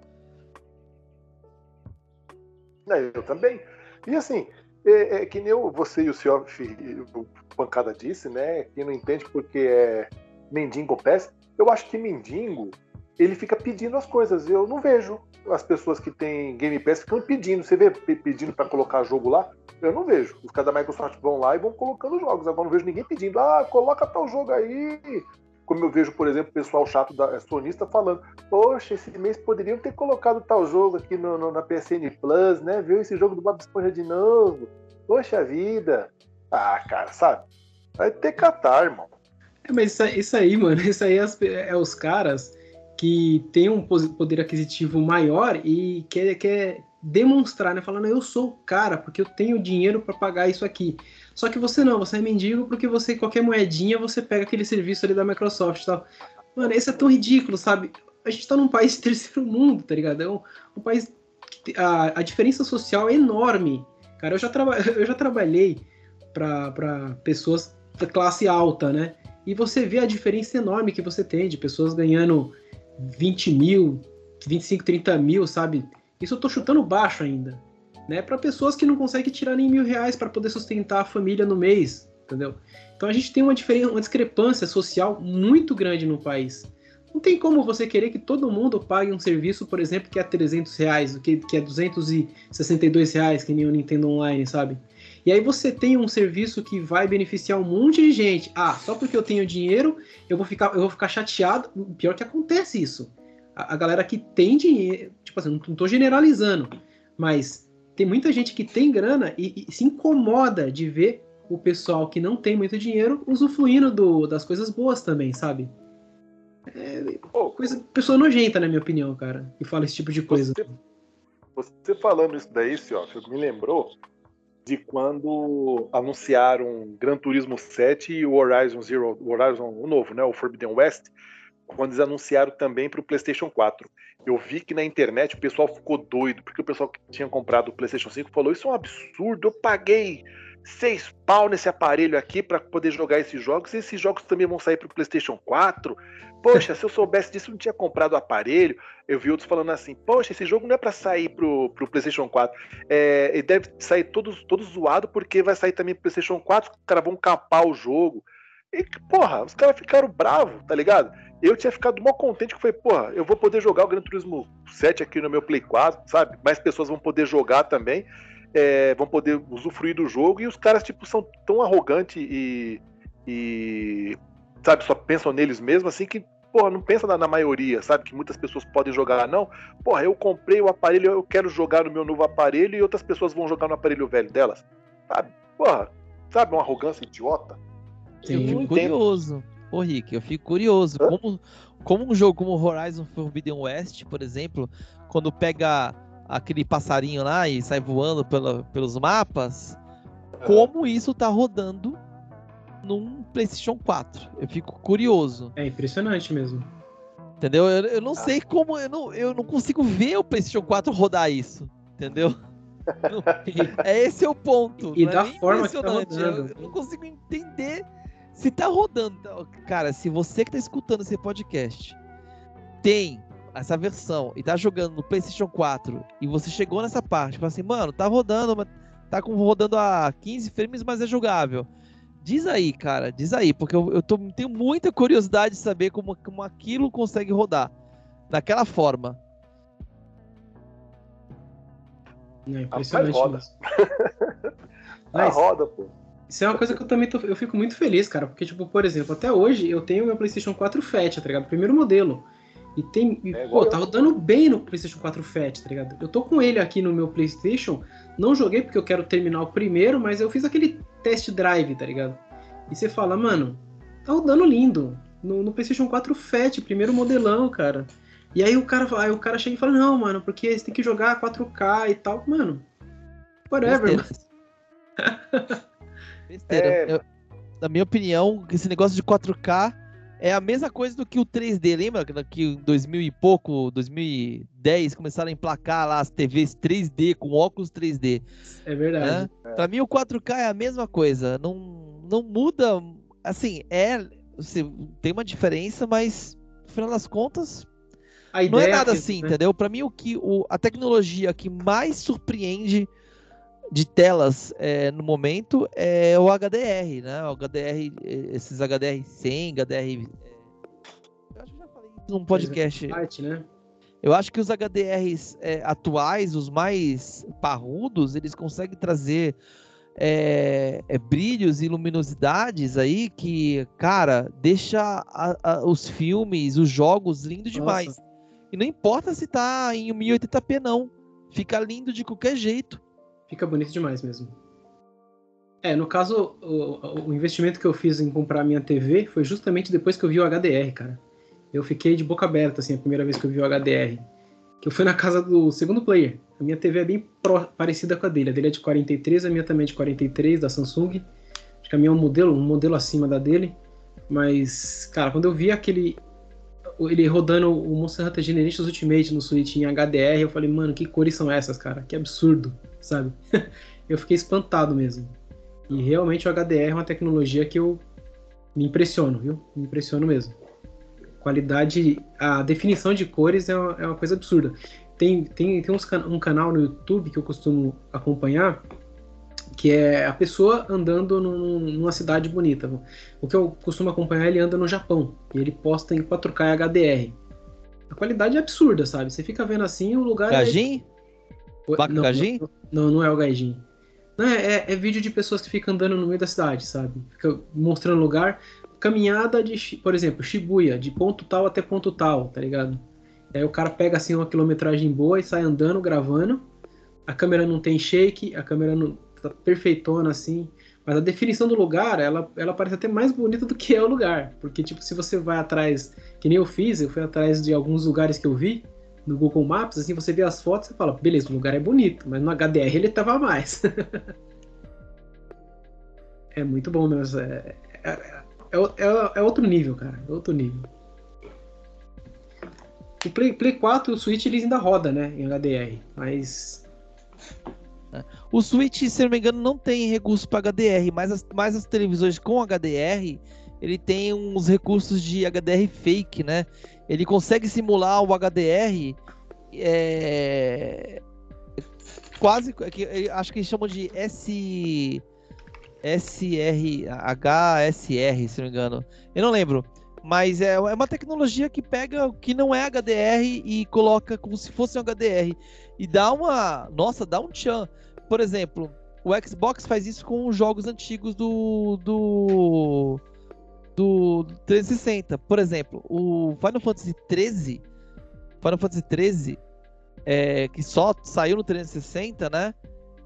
É, eu também. E assim, é, é que nem você e o senhor o Pancada disse, né? Quem não entende porque é Mendigo Pass. Eu acho que Mendigo ele fica pedindo as coisas. Eu não vejo as pessoas que têm Game Pass ficando pedindo. Você vê pedindo para colocar jogo lá? Eu não vejo. Os caras da Microsoft vão lá e vão colocando jogos. Agora não vejo ninguém pedindo, ah, coloca tal jogo aí. como eu vejo, por exemplo, o pessoal chato da sonista falando: Poxa, esse mês poderiam ter colocado tal jogo aqui no, no, na PSN Plus, né? Viu esse jogo do Bob Esponja de novo? Poxa vida! Ah, cara, sabe? Vai ter catar, irmão. É, mas isso, aí, mano, isso aí é, é os caras que têm um poder aquisitivo maior e quer, quer demonstrar, né? Falando, eu sou o cara, porque eu tenho dinheiro para pagar isso aqui. Só que você não, você é mendigo porque você, qualquer moedinha, você pega aquele serviço ali da Microsoft e tal. Mano, isso é tão ridículo, sabe? A gente tá num país terceiro mundo, tá ligado? É um, um país. A, a diferença social é enorme. Cara, eu já, traba, eu já trabalhei para pessoas da classe alta, né? E você vê a diferença enorme que você tem de pessoas ganhando 20 mil, 25, 30 mil, sabe? Isso eu tô chutando baixo ainda né, para pessoas que não conseguem tirar nem mil reais para poder sustentar a família no mês, entendeu? Então a gente tem uma diferença, uma discrepância social muito grande no país. Não tem como você querer que todo mundo pague um serviço, por exemplo, que é 300 reais, que, que é 262 reais, que nem o Nintendo Online, sabe? E aí você tem um serviço que vai beneficiar um monte de gente. Ah, só porque eu tenho dinheiro, eu vou ficar, eu vou ficar chateado. Pior que acontece isso. A, a galera que tem dinheiro, tipo assim, não, não tô generalizando, mas tem muita gente que tem grana e, e, se incomoda de ver o pessoal que não tem muito dinheiro usufruindo do, das coisas boas também, sabe? É coisa, pessoa nojenta, na minha opinião, cara, que fala esse tipo de coisa. Você, você falando isso daí, ó, me lembrou de quando anunciaram Gran Turismo 7 e o Horizon Zero, o Horizon o novo, né, o Forbidden West, quando eles anunciaram também para o PlayStation 4 eu vi que na internet o pessoal ficou doido, porque o pessoal que tinha comprado o PlayStation 5 falou: Isso é um absurdo, eu paguei seis pau nesse aparelho aqui para poder jogar esses jogos, e esses jogos também vão sair para o PlayStation 4. Poxa, se eu soubesse disso, eu não tinha comprado o aparelho. Eu vi outros falando assim: Poxa, esse jogo não é para sair pro, pro PlayStation 4. É, ele deve sair todo, todo zoado, porque vai sair também pro PlayStation 4, os caras vão capar o jogo. E, porra, os caras ficaram bravos, tá ligado? eu tinha ficado mó contente que foi, porra, eu vou poder jogar o Gran Turismo 7 aqui no meu Play 4, sabe? Mais pessoas vão poder jogar também, é, vão poder usufruir do jogo, e os caras, tipo, são tão arrogantes e, e sabe, só pensam neles mesmos, assim, que, porra, não pensa na, na, maioria, sabe? Que muitas pessoas podem jogar, não. Porra, eu comprei o aparelho, eu quero jogar no meu novo aparelho, e outras pessoas vão jogar no aparelho velho delas, sabe? Porra, sabe, uma arrogância idiota. Sim, eu curioso. Ô, Rick, eu fico curioso. Como, como um jogo como Horizon Forbidden West, por exemplo, quando pega aquele passarinho lá e sai voando pela, pelos mapas, como isso tá rodando num PlayStation 4? Eu fico curioso. É impressionante mesmo. Entendeu? Eu, eu não ah. sei como. Eu não, eu não consigo ver o PlayStation 4 rodar isso. Entendeu? é esse é o ponto. E, e da é forma que tá rodando. Eu não consigo entender se tá rodando, cara, se você que tá escutando esse podcast tem essa versão e tá jogando no PlayStation 4 e você chegou nessa parte, fala assim, mano, tá rodando, tá com, rodando a 15 frames, mas é jogável. Diz aí, cara, diz aí, porque eu, eu tô, tenho muita curiosidade de saber como, como aquilo consegue rodar daquela forma. É impressionante. roda. Mas... roda, pô. Isso é uma coisa que eu também tô, eu fico muito feliz, cara, porque, tipo, por exemplo, até hoje eu tenho meu PlayStation 4 Fat, tá ligado? Primeiro modelo. E tem. E, é, pô, tá rodando bem no PlayStation 4 Fat, tá ligado? Eu tô com ele aqui no meu PlayStation. Não joguei porque eu quero terminar o primeiro, mas eu fiz aquele test drive, tá ligado? E você fala, mano, tá rodando lindo. No, no PlayStation 4 Fat, primeiro modelão, cara. E aí o cara, aí o cara chega e fala, não, mano, porque você tem que jogar 4K e tal. Mano, whatever, mano. Besteira. É... Eu, na minha opinião, esse negócio de 4K é a mesma coisa do que o 3D. Lembra que em 2000 e pouco, 2010, começaram a emplacar lá as TVs 3D com óculos 3D. É verdade. É. Pra mim, o 4K é a mesma coisa. Não, não muda. Assim, é. tem uma diferença, mas no final das contas. não é nada é que, assim, né? entendeu? Para mim, o que o, a tecnologia que mais surpreende de telas é, no momento é o HDR, né? O HDR, esses HDR 100, HDR. É, eu acho que já falei num podcast. Parte, né? Eu acho que os HDRs é, atuais, os mais parrudos, eles conseguem trazer é, é, brilhos e luminosidades aí que, cara, deixa a, a, os filmes, os jogos lindos demais. E não importa se tá em 1080p, não. Fica lindo de qualquer jeito. Fica bonito demais mesmo. É, no caso, o, o, investimento que eu fiz em comprar minha TV foi justamente depois que eu vi o HDR, cara. Eu fiquei de boca aberta, assim, a primeira vez que eu vi o HDR. Que eu fui na casa do segundo player. A minha TV é bem pro, parecida com a dele. A dele é de 43, a minha também é de 43, da Samsung. Acho que a minha é um modelo, um modelo acima da dele. Mas, cara, quando eu vi aquele. Ele rodando o Monster Hunter Generations Ultimate no Switch em HDR, eu falei, mano, que cores são essas, cara? Que absurdo, sabe? eu fiquei espantado mesmo. E realmente o HDR é uma tecnologia que eu me impressiono, viu? Me impressiono mesmo. Qualidade, a definição de cores é uma, é uma coisa absurda. Tem, tem, tem uns, um canal no YouTube que eu costumo acompanhar, que é a pessoa andando num, numa cidade bonita. O que eu costumo acompanhar, ele anda no Japão, e ele posta em 4K HDR. A qualidade é absurda, sabe? Você fica vendo assim, o lugar Gajin? é... Baca não, Gajin? Não, não, não é o Gajin. Não, é, é, é, vídeo de pessoas que ficam andando no meio da cidade, sabe? Fica mostrando lugar. Caminhada de, por exemplo, Shibuya, de ponto tal até ponto tal, tá ligado? E aí o cara pega assim uma quilometragem boa e sai andando, gravando. A câmera não tem shake, a câmera não tá perfeitona assim. Mas a definição do lugar, ela, ela parece até mais bonita do que é o lugar. Porque, tipo, se você vai atrás, que nem eu fiz, eu fui atrás de alguns lugares que eu vi, no Google Maps, assim, você vê as fotos e fala, beleza, o lugar é bonito, mas no HDR ele tava mais. é muito bom mesmo. É, é, é, é, outro nível, cara. É outro nível. O Play, Play 4 o Switch eles ainda roda, né? Em HDR, mas. O Switch, se não me engano, não tem recurso para HDR, mas as, mas as televisões com HDR ele tem uns recursos de HDR fake, né? Ele consegue simular o HDR é, quase acho que eles chamam de S SR HSR, se não me engano. Eu não lembro, mas é, é uma tecnologia que pega o que não é HDR e coloca como se fosse um HDR e dá uma, nossa, dá um tchan. Por exemplo, o Xbox faz isso com os jogos antigos do do do 360. Por exemplo, o Final Fantasy 13, Final Fantasy 13, é, que só saiu no 360, né?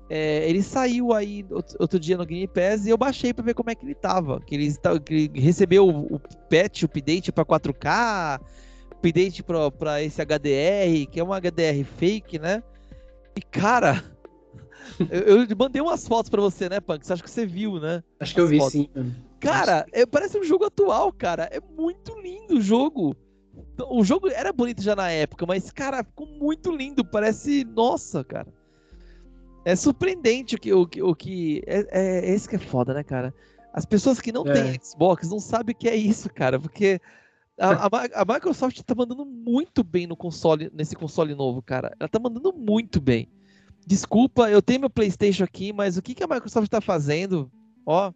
É, ele saiu aí outro dia no Game Pass e eu baixei para ver como é que ele tava. Que ele, que ele recebeu o, o patch, o update para 4K, update para esse HDR, que é um HDR fake, né? E cara, eu, eu, mandei umas fotos para você, né, Punk? Você acha que você viu, né? Acho que eu vi fotos. sim. Cara, é, parece um jogo atual, cara. É muito lindo o jogo. O jogo era bonito já na época, mas, cara, ficou muito lindo. Parece. Nossa, cara. É surpreendente o que. O que, o que é, é, esse que é foda, né, cara? As pessoas que não é. têm Xbox não sabem o que é isso, cara. Porque a, a, a, Microsoft tá mandando muito bem no console, nesse console novo, cara. Ela tá mandando muito bem. Desculpa, eu tenho meu PlayStation aqui, mas o que, que a Microsoft tá fazendo? Ó,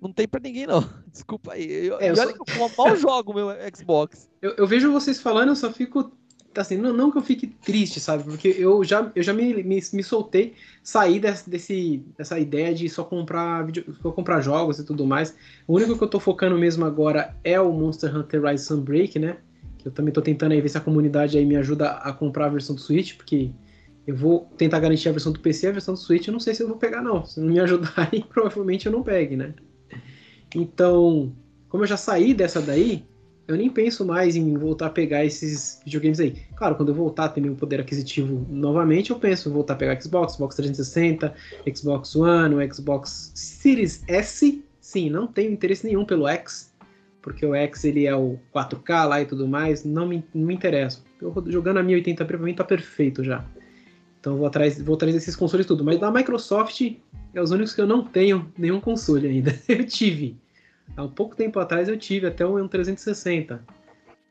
não tem para ninguém, não. Desculpa aí. Eu, é, eu só... eu mal jogo meu Xbox. Eu, eu, vejo vocês falando, eu só fico. Assim, não, não que eu fique triste, sabe? Porque eu já, eu já me, me, me soltei, saí desse, desse, dessa ideia de só comprar, video, só comprar jogos e tudo mais. O único que eu tô focando mesmo agora é o Monster Hunter Rise Sunbreak, né? Que eu também tô tentando aí ver se a comunidade aí me ajuda a comprar a versão do Switch, porque eu vou tentar garantir a versão do PC, a versão do Switch eu não sei se eu vou pegar, não. Se não me ajudarem, provavelmente eu não pegue, né? Então, como eu já saí dessa daí, eu nem penso mais em voltar a pegar esses videogames aí. Claro, quando eu voltar a ter meu poder aquisitivo novamente, eu penso em voltar a pegar Xbox, Xbox 360, Xbox One, Xbox Series S. Sim, não tenho interesse nenhum pelo X, porque o X ele é o 4K lá e tudo mais, não me, não me interessa. Eu jogando a 1080p pra mim tá perfeito já. Então vou atrás, vou atrás desses consoles tudo. Mas da Microsoft é os únicos que eu não tenho nenhum console ainda. eu tive. Há um pouco tempo atrás eu tive até um 360,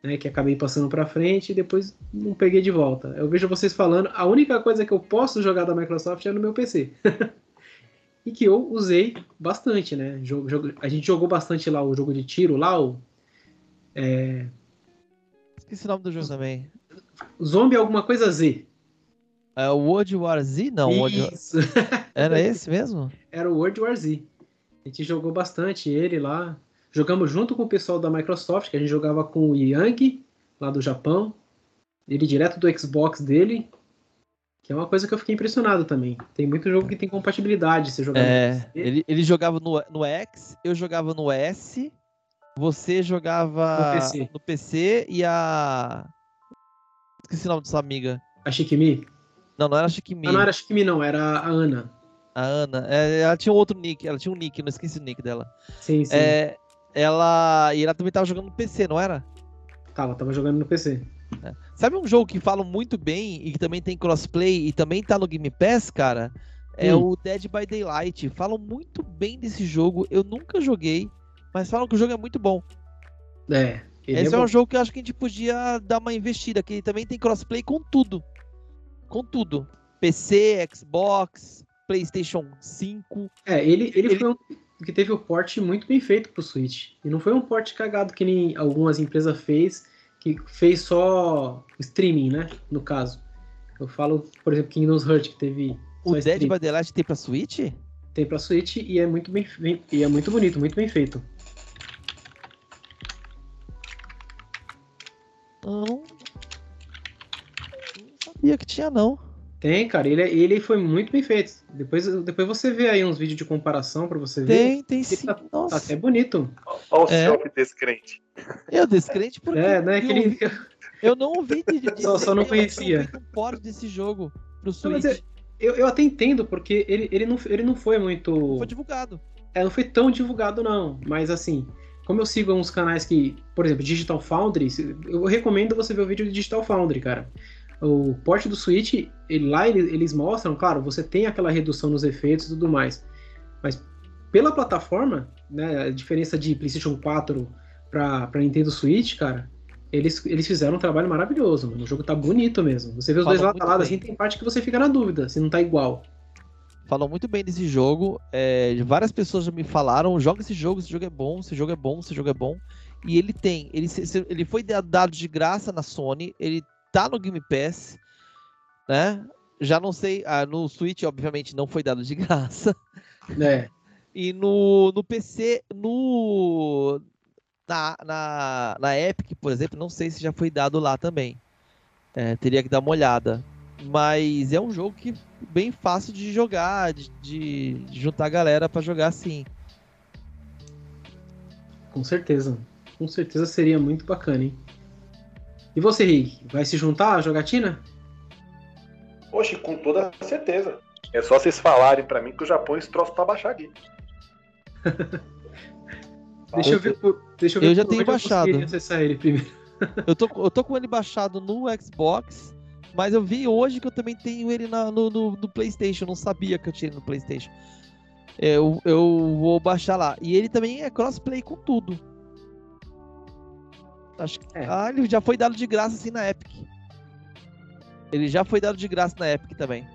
né, que acabei passando para frente e depois não peguei de volta. Eu vejo vocês falando, a única coisa que eu posso jogar da Microsoft é no meu PC. e que eu usei bastante, né? Jogo, jogo, a gente jogou bastante lá o jogo de tiro, lá o. É... Esqueci o nome do jogo também. Zombie alguma coisa Z. É o World War Z? Não, Isso. Era esse mesmo? Era o World War Z. A gente jogou bastante ele lá. Jogamos junto com o pessoal da Microsoft, que a gente jogava com o Yang, lá do Japão. Ele direto do Xbox dele. Que é uma coisa que eu fiquei impressionado também. Tem muito jogo que tem compatibilidade. Você jogar é, ele, ele jogava no, no X, eu jogava no S, você jogava no PC, no PC e a. Esqueci o nome dessa amiga. A Shikimi? Não, não era a Shikimi. Ah, não era a Shikimi, não, era a Ana. A Ana. É, ela tinha um outro nick, ela tinha um nick, não esqueci o nick dela. Sim, sim. É, ela. E ela também tava jogando no PC, não era? Tava, tava jogando no PC. É. Sabe um jogo que falam muito bem e que também tem crossplay e também tá no Game Pass, cara? É hum. o Dead by Daylight. Falam muito bem desse jogo. Eu nunca joguei, mas falam que o jogo é muito bom. É. Esse é, é, um jogo que eu acho que a gente podia dar uma investida, que ele também tem crossplay com tudo. Com tudo. PC, Xbox, PlayStation 5. É, ele, ele, ele... foi um que teve o port muito bem feito pro Switch. E não foi um port cagado que nem algumas empresas fez, que fez só streaming, né? No caso. Eu falo, por exemplo, Kingdoms Heart, que teve. O Dead by Daylight tem pra Switch? Tem pra Switch e é muito bem, bem e é muito bonito, muito bem feito. Não sabia que tinha, não. Tem, cara, ele, ele foi muito bem feito. Depois, depois você vê aí uns vídeos de comparação para você ver. Tem, tem sim. Tá, Nossa. tá até bonito. Olha o é. selfie descrente. Eu descrente porque é, né, eu, aquele... eu não ouvi de, de só, só não conhecia. Eu não desse jogo pro Switch. Não, eu, eu até entendo, porque ele, ele, não, ele não foi muito. Não foi divulgado. É, não foi tão divulgado, não. Mas assim, como eu sigo uns canais que, por exemplo, Digital Foundry, eu recomendo você ver o vídeo do Digital Foundry, cara o porte do Switch, ele, lá eles mostram, claro, você tem aquela redução nos efeitos e tudo mais, mas pela plataforma, né, a diferença de PlayStation 4 para Nintendo Switch, cara, eles, eles fizeram um trabalho maravilhoso, mano. O jogo tá bonito mesmo. Você vê os Fala dois lado a lado, assim, tem parte que você fica na dúvida se não tá igual. Falou muito bem desse jogo. É, várias pessoas já me falaram: joga esse jogo, esse jogo é bom, esse jogo é bom, esse jogo é bom. E ele tem, ele, ele foi dado de graça na Sony, ele tá no Game Pass, né? Já não sei, ah, no Switch, obviamente, não foi dado de graça. É. E no, no PC, no. Na, na, na Epic, por exemplo, não sei se já foi dado lá também. É, teria que dar uma olhada. Mas é um jogo que bem fácil de jogar, de, de, juntar a galera para jogar assim. Com certeza. Com certeza seria muito bacana, hein? E você, Rick, vai se juntar à jogatina? Oxe, com toda certeza. É só vocês falarem para mim que o Japão esse troço pra baixar aqui. deixa, eu ver, deixa eu ver. Eu já tenho baixado. Eu acessar ele primeiro. eu, tô, eu tô com ele baixado no Xbox, mas eu vi hoje que eu também tenho ele na, no, no, no, PlayStation. Eu não sabia que eu tinha ele no PlayStation. Eu, eu vou baixar lá. E ele também é crossplay com tudo. Acho que. É. Ah, ele já foi dado de graça assim na Epic. Ele já foi dado de graça na Epic também.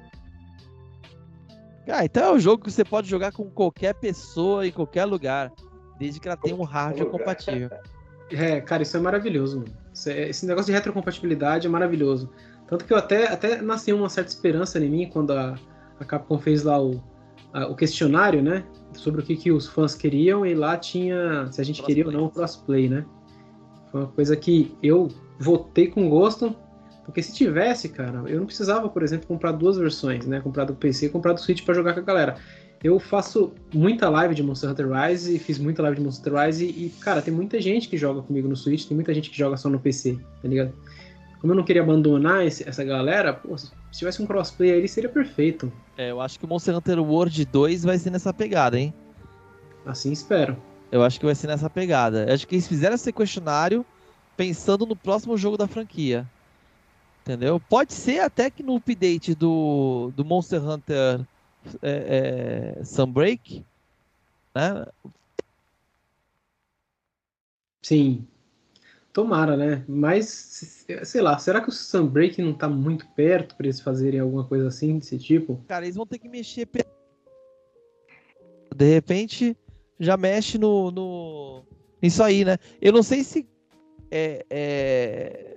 Ah, então é um jogo que você pode jogar com qualquer pessoa em qualquer lugar, desde que ela tenha um hardware compatível. É, cara, isso é maravilhoso. É, esse negócio de retrocompatibilidade é maravilhoso. Tanto que eu até, até nasci uma certa esperança em mim quando a, a Capcom fez lá o, a, o questionário, né? Sobre o que, que os fãs queriam, e lá tinha se a gente queria ou não o crossplay, né? Foi uma coisa que eu votei com gosto, porque se tivesse, cara, eu não precisava, por exemplo, comprar duas versões, né? Comprar do PC e comprar do Switch para jogar com a galera. Eu faço muita live de Monster Hunter Rise, fiz muita live de Monster Hunter Rise e, cara, tem muita gente que joga comigo no Switch, tem muita gente que joga só no PC, tá ligado? Como eu não queria abandonar esse, essa galera, pô, se tivesse um crossplay aí seria perfeito. É, eu acho que o Monster Hunter World 2 vai ser nessa pegada, hein? Assim espero. Eu acho que vai ser nessa pegada. Eu acho que eles fizeram esse questionário pensando no próximo jogo da franquia. Entendeu? Pode ser até que no update do, do Monster Hunter é, é, Sunbreak, né? Sim. Tomara, né? Mas, sei lá, será que o Sunbreak não tá muito perto para eles fazerem alguma coisa assim, desse tipo? Cara, eles vão ter que mexer. De repente, já mexe no, no isso aí, né? Eu não sei se é, é...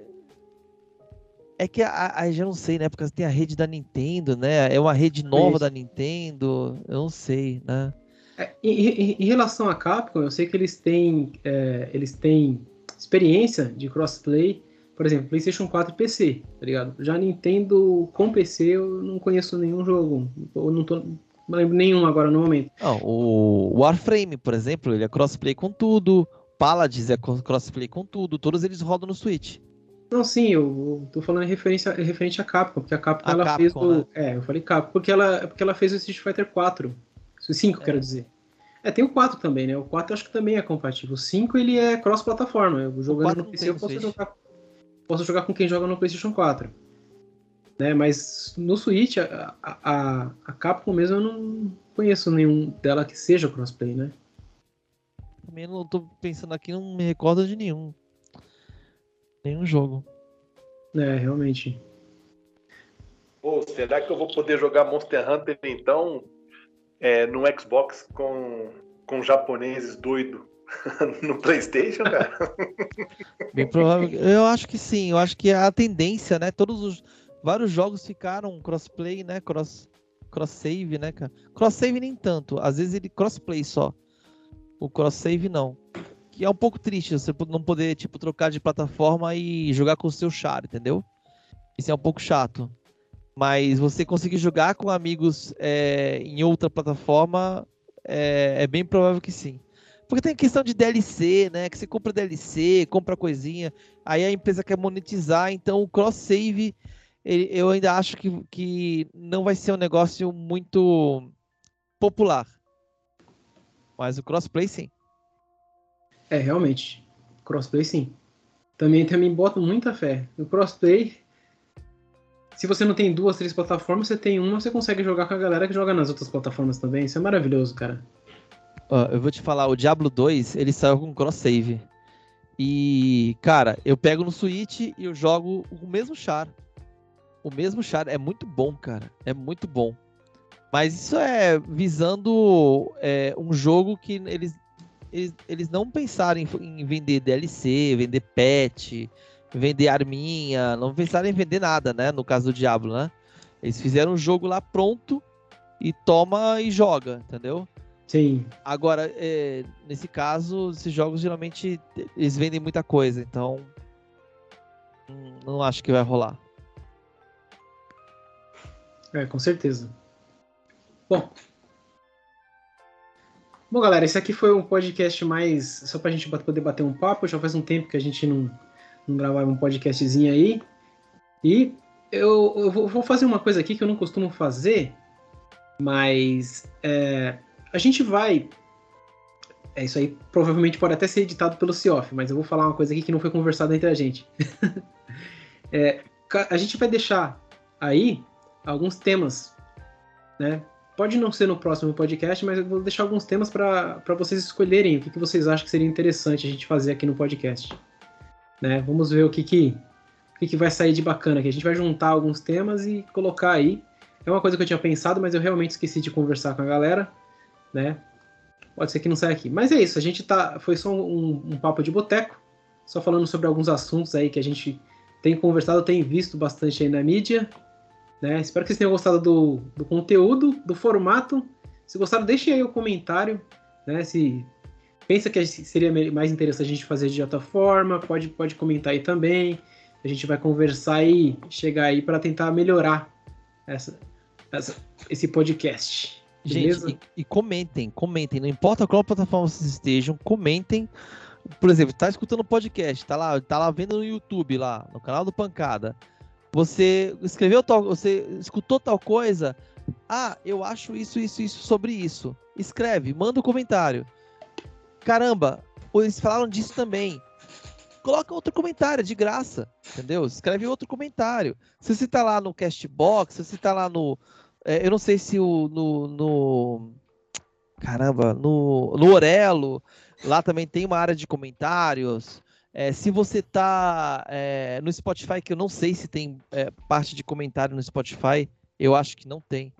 É que a, a, já não sei, né? Porque tem a rede da Nintendo, né? É uma rede nova da Nintendo. Eu não sei, né? É, em, em, relação a Capcom, eu sei que eles têm, é, eles têm experiência de crossplay, por exemplo, PlayStation 4 e PC, tá ligado? Já Nintendo com PC eu não conheço nenhum jogo, eu não tô, não lembro nenhum agora no momento. Não, o Warframe, por exemplo, ele é crossplay com tudo. Paladins é crossplay com tudo. Todos eles rodam no Switch. Não, sim, eu tô falando referência, referente a Capcom, porque a Capcom a ela Capcom, fez o. Né? É, eu falei Capcom, porque ela, porque ela fez o Street Fighter 4. O 5, é. quero dizer. É, tem o 4 também, né? O 4 acho que também é compatível. O 5 ele é cross-plataforma. Eu jogando no PC eu posso jogar, posso jogar com quem joga no PlayStation 4 né? Mas no Switch, a, a, a Capcom mesmo eu não conheço nenhum dela que seja crossplay, né? Também não tô pensando aqui, não me recordo de nenhum. Nenhum jogo. É, realmente. Pô, será que eu vou poder jogar Monster Hunter então é, no Xbox com, com japoneses doido no PlayStation, cara? Bem provável. Eu acho que sim. Eu acho que a tendência, né? Todos os vários jogos ficaram crossplay, né? Cross, cross save, né, cara? Cross save nem tanto. Às vezes ele crossplay só. O cross save não. Que é um pouco triste você não poder, tipo, trocar de plataforma e jogar com o seu char, entendeu? Isso é um pouco chato. Mas você conseguir jogar com amigos é, em outra plataforma é, é, bem provável que sim. Porque tem questão de DLC, né? Que você compra DLC, compra coisinha, aí a empresa quer monetizar, então o cross save ele, eu ainda acho que, que não vai ser um negócio muito popular. Mas o crossplay sim. É, realmente. Crossplay sim. Também, também boto muita fé. O crossplay, se você não tem duas, três plataformas, você tem uma, você consegue jogar com a galera que joga nas outras plataformas também. Isso é maravilhoso, cara. Uh, eu vou te falar, o Diablo 2, ele saiu com cross save. E, cara, eu pego no Switch e eu jogo o mesmo char o mesmo char é muito bom, cara. É muito bom. Mas isso é visando é, um jogo que eles, eles, eles não pensaram em, em, vender DLC, vender patch, vender arminha, não pensaram em vender nada, né? No caso do Diablo, né? Eles fizeram um jogo lá pronto e toma e joga, entendeu? Sim. Agora, é, nesse caso, esses jogos geralmente eles vendem muita coisa, então hum, não acho que vai rolar. É, com certeza. Bom. Bom, galera, esse aqui foi um podcast mais. Só pra gente poder bater um papo. Já faz um tempo que a gente não, não gravava um podcastzinho aí. E eu, eu vou fazer uma coisa aqui que eu não costumo fazer, mas é, a gente vai. É isso aí, provavelmente pode até ser editado pelo Cioff, mas eu vou falar uma coisa aqui que não foi conversada entre a gente. é, a gente vai deixar aí alguns temas, né? Pode não ser no próximo podcast, mas eu vou deixar alguns temas para vocês escolherem o que, que vocês acham que seria interessante a gente fazer aqui no podcast. Né? Vamos ver o que, que, o que, que vai sair de bacana aqui. A gente vai juntar alguns temas e colocar aí. É uma coisa que eu tinha pensado, mas eu realmente esqueci de conversar com a galera, né? Pode ser que não saia aqui. Mas é isso, a gente tá. Foi só um, um papo de boteco, só falando sobre alguns assuntos aí que a gente tem conversado, tem visto bastante aí na mídia né? Espero que vocês tenham gostado do, do conteúdo, do formato. Se gostaram, deixem aí o comentário. Né? Se pensa que seria mais interessante a gente fazer de outra forma, pode, pode comentar aí também. A gente vai conversar e chegar aí para tentar melhorar essa, essa, esse podcast. Beleza? Gente, e, e, comentem, comentem. Não importa qual plataforma vocês estejam, comentem. Por exemplo, tá escutando o podcast, tá lá, tá lá vendo no YouTube, lá, no canal do Pancada. Você escreveu tal, você escutou tal coisa? Ah, eu acho isso, isso, isso sobre isso. Escreve, manda um comentário. Caramba, eles falaram disso também. Coloca outro comentário de graça, entendeu? Escreve outro comentário. Se você tá lá no Castbox, se você tá lá no. É, eu não sei se o. No, no, caramba, no, no Orelo, lá também tem uma área de comentários. É, se você está é, no Spotify, que eu não sei se tem é, parte de comentário no Spotify, eu acho que não tem.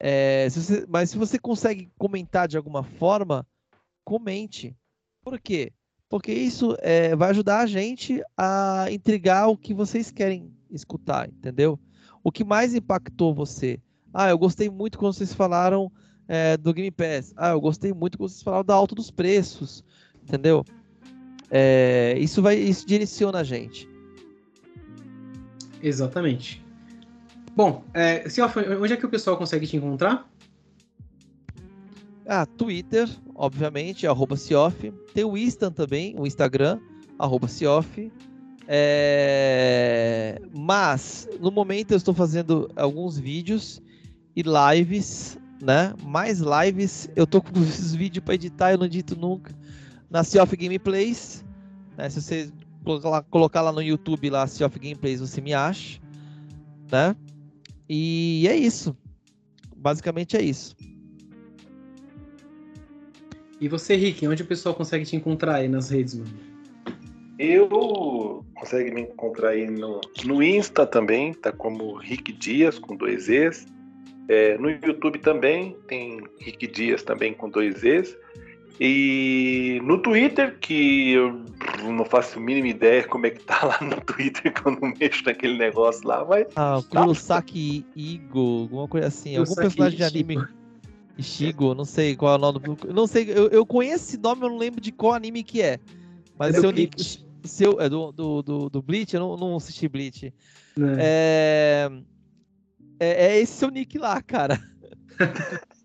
É, se você, mas se você consegue comentar de alguma forma, comente. Por quê? Porque isso é, vai ajudar a gente a intrigar o que vocês querem escutar, entendeu? O que mais impactou você? Ah, eu gostei muito quando vocês falaram é, do Game Pass. Ah, eu gostei muito quando vocês falaram da alta dos preços, entendeu? É, isso vai, isso direciona a gente. Exatamente. Bom, é, onde é que o pessoal consegue te encontrar? Ah, Twitter, obviamente, arroba Cioff. Tem o Insta também, o Instagram, arroba Cioff. É... Mas, no momento, eu estou fazendo alguns vídeos e lives, né? Mais lives. Eu tô com os vídeos para editar, eu não edito nunca. Na Cioff Gameplays. Né? Se você colocar lá no YouTube, lá, Cioff Gameplays, você me acha. Né? E é isso. Basicamente é isso. E você, Rick, onde o pessoal consegue te encontrar aí nas redes, mano? Eu consegue me encontrar aí no, no Insta também, tá como Rick Dias com dois E's. É, no YouTube também tem Rick Dias também com dois E's. E no Twitter, que eu não faço a mínima ideia como é que tá lá no Twitter quando eu mexo naquele negócio lá, mas. Ah, o Kurosaki Igo, alguma coisa assim, algum personagem de anime. Ishigo, não sei qual é o nome. Não sei, eu, eu conheço esse nome, eu não lembro de qual anime que é. Mas é seu nick. Seu, é do, do, do, do Bleach, eu não, não assisti Bleach. É. É, é esse seu nick lá, cara.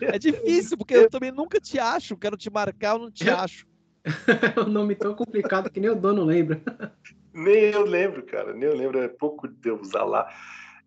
é difícil, porque eu também nunca te acho. Quero te marcar, eu não te acho. é um nome tão complicado que nem o dono lembra. Nem eu lembro, cara. Nem eu lembro. É pouco de eu usar lá.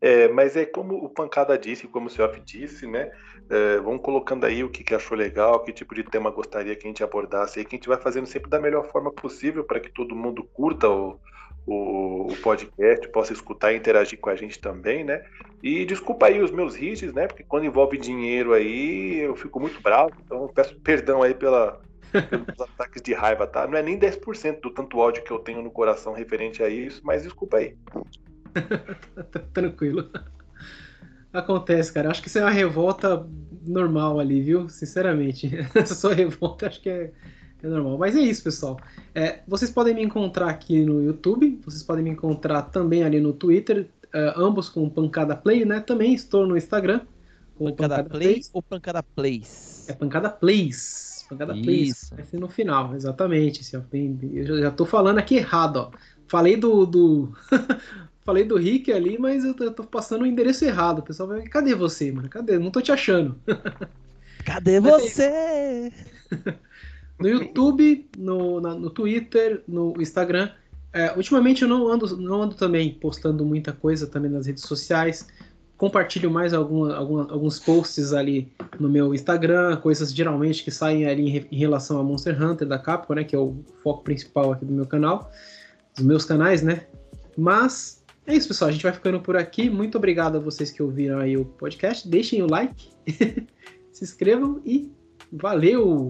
É, mas é como o Pancada disse, como o Seoff disse, né? É, vamos colocando aí o que, que, achou legal, que tipo de tema gostaria que a gente abordasse aí, que a gente vai fazendo sempre da melhor forma possível para que todo mundo curta o, o, o, podcast, possa escutar e interagir com a gente também, né? E desculpa aí os meus hits, né? Porque quando envolve dinheiro aí, eu fico muito bravo, então peço perdão aí pela, pelos ataques de raiva, tá? Não é nem 10% do tanto ódio que eu tenho no coração referente a isso, mas desculpa aí. Tranquilo. Acontece, cara. Acho que isso é uma revolta normal ali, viu? Sinceramente. Essa sua revolta acho que é, é normal. Mas é isso, pessoal. É, vocês podem me encontrar aqui no YouTube, vocês podem me encontrar também ali no Twitter, uh, ambos com Pancada Play, né? Também estou no Instagram. Com Pancada, Pancada Play Plays. ou Pancada Plays? É Pancada Plays. Pancada isso. Plays. Vai ser no final, exatamente. Eu já tô falando aqui errado, ó. Falei do, do Falei do Rick ali, mas eu tô, eu tô passando o endereço errado. O pessoal vai, cadê você, mano? Cadê? Não tô te achando. Cadê você? no YouTube, no, na, no Twitter, no Instagram. É, ultimamente eu não ando, não ando também postando muita coisa também nas redes sociais. Compartilho mais algum, algum, alguns posts ali no meu Instagram, coisas geralmente que saem ali em, em, relação a Monster Hunter da Capcom, né? Que é o foco principal aqui do meu canal, dos meus canais, né? Mas é isso, pessoal. A gente vai ficando por aqui. Muito obrigado a vocês que ouviram aí o podcast. Deixem o like, se inscrevam e valeu!